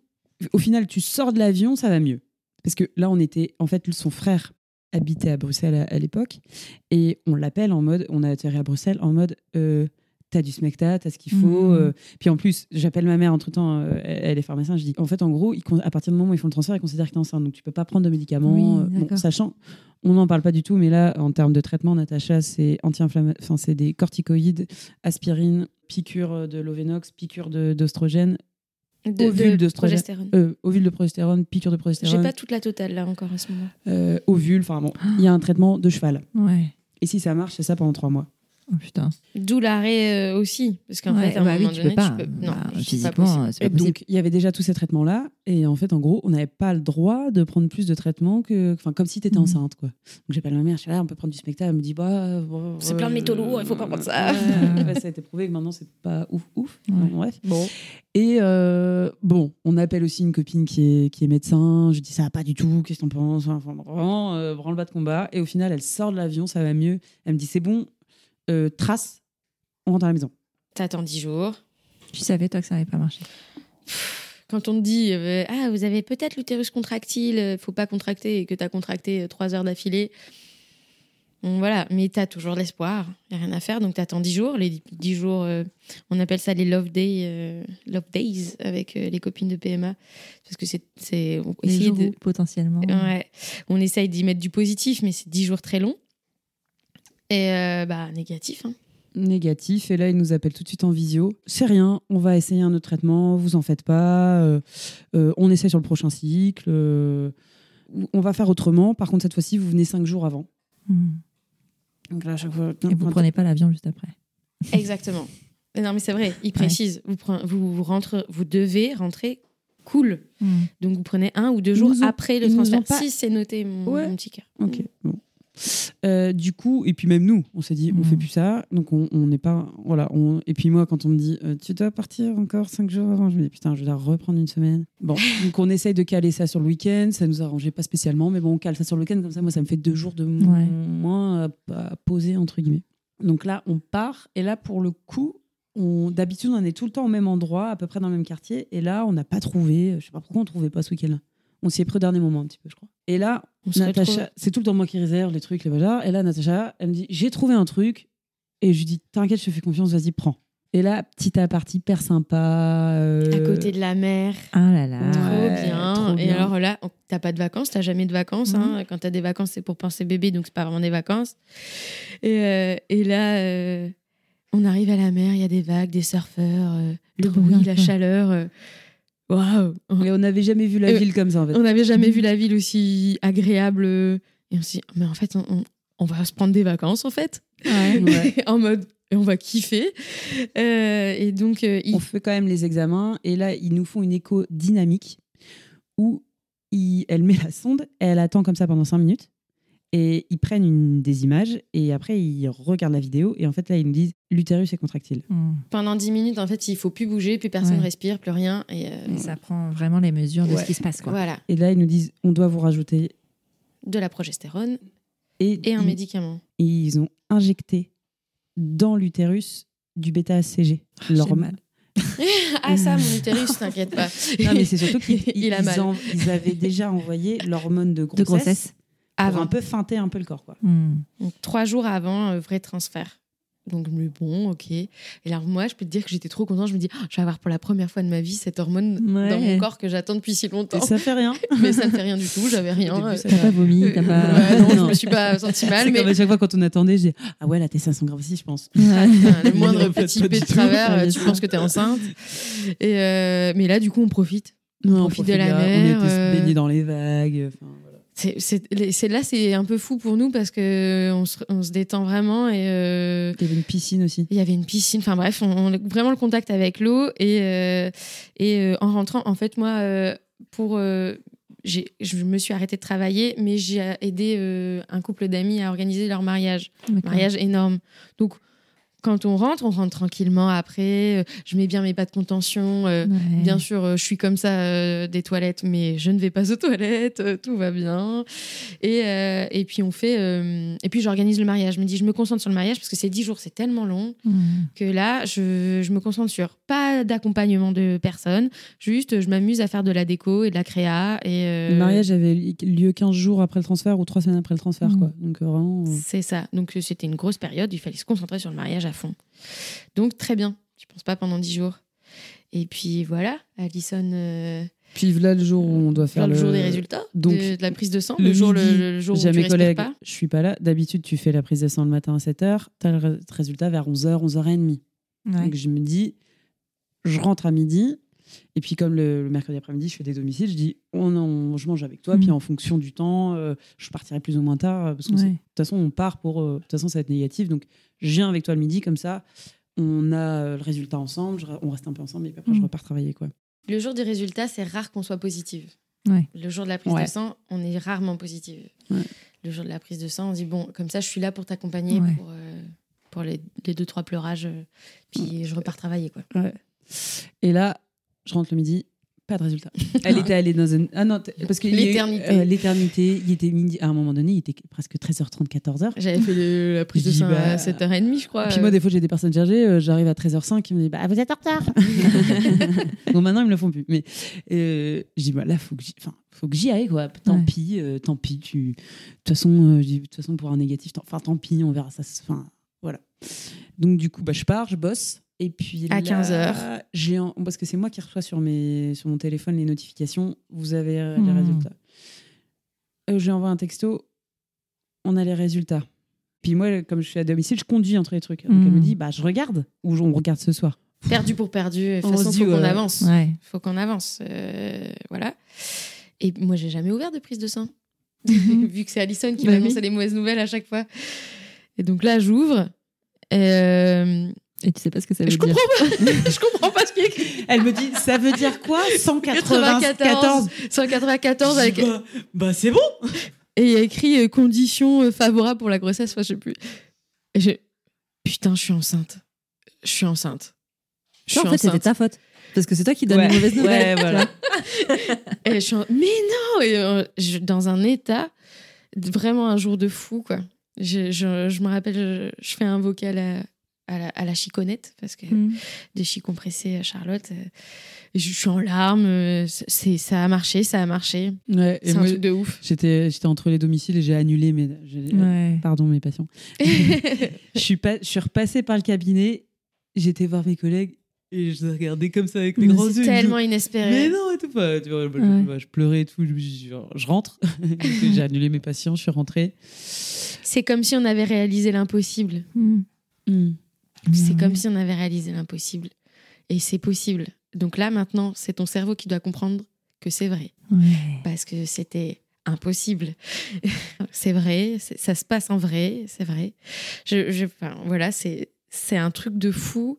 au final, tu sors de l'avion, ça va mieux. Parce que là, on était, en fait, son frère habitait à Bruxelles à, à l'époque, et on l'appelle en mode, on a atterri à Bruxelles en mode, euh, t'as du smecta, t'as ce qu'il faut.
Mhm.
euh. Puis en plus, j'appelle ma mère entre temps, elle, elle est pharmacienne, je dis, en fait, en gros, ils à partir du moment où ils font le transfert, ils considèrent que t'es enceinte, donc tu peux pas prendre de médicaments.
Oui,
euh, bon, sachant, on n'en parle pas du tout, mais là, en termes de traitement, Natacha, c'est anti-inflammatoire, c'est des corticoïdes, aspirine, piqûre de l'Ovenox, piqûre d'ostrogène,
De,
Ovule
de
d'oestrogène.
progestérone.
euh, ovule de progestérone, piqûre de
J'ai
progestérone,
pas toute la totale là encore à ce moment.
euh, ovule, enfin bon, il y a un traitement de cheval.
Ouais.
Et si ça marche, c'est ça pendant trois mois.
Oh putain.
D'où l'arrêt euh, aussi. Parce qu'en
Ouais,
fait, à un
bah oui,
moment
tu
donné,
peux pas.
tu peux.
Bah,
Non, c'est pas possible.
physiquement, c'est
Et
pas possible.
donc, il y avait déjà tous ces traitements-là. Et en fait, en gros, on n'avait pas le droit de prendre plus de traitements que. Enfin, comme si tu étais
Mhm.
enceinte, quoi. Donc, j'appelle ma mère, je suis là, on peut prendre du spectacle. Elle me dit, bah.
C'est plein de métaux lourds, il faut pas prendre ça.
Ouais, ça a été prouvé que maintenant, c'est pas ouf, ouf.
Ouais.
Bref.
Bon.
Et euh, bon, on appelle aussi une copine qui est, qui est médecin. Je dis ça va pas du tout, qu'est-ce que t'en penses? Enfin, vraiment, euh, branle-bas de combat. Et au final, elle sort de l'avion, ça va mieux. Elle me dit c'est bon, euh, trace, on rentre à la maison.
T'attends 10 jours.
Tu savais, toi, que ça n'allait pas marcher.
Quand on te dit euh, Ah, vous avez peut-être l'utérus contractile, euh, faut pas contracter et que t'as contracté 3 heures d'affilée. Bon, voilà, mais t'as toujours l'espoir, y a rien à faire, donc t'attends 10 jours. Les 10 jours, euh, on appelle ça les love, day, euh, love days avec euh, les copines de PMA. Parce que c'est.
Les
essaye
jours
de-
potentiellement.
Ouais, on essaye d'y mettre du positif, mais c'est 10 jours très longs. Et euh, bah, négatif. hein.
Négatif. Et là, il nous appelle tout de suite en visio. C'est rien, on va essayer un autre traitement, vous en faites pas. euh, euh, on essaie sur le prochain cycle. euh, on va faire autrement. Par contre, cette fois-ci, vous venez cinq jours avant.
Hmm.
Donc là, à chaque fois.
Et vous prenez pas l'avion juste après.
Exactement. Non, mais c'est vrai, il précise. Vous, prenez- vous, vous, rentrez, vous devez rentrer cool.
Hmm.
Donc vous prenez un ou deux jours
nous ont-
après le transfert.
pas-
Si c'est noté, mon,
Ouais.
mon petit cœur.
Ok, bon. Euh, du coup, et puis même nous, on s'est dit, on
Mhm.
fait plus ça, donc on n'est pas, voilà. On... Et puis moi, quand on me dit, euh, tu dois partir encore cinq jours avant, je me dis putain, je dois reprendre une semaine. Bon, donc on essaye de caler ça sur le week-end, ça nous arrangeait pas spécialement, mais bon, on cale ça sur le week-end comme ça, moi, ça me fait deux jours de
Ouais.
moins à, à poser entre guillemets. Donc là, on part, et là, pour le coup. D'habitude, on est tout le temps au même endroit, à peu près dans le même quartier. Et là, on n'a pas trouvé. Je sais pas pourquoi on trouvait pas ce week-end-là. On s'y est pris au dernier moment un petit peu, je crois. Et là, Natacha, c'est tout le temps moi qui réserve les trucs, les bazars. Et là, Natacha, elle me dit J'ai trouvé un truc. Et je lui dis T'inquiète, je te fais confiance, vas-y, prends. Et là, petit aparté hyper sympa. euh,
À côté de la mer.
Ah là là.
Ouais,
trop bien. Et alors là, t'as pas de vacances, t'as jamais de vacances. hein. Quand t'as des vacances, c'est pour penser bébé, donc c'est pas vraiment des vacances. Et, euh, et là, euh, on arrive à la mer, il y a des vagues, des surfeurs, euh, le bruit, la chaleur. Waouh!
Mais on n'avait jamais vu la
Euh,
ville comme ça, en fait.
On n'avait jamais vu la ville aussi agréable. euh, Et on s'est dit, mais en fait, on, on- on va se prendre des vacances, en fait.
Ouais.
en mode, et on va kiffer. Euh, et donc, euh, il-
On fait quand même les examens. Et là, ils nous font une écho dynamique où il- elle met la sonde, elle attend comme ça pendant cinq minutes. Et ils prennent une, des images et après ils regardent la vidéo. Et en fait, là, ils nous disent l'utérus est contractile.
Hmm.
pendant 10 minutes, en fait, il faut plus bouger, plus personne
Ouais.
respire, plus rien. Et, euh,
Et ça prend vraiment les mesures de ce qui se passe. Quoi.
voilà,
Et là, ils nous disent on doit vous rajouter.
de la progestérone
Et,
et un
ils-
médicament.
ils ont injecté dans l'utérus du bêta-HCG.
J'ai
Leur-
mal.
ah, ça, mon utérus, t'inquiète pas.
Non, mais c'est surtout qu'ils ils ils avaient déjà envoyé l'hormone de grossesse,
De grossesse.
Pour
Avant.
un peu feinter un peu le corps. Quoi.
Hmm.
Donc, trois jours avant, euh, vrai transfert. Donc, mais bon, ok. Et là, moi, je peux te dire que j'étais trop contente. Je me dis, Ah, je vais avoir pour la première fois de ma vie cette hormone
Ouais.
dans mon corps que j'attends depuis si
Et
longtemps.
ça fait rien.
Mais ça ne fait rien du tout, j'avais rien.
Début,
Euh,
T'as pas vomi, t'as pas.
Ouais, non, je me suis pas sentie mal,
C'est
mais
comme à chaque fois quand on attendait, je dis Ah ouais, là, tes seins sont graves aussi, je pense.
Ah, putain, le moindre petit
pas
P
du
de travers,
Ouais,
euh, tu penses que t'es enceinte. Et euh, mais là, du coup, on profite.
Non,
profite de la
on
mer,
était
euh,
baignés dans les vagues.
C'est, là, c'est un peu fou pour nous parce que on se, on se détend vraiment et euh,
Il y avait une piscine aussi.
il y avait une piscine. Enfin bref, on, on a vraiment le contact avec l'eau et euh, et euh, en rentrant, en fait, moi, pour je me suis arrêtée de travailler, mais j'ai aidé un couple d'amis à organiser leur mariage. Mariage énorme. Donc, quand on rentre, on rentre tranquillement après. euh, je mets bien mes pas de contention. euh,
Ouais.
Bien sûr, euh, je suis comme ça des toilettes, mais je ne vais pas aux toilettes, tout va bien. Et, et puis on fait, et puis j'organise le mariage. Je me dis, je me concentre sur le mariage parce que c'est 10 jours, c'est tellement long que là, je, je me concentre sur pas d'accompagnement de personne, juste je m'amuse à faire de la déco et de la créa. Et euh,
Le mariage avait lieu 15 jours après le transfert ou 3 semaines après le transfert.
Mm.
Quoi. Donc vraiment. euh,
C'est ça. Donc c'était une grosse période, il fallait se concentrer sur le mariage à fond. Donc très bien. Je pense pas pendant 10 jours. Et puis voilà, Alison. euh,
Puis là, le jour où on doit faire
le,
le,
jour des résultats,
donc,
de, de la prise de sang,
le
le, jour,
midi,
le, le jour où
J'ai
tu
mes collègues,
pas.
je suis pas là. D'habitude, tu fais la prise de sang le matin à 7h, tu as le ré- résultat vers 11h, 11h30.
Ouais.
Donc je me dis, je rentre à midi. Et puis comme le, le mercredi après-midi, je fais des domiciles, je dis, on, on- je mange avec toi.
Mm.
Puis en fonction du temps, euh, je partirai plus ou moins tard. euh, Parce que
Ouais.
de toute façon, on part pour... euh, De toute façon, ça va être négatif. Donc je viens avec toi le midi, comme ça, on a euh, le résultat ensemble, je on reste un peu ensemble, et puis après, je
Mm.
repars travailler. quoi.
Le jour des résultats, c'est rare qu'on soit positive.
Ouais.
Le jour de la prise
Ouais.
de sang, on est rarement positive.
Ouais.
Le jour de la prise de sang, on dit bon, comme ça, je suis là pour t'accompagner
Ouais.
pour, euh, pour les, les deux, trois pleurages. puis je repars travailler. quoi.
Et là, je rentre le midi, pas de résultat. Elle était allée dans un. Ah non, parce que
L'éternité.
euh, L'éternité, il était midi. À un moment donné, il était presque 13h30, 14h.
J'avais fait le- la prise de sang
bah,
à 7h30, je crois.
Puis moi, des fois, j'ai des personnes chargées, euh, j'arrive à 13h05, ils me disent Bah, vous êtes en retard Bon, maintenant, ils me le font plus. Mais euh, je dis Bah, là, faut que j'y enfin, faut que j'y aille, quoi. Tant
Ouais.
pis, tant pis. Tu... De toute façon, je dis, de toute façon, pour un négatif, tant... enfin, tant pis, on verra ça. Enfin, voilà. Donc, du coup, bah, je pars, je bosse. Et puis
À
là,
15 heures.
j'ai un- parce que c'est moi qui reçois sur, mes... sur mon téléphone les notifications. Vous avez les
Hmm.
résultats. Euh, j'ai envoyé un texto. On a les résultats. Puis moi, comme je suis à domicile, je conduis entre les trucs. Donc elle
Hmm.
me dit, bah je regarde ou on regarde ce soir.
Perdu pour perdu. De toute
On
façon,
se
faut qu'on
ouais.
avance.
Ouais.
faut qu'on avance. euh, voilà. Et moi, j'ai jamais ouvert de prise de sang. Vu que c'est Alison qui
Bah
m'annonçait
oui.
les mauvaises nouvelles à chaque fois. Et donc là, j'ouvre. Euh,
Et tu sais pas ce que ça veut
je
dire.
comprends pas. je comprends pas ce qui est écrit.
Elle me dit, ça veut dire quoi
194. 194 avec.
bah, bah, c'est bon
Et il y a écrit euh, conditions euh, favorables pour la grossesse, enfin, je sais plus. Et je... Putain, je suis enceinte. Je suis enceinte. Je suis
Non, en fait, c'était ta faute. Parce que c'est toi qui donne
Ouais.
les mauvaises nouvelles.
Ouais, voilà.
Et je suis en- Mais non et, euh, je- Dans un état, vraiment un jour de fou, quoi. Je, je, je me rappelle, je, je fais un vocal à, à, la, à la chiconnette, parce que
Mm.
des chi compressés à Charlotte, euh, je, je suis en larmes, euh, c'est, ça a marché, ça a marché.
Ouais,
C'est un
moi,
truc de ouf.
j'étais, j'étais entre les domiciles et j'ai annulé mes.
Ouais.
Pardon, mes patients. je, suis pas, je suis repassée par le cabinet, j'étais voir mes collègues et je les regardais comme ça avec
Mais
grands yeux.
tellement inespéré.
Mais non, et tout pas. Tu vois, je-
Ouais.
moi, je, pleurais et tout. Je, je- je rentre. j'ai annulé mes patients, je suis rentrée.
C'est comme si on avait réalisé l'impossible.
Mm.
C'est
Ouais.
comme si on avait réalisé l'impossible. Et c'est possible. Donc là, maintenant, c'est ton cerveau qui doit comprendre que c'est vrai.
Ouais.
Parce que c'était impossible. c'est vrai, ça se passe en vrai, c'est vrai. Je, je- enfin, voilà, c'est c'est un truc de fou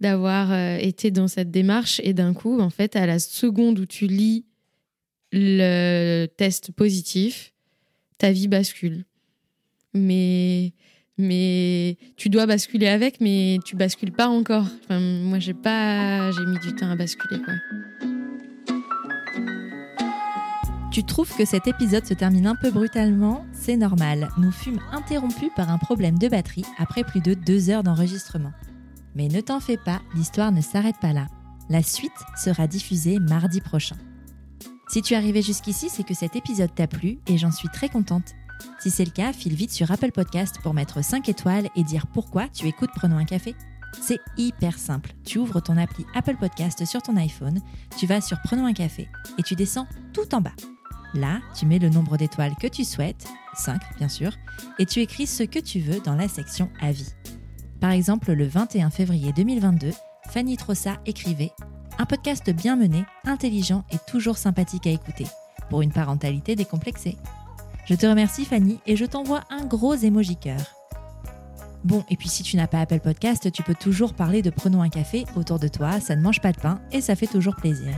d'avoir euh, été dans cette démarche et d'un coup, en fait, à la seconde où tu lis le test positif, ta vie bascule. Mais mais tu dois basculer avec, mais tu bascules pas encore. Moi, j'ai pas, j'ai mis du temps à basculer.
Tu trouves que cet épisode se termine un peu brutalement? C'est normal, nous fûmes interrompus par un problème de batterie après plus de deux heures d'enregistrement. Mais ne t'en fais pas, l'histoire ne s'arrête pas là. La suite sera diffusée mardi prochain. Si tu es arrivé jusqu'ici, c'est que cet épisode t'a plu et j'en suis très contente. Si c'est le cas, file vite sur Apple Podcast pour mettre 5 étoiles et dire pourquoi tu écoutes Prenons un café. C'est hyper simple. Tu ouvres ton appli Apple Podcast sur ton iPhone, tu vas sur Prenons un café et tu descends tout en bas. Là, tu mets le nombre d'étoiles que tu souhaites, 5 bien sûr, et tu écris ce que tu veux dans la section Avis. Par exemple, le 21 février 2022, Fanny Trossa écrivait Un podcast bien mené, intelligent et toujours sympathique à écouter, pour une parentalité décomplexée. Je te remercie Fanny et je t'envoie un gros émoji cœur. Bon, et puis si tu n'as pas Apple Podcast, tu peux toujours parler de Prenons un café autour de toi, ça ne mange pas de pain et ça fait toujours plaisir.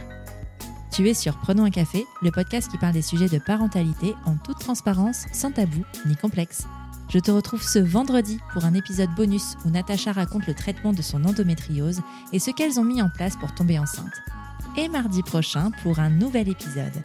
Tu es sur Prenons un café, le podcast qui parle des sujets de parentalité en toute transparence, sans tabou ni complexe. Je te retrouve ce vendredi pour un épisode bonus où Natacha raconte le traitement de son endométriose et ce qu'elles ont mis en place pour tomber enceinte. Et mardi prochain pour un nouvel épisode.